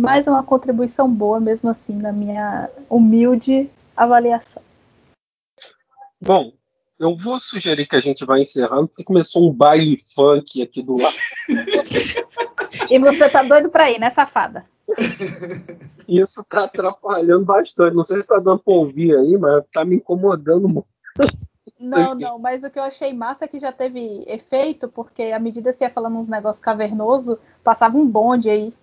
mas é uma contribuição boa mesmo assim na minha humilde avaliação. Bom, eu vou sugerir que a gente vá encerrando, porque começou um baile funk aqui do lado. *laughs* e você tá doido pra ir, né, safada? Isso tá atrapalhando bastante. Não sei se tá dando pra ouvir aí, mas tá me incomodando muito. Não, não, mas o que eu achei massa é que já teve efeito, porque à medida que você ia falando uns negócios cavernoso, passava um bonde aí.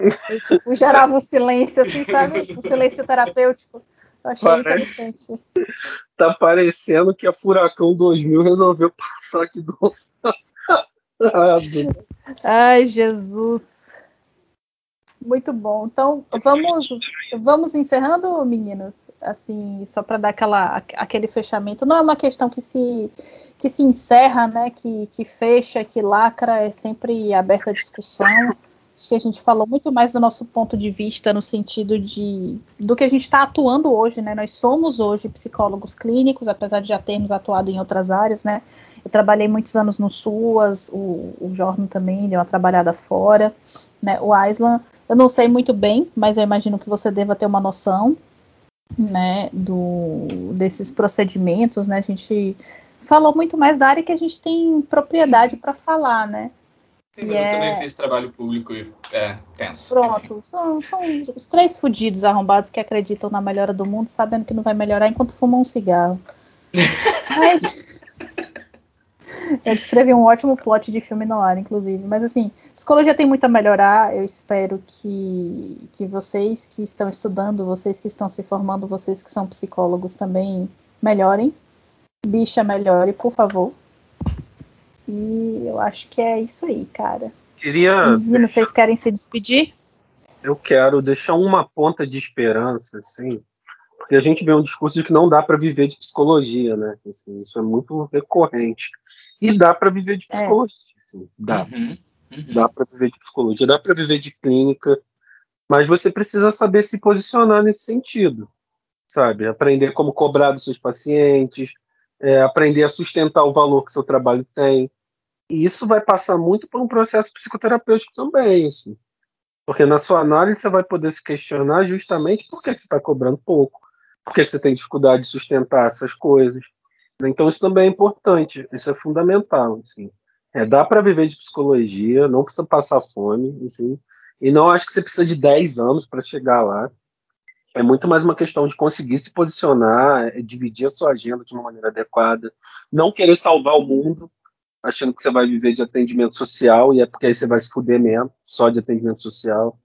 E, tipo, gerava um silêncio, assim, sabe? Um silêncio terapêutico. Eu achei Parece... interessante. *laughs* Tá parecendo que a Furacão 2000 resolveu passar aqui do. Ai, Jesus. Muito bom. Então, vamos vamos encerrando, meninos, assim, só para dar aquela, aquele fechamento. Não é uma questão que se que se encerra, né, que, que fecha, que lacra, é sempre aberta a discussão. Acho que a gente falou muito mais do nosso ponto de vista no sentido de do que a gente está atuando hoje, né? Nós somos hoje psicólogos clínicos, apesar de já termos atuado em outras áreas, né? Eu trabalhei muitos anos no SUAS, o, o também deu uma trabalhada fora, né? O Aislan eu não sei muito bem, mas eu imagino que você deva ter uma noção, né, do, desses procedimentos, né? A gente falou muito mais da área que a gente tem propriedade para falar, né? Sim, mas é... eu também fiz trabalho público e é tenso. Pronto, são, são, os três fudidos arrombados que acreditam na melhora do mundo, sabendo que não vai melhorar enquanto fumam um cigarro. *laughs* mas eu descrevi um ótimo plot de filme no ar, inclusive. Mas assim, psicologia tem muito a melhorar. Eu espero que, que vocês que estão estudando, vocês que estão se formando, vocês que são psicólogos também melhorem. Bicha, melhore, por favor. E eu acho que é isso aí, cara. Queria. Meninos, vocês querem se despedir? Eu quero deixar uma ponta de esperança, assim. Porque a gente vê um discurso de que não dá para viver de psicologia, né? Assim, isso é muito recorrente. E dá para viver de é. psicologia. É. Assim, dá. Uhum, uhum. Dá para viver de psicologia, dá para viver de clínica, mas você precisa saber se posicionar nesse sentido, sabe? Aprender como cobrar dos seus pacientes, é, aprender a sustentar o valor que seu trabalho tem. E isso vai passar muito por um processo psicoterapêutico também, assim. Porque na sua análise você vai poder se questionar justamente por que, você está cobrando pouco, por que, que você tem dificuldade de sustentar essas coisas. Então isso também é importante, isso é fundamental. Assim. É, dá para viver de psicologia, não precisa passar fome, assim, e não acho que você precisa de 10 anos para chegar lá. É muito mais uma questão de conseguir se posicionar, é dividir a sua agenda de uma maneira adequada, não querer salvar o mundo, achando que você vai viver de atendimento social e é porque aí você vai se fuder mesmo, só de atendimento social.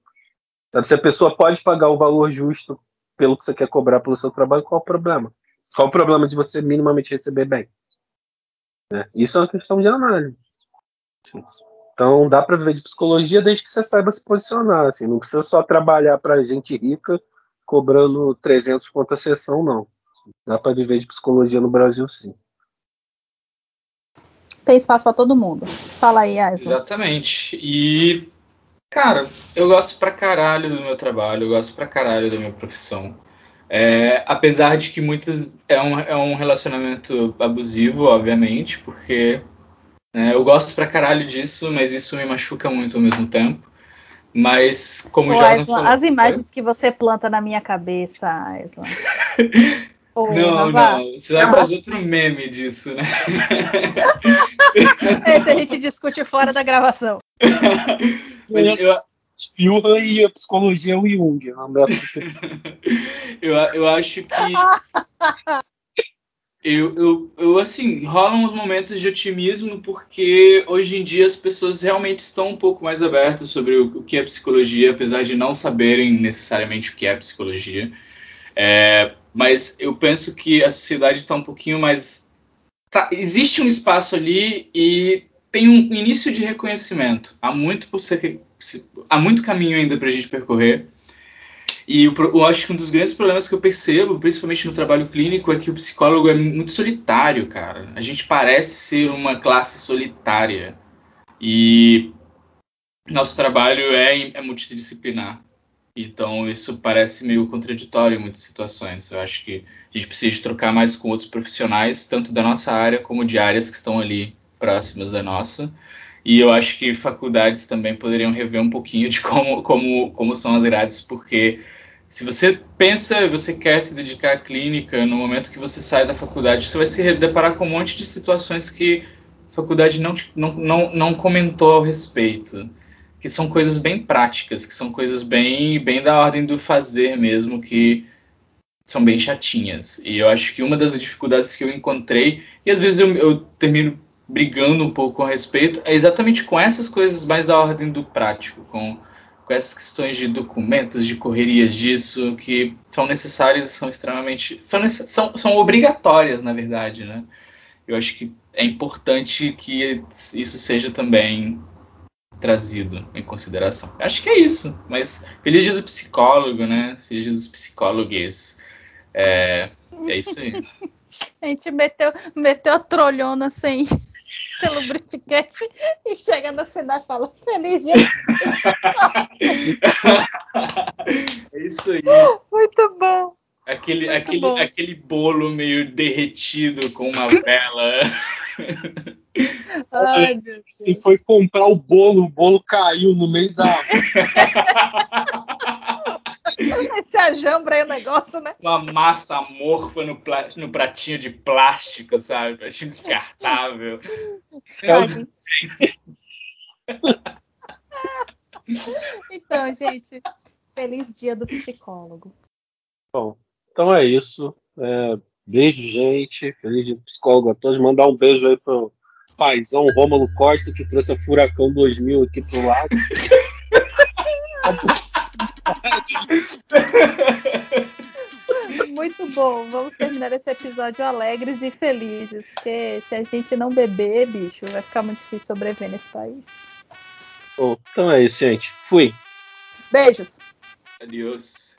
Sabe, se a pessoa pode pagar o valor justo pelo que você quer cobrar pelo seu trabalho, qual o problema? Qual o problema de você minimamente receber bem? Né? Isso é uma questão de análise. Então dá para viver de psicologia desde que você saiba se posicionar. Assim, não precisa só trabalhar para gente rica cobrando 300 conto a sessão, não. Dá para viver de psicologia no Brasil, sim. Tem espaço para todo mundo. Fala aí, Aisla. Exatamente. E, cara, eu gosto pra caralho do meu trabalho, eu gosto pra caralho da minha profissão. É, apesar de que muitas é um, é um relacionamento abusivo, obviamente, porque né, eu gosto pra caralho disso, mas isso me machuca muito ao mesmo tempo. Mas, como já Aislan, falou, as imagens que você planta na minha cabeça, Aislan. *laughs* Não, não. Você vai fazer outro meme disso, né? *laughs* Esse a gente discute fora da gravação. *laughs* Mas eu, e a psicologia é o Jung. é uma método eu, eu acho que. Eu, eu, eu, assim, rolam uns momentos de otimismo porque hoje em dia as pessoas realmente estão um pouco mais abertas sobre o, o que é psicologia, apesar de não saberem necessariamente o que é psicologia. É, mas eu penso que a sociedade está um pouquinho mais. tá- existe um espaço ali e tem um início de reconhecimento. Há muito, ser, há muito caminho ainda para a gente percorrer. E pro- eu acho que um dos grandes problemas que eu percebo, principalmente no trabalho clínico, é que o psicólogo é muito solitário, cara. A gente parece ser uma classe solitária. E nosso trabalho é, é multidisciplinar. Então isso parece meio contraditório em muitas situações. Eu acho que a gente precisa trocar mais com outros profissionais, tanto da nossa área como de áreas que estão ali próximas da nossa. E eu acho que faculdades também poderiam rever um pouquinho de como, como, como são as grades, porque se você pensa, você quer se dedicar à clínica, no momento que você sai da faculdade, você vai se deparar com um monte de situações que a faculdade não, não, não, não comentou ao respeito. Que são coisas bem práticas, que são coisas bem, bem da ordem do fazer mesmo, que são bem chatinhas. E eu acho que uma das dificuldades que eu encontrei, e às vezes eu, eu termino brigando um pouco a respeito, é exatamente com essas coisas mais da ordem do prático, com, com essas questões de documentos, de correrias disso, que são necessárias, são extremamente. são, são, são obrigatórias, na verdade, né? Eu acho que é importante que isso seja também trazido em consideração. Acho que é isso, mas feliz dia do psicólogo, né? Feliz dia dos psicólogos. É, é isso aí. *laughs* A gente meteu, meteu a trolhona sem, *laughs* sem lubrificante e chega no final e fala: Feliz dia. *laughs* é isso aí. Muito bom. Aquele, Muito aquele, bom. aquele bolo meio derretido com uma vela. *laughs* Ai, meu Deus. Você foi comprar o bolo, o bolo caiu no meio da. *laughs* Esse ajambra aí o negócio, né? uma massa amorfa no, pla- no pratinho de plástico, sabe? Pratinho descartável. *laughs* Cague. Então, gente, feliz dia do psicólogo. Bom, então é isso. É, beijo, gente. Feliz dia do psicólogo a todos. Mandar um beijo aí pro paizão Rômulo Costa, que trouxe a Furacão 2000 aqui pro lado. Muito bom. Vamos terminar esse episódio alegres e felizes, porque se a gente não beber, bicho, vai ficar muito difícil sobreviver nesse país. Bom, então é isso, gente. Fui. Beijos. Adiós.